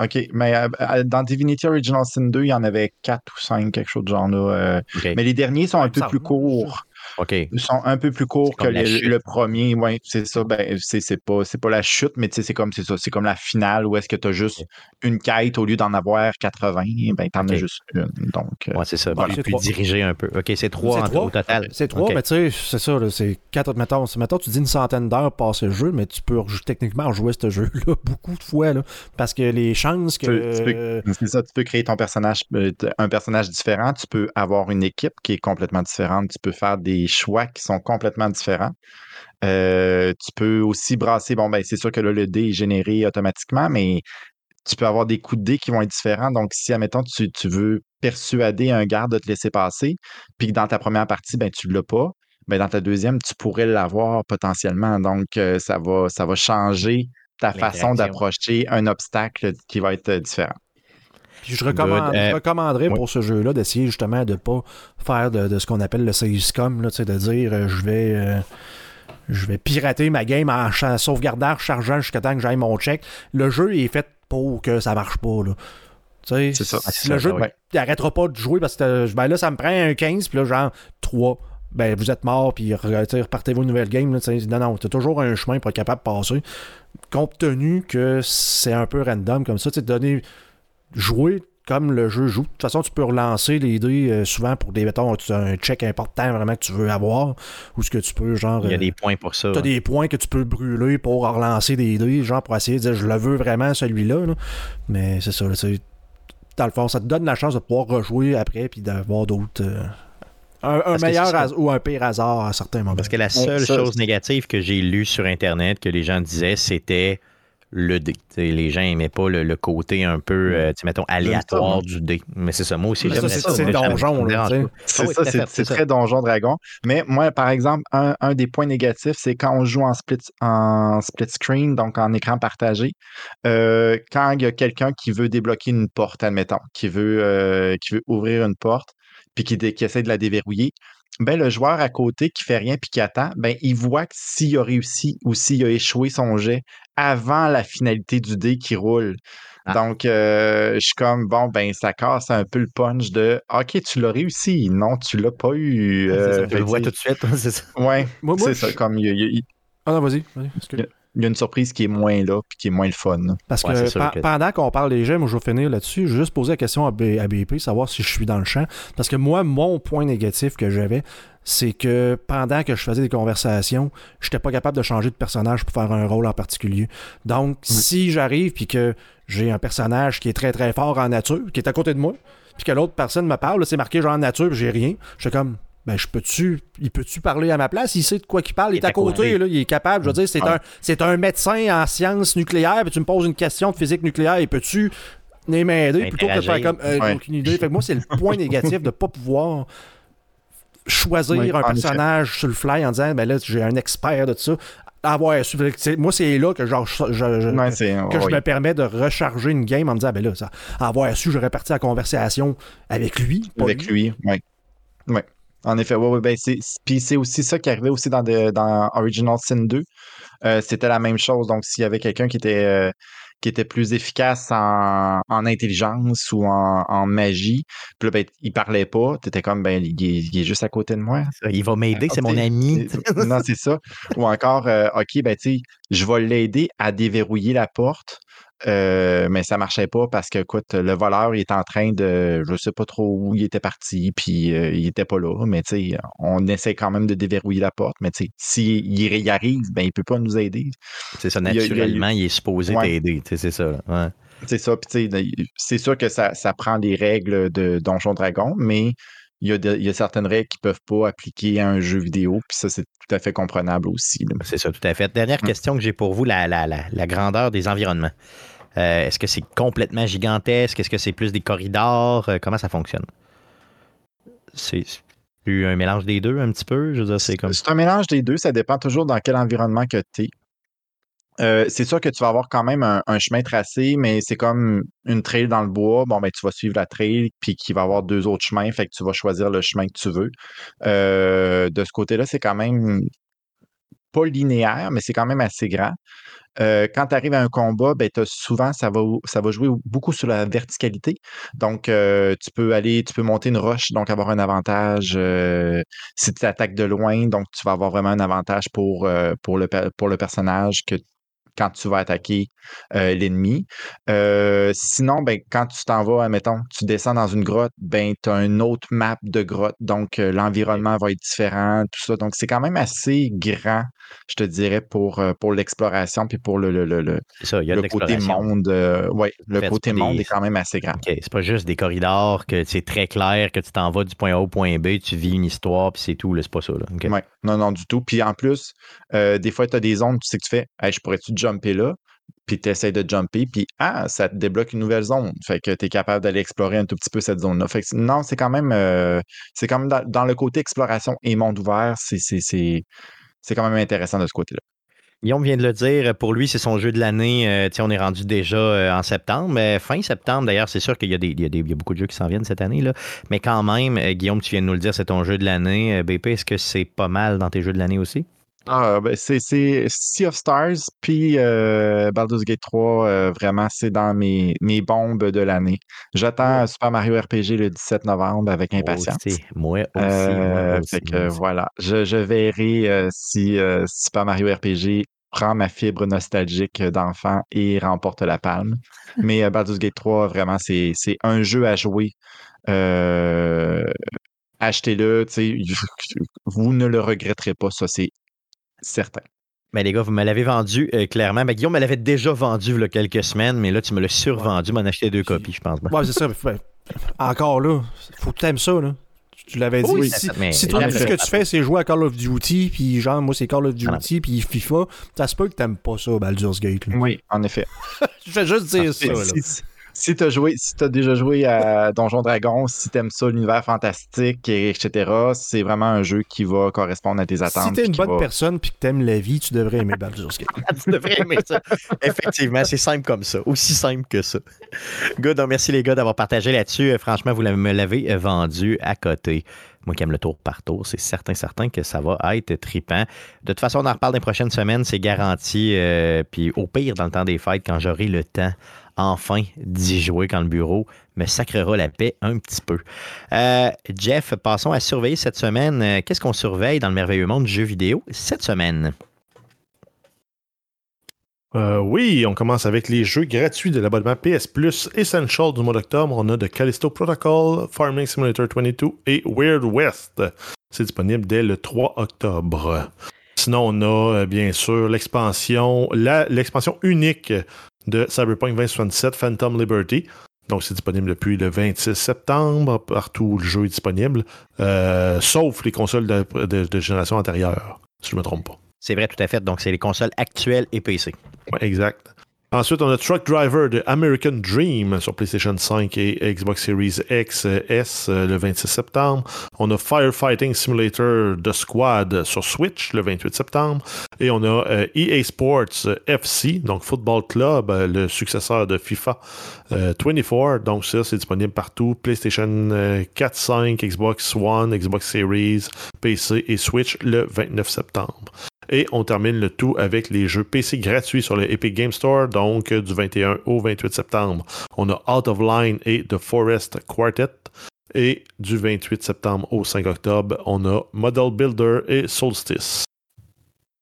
OK. mais euh, dans Divinity Original Sin 2, il y en avait quatre ou cinq, quelque chose de genre là. Mais les derniers sont un peu plus courts. Ils sont un peu plus courts que le, premier. Oui, c'est ça. Ben, c'est pas, pas la chute, mais c'est comme c'est ça. C'est comme la finale où est-ce que tu as juste une quête au lieu d'en avoir 80, ben tu en as juste une. Donc, euh, c'est ça. Voilà. Plus, dirigé un peu. OK, c'est trois, au total. C'est trois, mais tu sais, c'est ça. C'est quatre. Mettons, mettons, tu dis une centaine d'heures passer le jeu, mais tu peux techniquement jouer ce jeu-là beaucoup de fois. Là, parce que les chances que. c'est ça, tu peux créer ton personnage, euh, un personnage différent. Tu peux avoir une équipe qui est complètement différente. Tu peux faire des choix qui sont complètement différents. Euh, tu peux aussi brasser, bon, ben, c'est sûr que là, le dé est généré automatiquement, mais tu peux avoir des coups de dé qui vont être différents. Donc, si, admettons, tu, tu veux persuader un garde de te laisser passer, puis que dans ta première partie, ben, tu ne l'as pas, ben, dans ta deuxième, tu pourrais l'avoir potentiellement. Donc, euh, ça, va, ça va changer ta façon d'approcher un obstacle qui va être différent je, recommande, euh, recommanderais pour ce jeu-là d'essayer justement de ne pas faire de, ce qu'on appelle le SafeScom, là, de dire euh, je vais. Euh, je vais pirater ma game en sauvegardant, chargeant jusqu'à temps que j'aille mon check. Le jeu est fait pour que ça marche pas. Là. C'est ça. Le jeu n'arrêtera pas de jouer parce que ben là, ça me prend un 15, puis là, genre 3 ben vous êtes mort, puis repartez vos nouvelles games. Là, non, non, t'as toujours un chemin pour être capable de passer. Compte tenu que c'est un peu random comme ça, tu donner jouer comme le jeu joue. De toute façon, tu peux relancer les dés euh, souvent pour des, mettons, un check important vraiment que tu veux avoir, ou ce que tu peux, genre... Il y a des points pour ça. Tu as des points que tu peux brûler pour relancer des dés, genre pour essayer de dire, je le veux vraiment, celui-là. Mais c'est ça, dans le fond, ça te donne la chance de pouvoir rejouer après, puis d'avoir d'autres... Euh, un, meilleur ou un pire hasard à certains moments. Parce que la seule chose négative que j'ai lue sur Internet, que les gens disaient, c'était le dé. les gens n'aimaient pas le, côté un peu, euh, mettons, aléatoire du dé. Mais c'est ça, moi aussi, j'aime ça. C'est donjon. C'est ça, c'est très donjon dragon. Mais moi, par exemple, un, des points négatifs, c'est quand on joue en split, en split screen, donc en écran partagé, euh, quand il y a quelqu'un qui veut débloquer une porte, admettons, qui veut, euh, qui veut ouvrir une porte, puis qui, qui essaie de la déverrouiller, ben, le joueur à côté qui fait rien puis qui attend, ben, il voit que s'il a réussi ou s'il a échoué son jet avant la finalité du dé qui roule. Ah. Donc, euh, je suis comme, bon, ben, ça casse un peu le punch de OK, tu l'as réussi. Non, tu l'as pas eu. Euh, tu le vois tout de suite, c'est ça. Ouais, c'est ça. Comme, Ah non, vas-y. il il y a une surprise qui est moins là puis qui est moins le fun. Parce que, pendant qu'on parle des jeux, moi je vais finir là-dessus, je vais juste poser la question à, BP, savoir si je suis dans le champ. Parce que moi, mon point négatif que j'avais, c'est que pendant que je faisais des conversations, je n'étais pas capable de changer de personnage pour faire un rôle en particulier. Donc, si j'arrive puis que j'ai un personnage qui est très très fort en nature, qui est à côté de moi, puis que l'autre personne me parle, c'est marqué genre en nature, j'ai rien, je suis comme ben je peux-tu, il peut-tu parler à ma place? Il sait de quoi qu'il parle, il, est à côté, Là, il est capable. Je veux dire, c'est un, c'est un médecin en sciences nucléaires, puis tu me poses une question de physique nucléaire, il peut-tu m'aider plutôt que de faire comme euh, aucune idée. Fait que moi, c'est le point négatif de ne pas pouvoir choisir un personnage sur le fly en disant ben là, j'ai un expert de ça. Avoir su, moi, c'est là que, genre, je, que je me permets de recharger une game en me disant ben là, ça, avoir su, j'aurais parti la conversation avec lui. Avec lui, oui. Ouais. En effet, oui, ben puis c'est aussi ça qui arrivait aussi dans, dans Original Sin 2. Euh, c'était la même chose. Donc, s'il y avait quelqu'un qui était euh, qui était plus efficace en, intelligence ou en, magie, puis là, ben, il parlait pas, t'étais comme ben il est, juste à côté de moi. Il va m'aider, c'est mon ami. non, c'est ça. Ou encore, euh, OK, ben tu sais, je vais l'aider à déverrouiller la porte. Euh, mais ça marchait pas parce que, écoute, le voleur, il est en train de, je sais pas trop où il était parti, puis euh, il était pas là. Mais tu sais, on essaie quand même de déverrouiller la porte. Mais tu sais, s'il y arrive, ben il peut pas nous aider. C'est ça, naturellement, il, est supposé t'aider. C'est ça. Ouais. C'est ça. Puis c'est sûr que ça, ça prend des règles de Donjon Dragon, mais il y, a certaines règles qui ne peuvent pas appliquer à un jeu vidéo, puis ça, c'est tout à fait comprenable aussi. C'est ça, tout à fait. Dernière question que j'ai pour vous, la, la, grandeur des environnements. Euh, est-ce que c'est complètement gigantesque? Est-ce que c'est plus des corridors? Euh, comment ça fonctionne? C'est un mélange des deux un petit peu? c'est comme... C'est un mélange des deux, ça dépend toujours dans quel environnement que tu es. Euh, c'est sûr que tu vas avoir quand même un, chemin tracé, mais c'est comme une trail dans le bois. Bon, ben, tu vas suivre la trail, puis qu'il va y avoir deux autres chemins, fait que tu vas choisir le chemin que tu veux. Euh, de ce côté-là, c'est quand même pas linéaire, mais c'est quand même assez grand. Euh, quand tu arrives à un combat, ben, souvent, ça va, ça va jouer beaucoup sur la verticalité. Donc, tu peux aller, tu peux monter une roche, donc avoir un avantage si tu attaques de loin. Donc, tu vas avoir vraiment un avantage pour, pour, le, pour le personnage que quand tu vas attaquer euh, l'ennemi. Euh, sinon, ben, quand tu t'en vas, admettons, tu descends dans une grotte, ben, tu as une autre map de grotte, donc euh, l'environnement va être différent, tout ça. Donc, c'est quand même assez grand, je te dirais, pour, pour l'exploration, puis pour le, le, le, le, côté monde. ouais, le côté monde est quand même assez grand. C'est pas juste des corridors que c'est très clair que tu t'en vas du point A au point B, tu vis une histoire, puis c'est tout, c'est pas ça. Là. Non, non, du tout. Puis en plus, des fois, tu as des zones, tu sais que tu fais, je pourrais-tu jumper là, puis tu essaies de jumper, puis ah, ça te débloque une nouvelle zone. Fait que tu es capable d'aller explorer un tout petit peu cette zone-là. Fait que non, c'est quand même euh, c'est quand même dans, le côté exploration et monde ouvert, c'est quand même intéressant de ce côté-là. Guillaume vient de le dire, pour lui, c'est son jeu de l'année. Euh, on est rendu déjà euh, en septembre, fin septembre, d'ailleurs, c'est sûr qu'il y, y, a beaucoup de jeux qui s'en viennent cette année. Là. Mais quand même, Guillaume, tu viens de nous le dire, c'est ton jeu de l'année. BP, est-ce que c'est pas mal dans tes jeux de l'année aussi? Ah, ben c'est Sea of Stars, puis euh, Baldur's Gate 3, euh, vraiment, c'est dans mes, mes bombes de l'année. J'attends Super Mario RPG le 17 novembre avec impatience. Moi aussi. Euh, fait que voilà, je, je verrai si Super Mario RPG prend ma fibre nostalgique d'enfant et remporte la palme. Mais Baldur's Gate 3, vraiment, c'est un jeu à jouer. Achetez-le, vous ne le regretterez pas, ça c'est certain. Mais les gars, vous me l'avez vendu euh, clairement. Mais Guillaume me l'avait déjà vendu il y a quelques semaines, mais là, tu me l'as survendu. m'en acheté deux copies, je pense. Ouais, c'est ça. encore là, faut que tu aimes ça. Là. Tu l'avais dit. si, toi, tout ce que tu fais, c'est jouer à Call of Duty, puis genre, moi, c'est Call of Duty, puis FIFA, ça se peut que t'aimes pas ça, Baldur's Gate. Oui, en effet. je vais juste dire ça. Là si tu as joué, si as déjà joué à Donjon Dragon, si tu aimes ça, l'univers fantastique, etc., c'est vraiment un jeu qui va correspondre à tes attentes. Si es une bonne personne puis que aimes la vie, tu devrais aimer Baldur's Gate. tu devrais aimer ça. Effectivement, c'est simple comme ça. Aussi simple que ça. Good, merci les gars d'avoir partagé là-dessus. Euh, franchement, vous me l'avez euh, vendu à côté. Moi qui aime le tour par tour, c'est certain, certain que ça va être tripant. De toute façon, on en reparle dans les prochaines semaines, c'est garanti. Euh, puis au pire, dans le temps des fêtes, quand j'aurai le temps enfin d'y jouer quand le bureau me sacrera la paix un petit peu. Euh, Jeff, passons à surveiller cette semaine. Euh, qu'est-ce qu'on surveille dans le merveilleux monde du jeu vidéo cette semaine? Euh, oui, on commence avec les jeux gratuits de l'abonnement PS Plus Essential du mois d'octobre. On a The Callisto Protocol, Farming Simulator 22 et Weird West. C'est disponible dès le 3 octobre. Sinon, on a bien sûr l'expansion, l'expansion unique de Cyberpunk 2077 Phantom Liberty. Donc, c'est disponible depuis le 26 septembre, partout où le jeu est disponible, euh, sauf les consoles de, génération antérieure, si je ne me trompe pas. C'est vrai, tout à fait. Donc, c'est les consoles actuelles et PC. Oui, exact. Ensuite, on a Truck Driver de American Dream sur PlayStation 5 et Xbox Series X S euh, le 26 septembre. On a Firefighting Simulator The Squad sur Switch le 28 septembre. Et on a EA euh, e Sports FC, donc Football Club, euh, le successeur de FIFA 24. Donc ça, c'est disponible partout. PlayStation 4, 5, Xbox One, Xbox Series, PC et Switch le 29 septembre. Et on termine le tout avec les jeux PC gratuits sur le Epic Game Store, donc du 21 au 28 septembre. On a Out of Line et The Forest Quartet. Et du 28 septembre au 5 octobre, on a Model Builder et Solstice.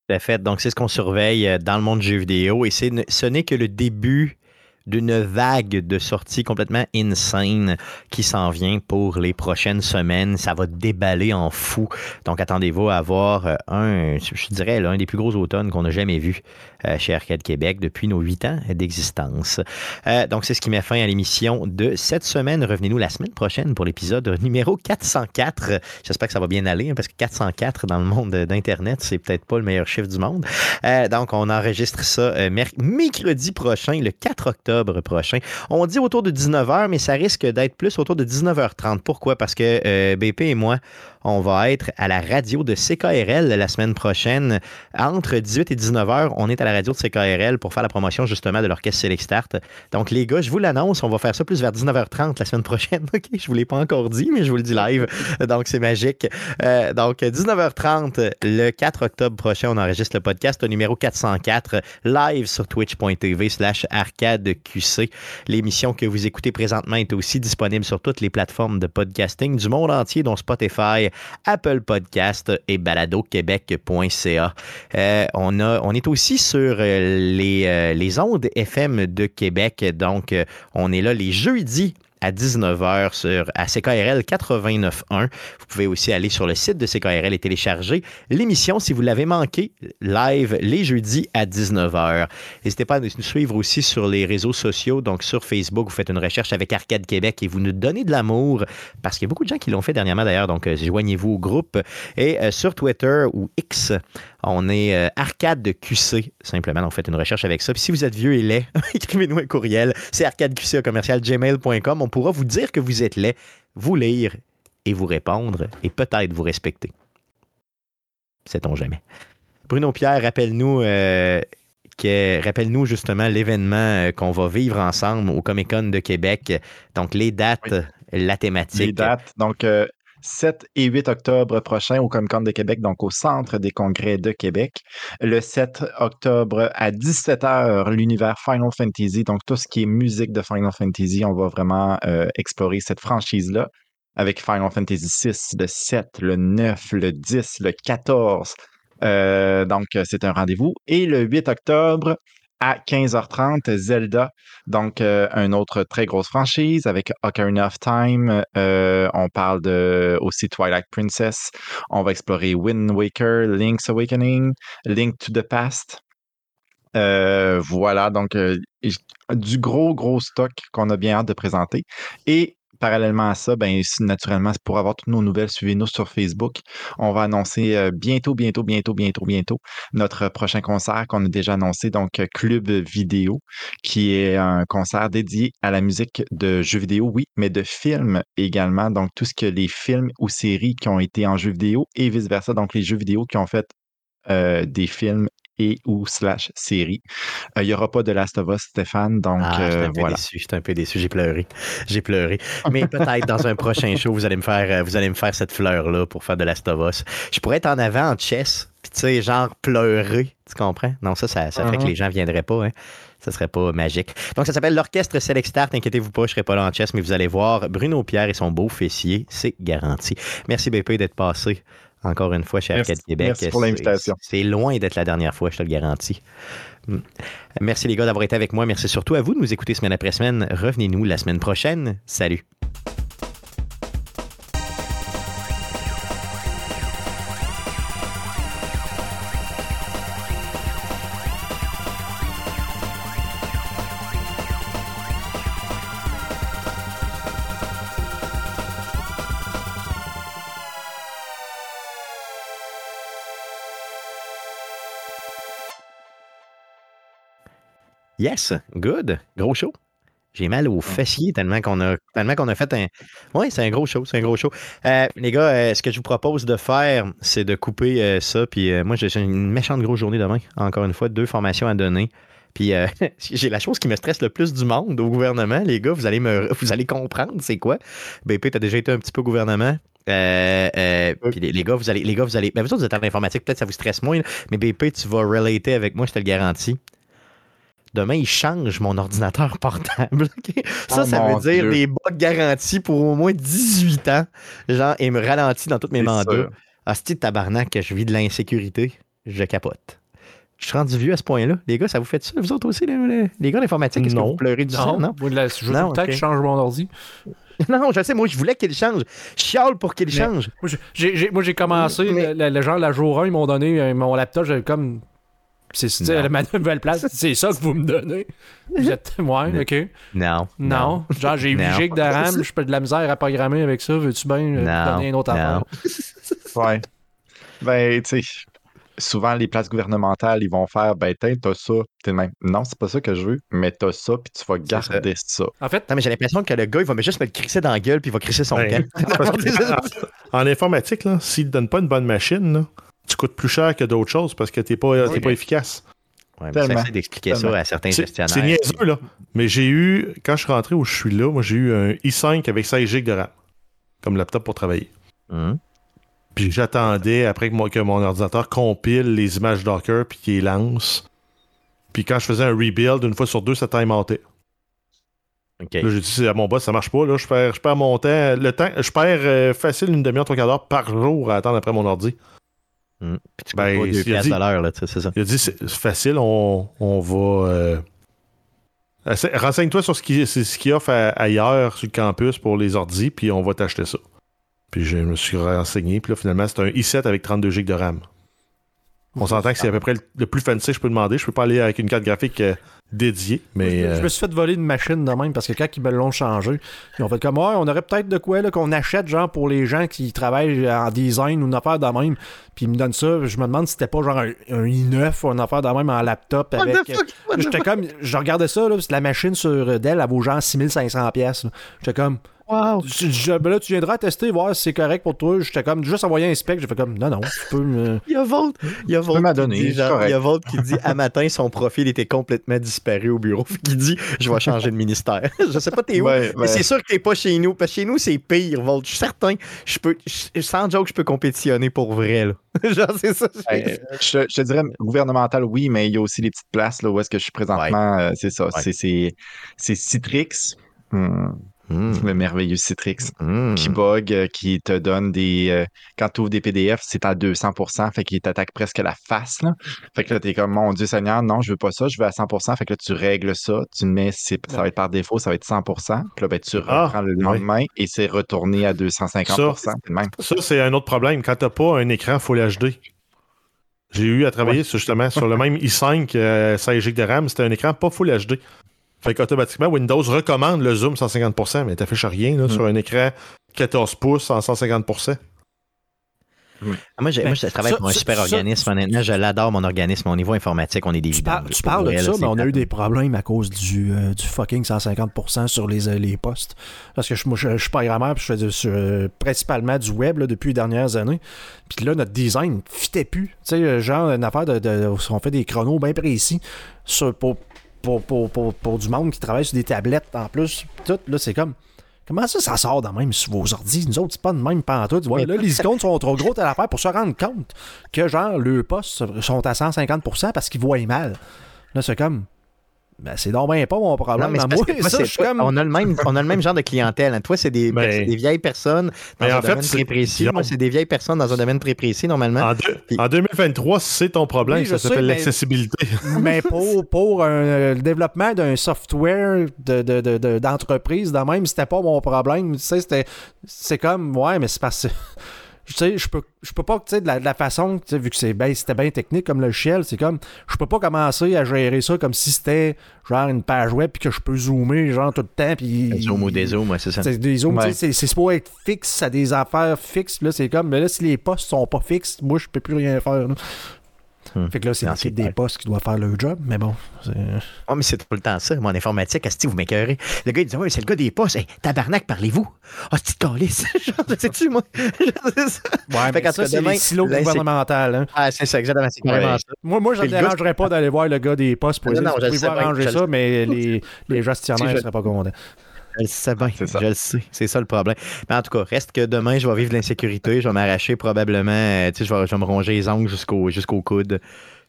Tout à fait. Donc, c'est ce qu'on surveille euh, dans le monde du jeu vidéo. Et ce n'est que le début d'une vague de sorties complètement insane qui s'en vient pour les prochaines semaines. Ça va déballer en fou. Donc attendez-vous à avoir euh, un, je dirais, l'un des plus gros automnes qu'on a jamais vu euh, chez Arcade Québec depuis nos huit ans d'existence. Euh, donc c'est ce qui met fin à l'émission de cette semaine. Revenez-nous la semaine prochaine pour l'épisode numéro 404. J'espère que ça va bien aller hein, parce que 404 dans le monde d'Internet, c'est peut-être pas le meilleur chiffre du monde. donc on enregistre ça mercredi prochain, le 4 octobre prochain. On dit autour de 19h, mais ça risque d'être plus autour de 19h30. Pourquoi? Parce que euh, BP et moi, on va être à la radio de CKRL la semaine prochaine. Entre 18 et 19h, on est à la radio de CKRL pour faire la promotion justement de l'orchestre Select Start. Donc les gars, je vous l'annonce, on va faire ça plus vers 19h30 la semaine prochaine. OK, je vous l'ai pas encore dit, mais je vous le dis live. Donc c'est magique. Euh, donc 19h30 le 4 octobre prochain, on enregistre le podcast numéro 404 live sur twitch.tv slash arcadeqc. L'émission que vous écoutez présentement est aussi disponible sur toutes les plateformes de podcasting du monde entier, dont Spotify, Apple Podcast et baladoquebec.ca. Euh, on, est aussi sur euh, les, euh, les ondes FM de Québec. Donc, on est là les jeudis à 19h sur, à CKRL 89.1. Vous pouvez aussi aller sur le site de CKRL et télécharger l'émission si vous l'avez manqué live les jeudis à 19h. N'hésitez pas à nous suivre aussi sur les réseaux sociaux. Donc sur Facebook, vous faites une recherche avec Arcade Québec et vous nous donnez de l'amour parce qu'il y a beaucoup de gens qui l'ont fait dernièrement d'ailleurs. Donc euh, joignez-vous au groupe. Et euh, sur Twitter ou X, on est euh, Arcade de QC, simplement. Donc, faites une recherche avec ça. Puis si vous êtes vieux et laid, écrivez-nous un courriel. C'est arcadeqc commercial gmail.com. On pourra vous dire que vous êtes laid, vous lire et vous répondre et peut-être vous respecter. Sait-on jamais. Bruno Pierre, rappelle-nous. Euh, rappelle-nous justement l'événement euh, qu'on va vivre ensemble au Comic Con de Québec. Donc, les dates, la thématique. Les dates. Donc, 7 et 8 octobre prochain au Comic Con de Québec, donc au Centre des congrès de Québec. Le 7 octobre à 17h, l'univers Final Fantasy, donc tout ce qui est musique de Final Fantasy, on va vraiment euh, explorer cette franchise-là avec Final Fantasy 6, le 7, le 9, le 10, le 14. Euh, donc, c'est un rendez-vous. Et le 8 octobre, à 15h30, Zelda, donc euh, une autre très grosse franchise avec Ocarina of Time. Euh, on parle de aussi Twilight Princess. On va explorer Wind Waker, Link's Awakening, Link to the Past. Euh, voilà, donc du gros, gros stock qu'on a bien hâte de présenter. Et parallèlement à ça, ben, naturellement, pour avoir toutes nos nouvelles, suivez-nous sur Facebook. On va annoncer euh, bientôt, bientôt, bientôt, bientôt, bientôt notre prochain concert qu'on a déjà annoncé, donc Club Vidéo, qui est un concert dédié à la musique de jeux vidéo, oui, mais de films également. Donc, tout ce que les films ou séries qui ont été en jeux vidéo et vice-versa. Donc, les jeux vidéo qui ont fait euh, des films et ou slash série. Euh, il n'y aura pas de Last of Us, Stéphane, donc ah, euh, voilà. Je suis un peu déçu, j'ai pleuré. J'ai pleuré. Mais peut-être dans un prochain show, vous allez me faire, euh, vous allez me faire cette fleur-là pour faire de Last of Us. Je pourrais être en avant en chess, puis tu sais, genre pleurer, tu comprends? Non, ça, ça, ça ferait que uh-huh. les gens ne viendraient pas, hein. Ça serait pas magique. Donc, ça s'appelle l'Orchestre Select Start. Inquiétez-vous pas, je serai pas là en chess, mais vous allez voir Bruno Pierre et son beau fessier. C'est garanti. Merci, BP, d'être passé encore une fois chez Arcade Québec. Merci pour l'invitation. C'est loin d'être la dernière fois, je te le garantis. Merci les gars d'avoir été avec moi. Merci surtout à vous de nous écouter semaine après semaine. Revenez-nous la semaine prochaine. Salut. Yes, good. Gros show. J'ai mal au fessier tellement qu'on a, tellement qu'on a fait un. Oui, c'est un gros show, c'est un gros show. Euh, les gars, euh, ce que je vous propose de faire, c'est de couper euh, ça. Puis moi, j'ai une méchante grosse journée demain. Encore une fois, deux formations à donner. Puis j'ai la chose qui me stresse le plus du monde au gouvernement, les gars, vous allez me vous allez comprendre c'est quoi. BP, tu as déjà été un petit peu au gouvernement. puis les, gars, vous allez, les gars, vous allez. Ben vous autres, vous êtes en informatique, peut-être ça vous stresse moins, mais BP, tu vas relater avec moi, je te le garantis demain, il change mon ordinateur portable. Ça, Oh ça veut dire Dieu. des bugs garantis pour au moins 18 ans. Genre, et me ralentit dans tous mes mandats. Ah, c'est tabarnak que je vis de l'insécurité. Je capote. Je suis rendu vieux à ce point-là. Les gars, ça vous fait ça, vous autres aussi, les, les- les gars d'informatique? Est-ce que Non. vous pleurez du sang? Non? Moi, là, je veux Non, que je change mon ordi. Non, je sais, moi, je voulais qu'il change. Je chiale pour qu'il change. Moi, j'ai- commencé, Mais- le, le genre, la jour 1, ils m'ont donné euh, mon laptop, j'avais comme. C'est ma nouvelle place, c'est ça que vous me donnez. Vous êtes. Ouais, ok. Non. Non. Genre, j'ai 8 Non. gigs de RAM, je peux de la misère à programmer avec ça. Veux-tu bien euh, donner une autre Non. affaire? Ouais. Ben, tu sais, souvent, les places gouvernementales, ils vont faire, ben, tiens, t'as ça. T'es même. Non, c'est pas ça que je veux, mais t'as ça, puis tu vas garder ça. En fait, Non, mais j'ai l'impression que le gars, il va juste me le crisser dans la gueule puis il va crisser son Ouais. que, en, en informatique, là, s'ils ne donnent pas une bonne machine, là, tu coûtes plus cher que d'autres choses parce que tu n'es pas, t'es pas efficace. Ouais, mais j'essaie d'expliquer ça à certains gestionnaires. c'est niaiseux, là. Mais j'ai eu, quand je suis rentré où je suis là, moi, j'ai eu un i5 avec 16 GB de RAM comme laptop pour travailler. Hum. Puis j'attendais après que, moi- que mon ordinateur compile les images Docker puis qu'il les lance. Puis quand je faisais un rebuild, une fois sur deux, ça time outait. OK. Là, j'ai dit c'est à mon boss, ça marche pas. Là, je perds, je perds mon temps. Le temps, je perds euh, facile une demi-heure, trois quarts d'heure par jour à attendre après mon ordi. Puis tu Ben, pas deux il a dit- l'heure, c'est ça. Il a dit c'est c'est facile, on, on va. euh, Renseigne-toi sur ce qu'il ce à- ailleurs sur le campus pour les ordis, puis on va t'acheter ça. Puis je me suis renseigné, puis là, finalement, c'est un i7 avec 32 GB de RAM. On s'entend que c'est à peu près le, le plus fancy que je peux demander. Je peux pas aller avec une carte graphique euh, dédiée, mais. je, euh, je me suis fait voler une machine de même parce que quand ils me l'ont changé, ils ont fait comme ouais, on aurait peut-être de quoi là, qu'on achète genre pour les gens qui travaillent en design ou une affaire de même. Puis ils me donnent ça. Je me demande si c'était pas genre un, un i9 ou une affaire de même en laptop avec. the J'étais comme, je regardais ça, là, parce que la machine sur Dell, elle vaut genre 6500 pièces. J'étais comme, Wow. je- je- ben là, tu viendras tester, voir si c'est correct pour toi. J'étais comme, juste envoyer un spec, j'ai fait comme, non, non, tu peux me... Il y a Volt, il y a Volt qui dit, c'est genre, correct. il y a Volt qui dit à matin son profil était complètement disparu au bureau. Qu'il dit je vais changer de ministère. je sais pas t'es où, Ouais, mais ouais. c'est sûr que t'es pas chez nous parce que chez nous c'est pire Volt. Je suis certain, je peux je- sans joke je peux compétitionner pour vrai là. genre c'est ça. Je, te- je te dirais gouvernemental, oui, mais il y a aussi les petites places là, où est-ce que je suis présentement. euh, c'est ça. Ouais. C'est- C'est c'est Citrix. Hmm, Hum, le merveilleux Citrix. hum. qui bug, euh, qui te donne des. euh, quand tu ouvres des PDF, c'est à 200%, fait qu'il t'attaque presque la face. Là. Fait que là, t'es comme, mon Dieu Seigneur, non, je veux pas ça, je veux à 100%. Fait que là, tu règles ça, tu mets, ça va être par défaut, ça va être 100%. Puis là, ben, tu Ah, reprends le lendemain et c'est retourné à 250%. C'est le même. Ça, c'est un autre problème. Quand t'as pas un écran Full HD. J'ai eu à travailler sur, justement sur le même i5 euh, 16 GB de RAM, c'était un écran pas Full HD. Fait qu'automatiquement, Windows recommande le zoom 150%, mais t'affiches rien là, sur un écran 14 pouces en 150%. Ah, Moi, j'ai- moi, je travaille ça- pour un ça- super ça- organisme. Honnêtement, je l'adore, mon organisme. Au niveau informatique, on est des Tu, par- tu parles de ça, là, mais on a eu des problèmes à cause du, euh, du fucking 150% sur les, euh, les postes. Parce que je, moi, je, je suis programmeur, puis je fais du- sur, euh, principalement du web là, depuis les dernières années. Puis là, notre design fitait plus. Tu sais, genre, une affaire de, de- on fait des chronos bien précis sur- pour, pour, du monde qui travaille sur des tablettes en plus. Tout, là, c'est comme. Comment ça, ça sort de même sur vos ordi? Nous autres, c'est pas de même pantoute. Ouais, là, les icônes sont trop gros à l'affaire pour se rendre compte que, genre, le postes sont à 150% parce qu'ils voient mal. Là, c'est comme. Ben, c'est bien pas mon problème. moi, on, a le même, on a le même genre de clientèle. Hein. Toi, c'est des, ben, des, vieilles personnes dans un domaine très précis. Moi, c'est des vieilles personnes dans un domaine très précis, normalement. En, 2023, c'est ton problème. ça s'appelle l'accessibilité. Mais pour, pour le développement d'un software d'entreprise, de, de, même, c'était pas mon problème. Tu sais, c'est comme, ouais, mais c'est parce que je sais, je peux, je peux pas, tu sais, de la, façon, vu que c'est ben, c'était bien technique comme le logiciel, c'est comme, je peux pas commencer à gérer ça comme si c'était genre une page web puis que je peux zoomer genre tout le temps puis zoom ou des zooms, c'est ça. C'est des zooms, c'est c'est pour être fixe à des affaires fixes, là c'est comme mais là si les postes sont pas fixes, moi je peux plus rien faire. Hmm. Fait que là, c'est des postes qui doit faire le job, mais bon. Oh, mais c'est tout le temps ça. Mon informatique, Asti, vous m'écœurez. Le gars, il dit Ouais, c'est le gars des postes. Hey, tabarnak, parlez-vous. Ah, oh, c'est calice. sais-tu, moi? Ouais, mais ça, c'est les silos gouvernementaux. Hein. Ah, c'est ça, exactement. C'est carrément ça. Moi, moi je ne dérangerais pas d'aller voir le gars des postes pour essayer de arranger ça, mais les, les gestionnaires ne seraient pas contents. Je le sais bien. Je le sais. C'est ça le problème. Mais en tout cas, reste que demain, je vais vivre l'insécurité. Je vais m'arracher probablement. Euh, tu sais, je vais, me ronger les ongles jusqu'au jusqu'au coude.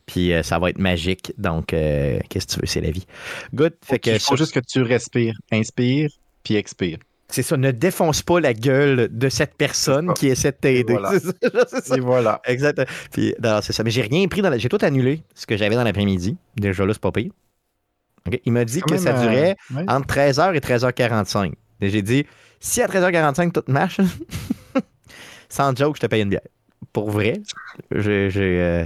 Puis euh, ça va être magique. Donc, euh, qu'est-ce que tu veux? C'est la vie. Good. Fait que, il faut juste que tu respires. Inspire, puis expire. C'est ça, ne défonce pas la gueule de cette personne qui essaie de t'aider. Voilà. Et voilà. Exact. Puis, c'est ça. Mais j'ai rien pris dans la... J'ai tout annulé, ce que j'avais dans l'après-midi. Déjà là, c'est pas pire. Il m'a dit que ça durait euh, entre 13h et 13h45. J'ai dit, si à 13h45 tout marche, sans joke, je te paye une bière. Pour vrai, j'ai. Euh,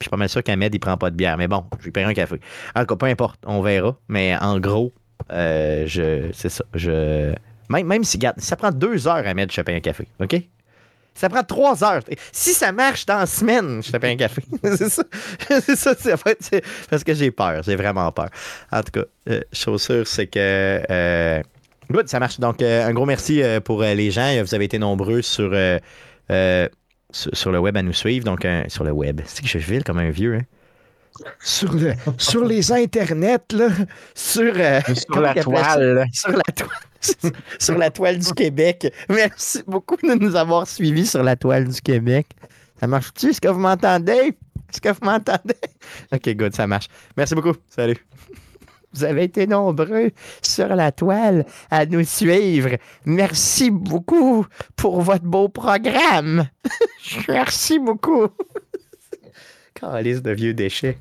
je suis pas mal sûr qu'Ahmed, il prend pas de bière. Mais bon, je lui paierai un café. En tout cas, peu importe, on verra. Mais en gros, euh, je, c'est ça. Je, même, même si, regarde, ça prend deux heures, Ahmed, je te paye un café. OK? Ça prend trois heures. Si ça marche dans la semaine, je te paye un café. c'est ça. c'est ça. Parce que j'ai peur. J'ai vraiment peur. En tout cas, euh, chaussure, c'est que. Euh, good, ça marche. Donc, euh, un gros merci euh, pour les gens. Vous avez été nombreux sur, sur, le web à nous suivre. Donc, sur le web. C'est que je file comme un vieux, hein? Sur, le, sur les internets, là. Sur, sur la toile. Sur la toile. sur la toile du Québec. Merci beaucoup de nous avoir suivis sur la toile du Québec. Ça marche-tu? Est-ce que vous m'entendez? Est-ce que vous m'entendez? OK, good, ça marche. Merci beaucoup. Salut. Vous avez été nombreux sur la toile à nous suivre. Merci beaucoup pour votre beau programme. Merci beaucoup. Calice de vieux déchets.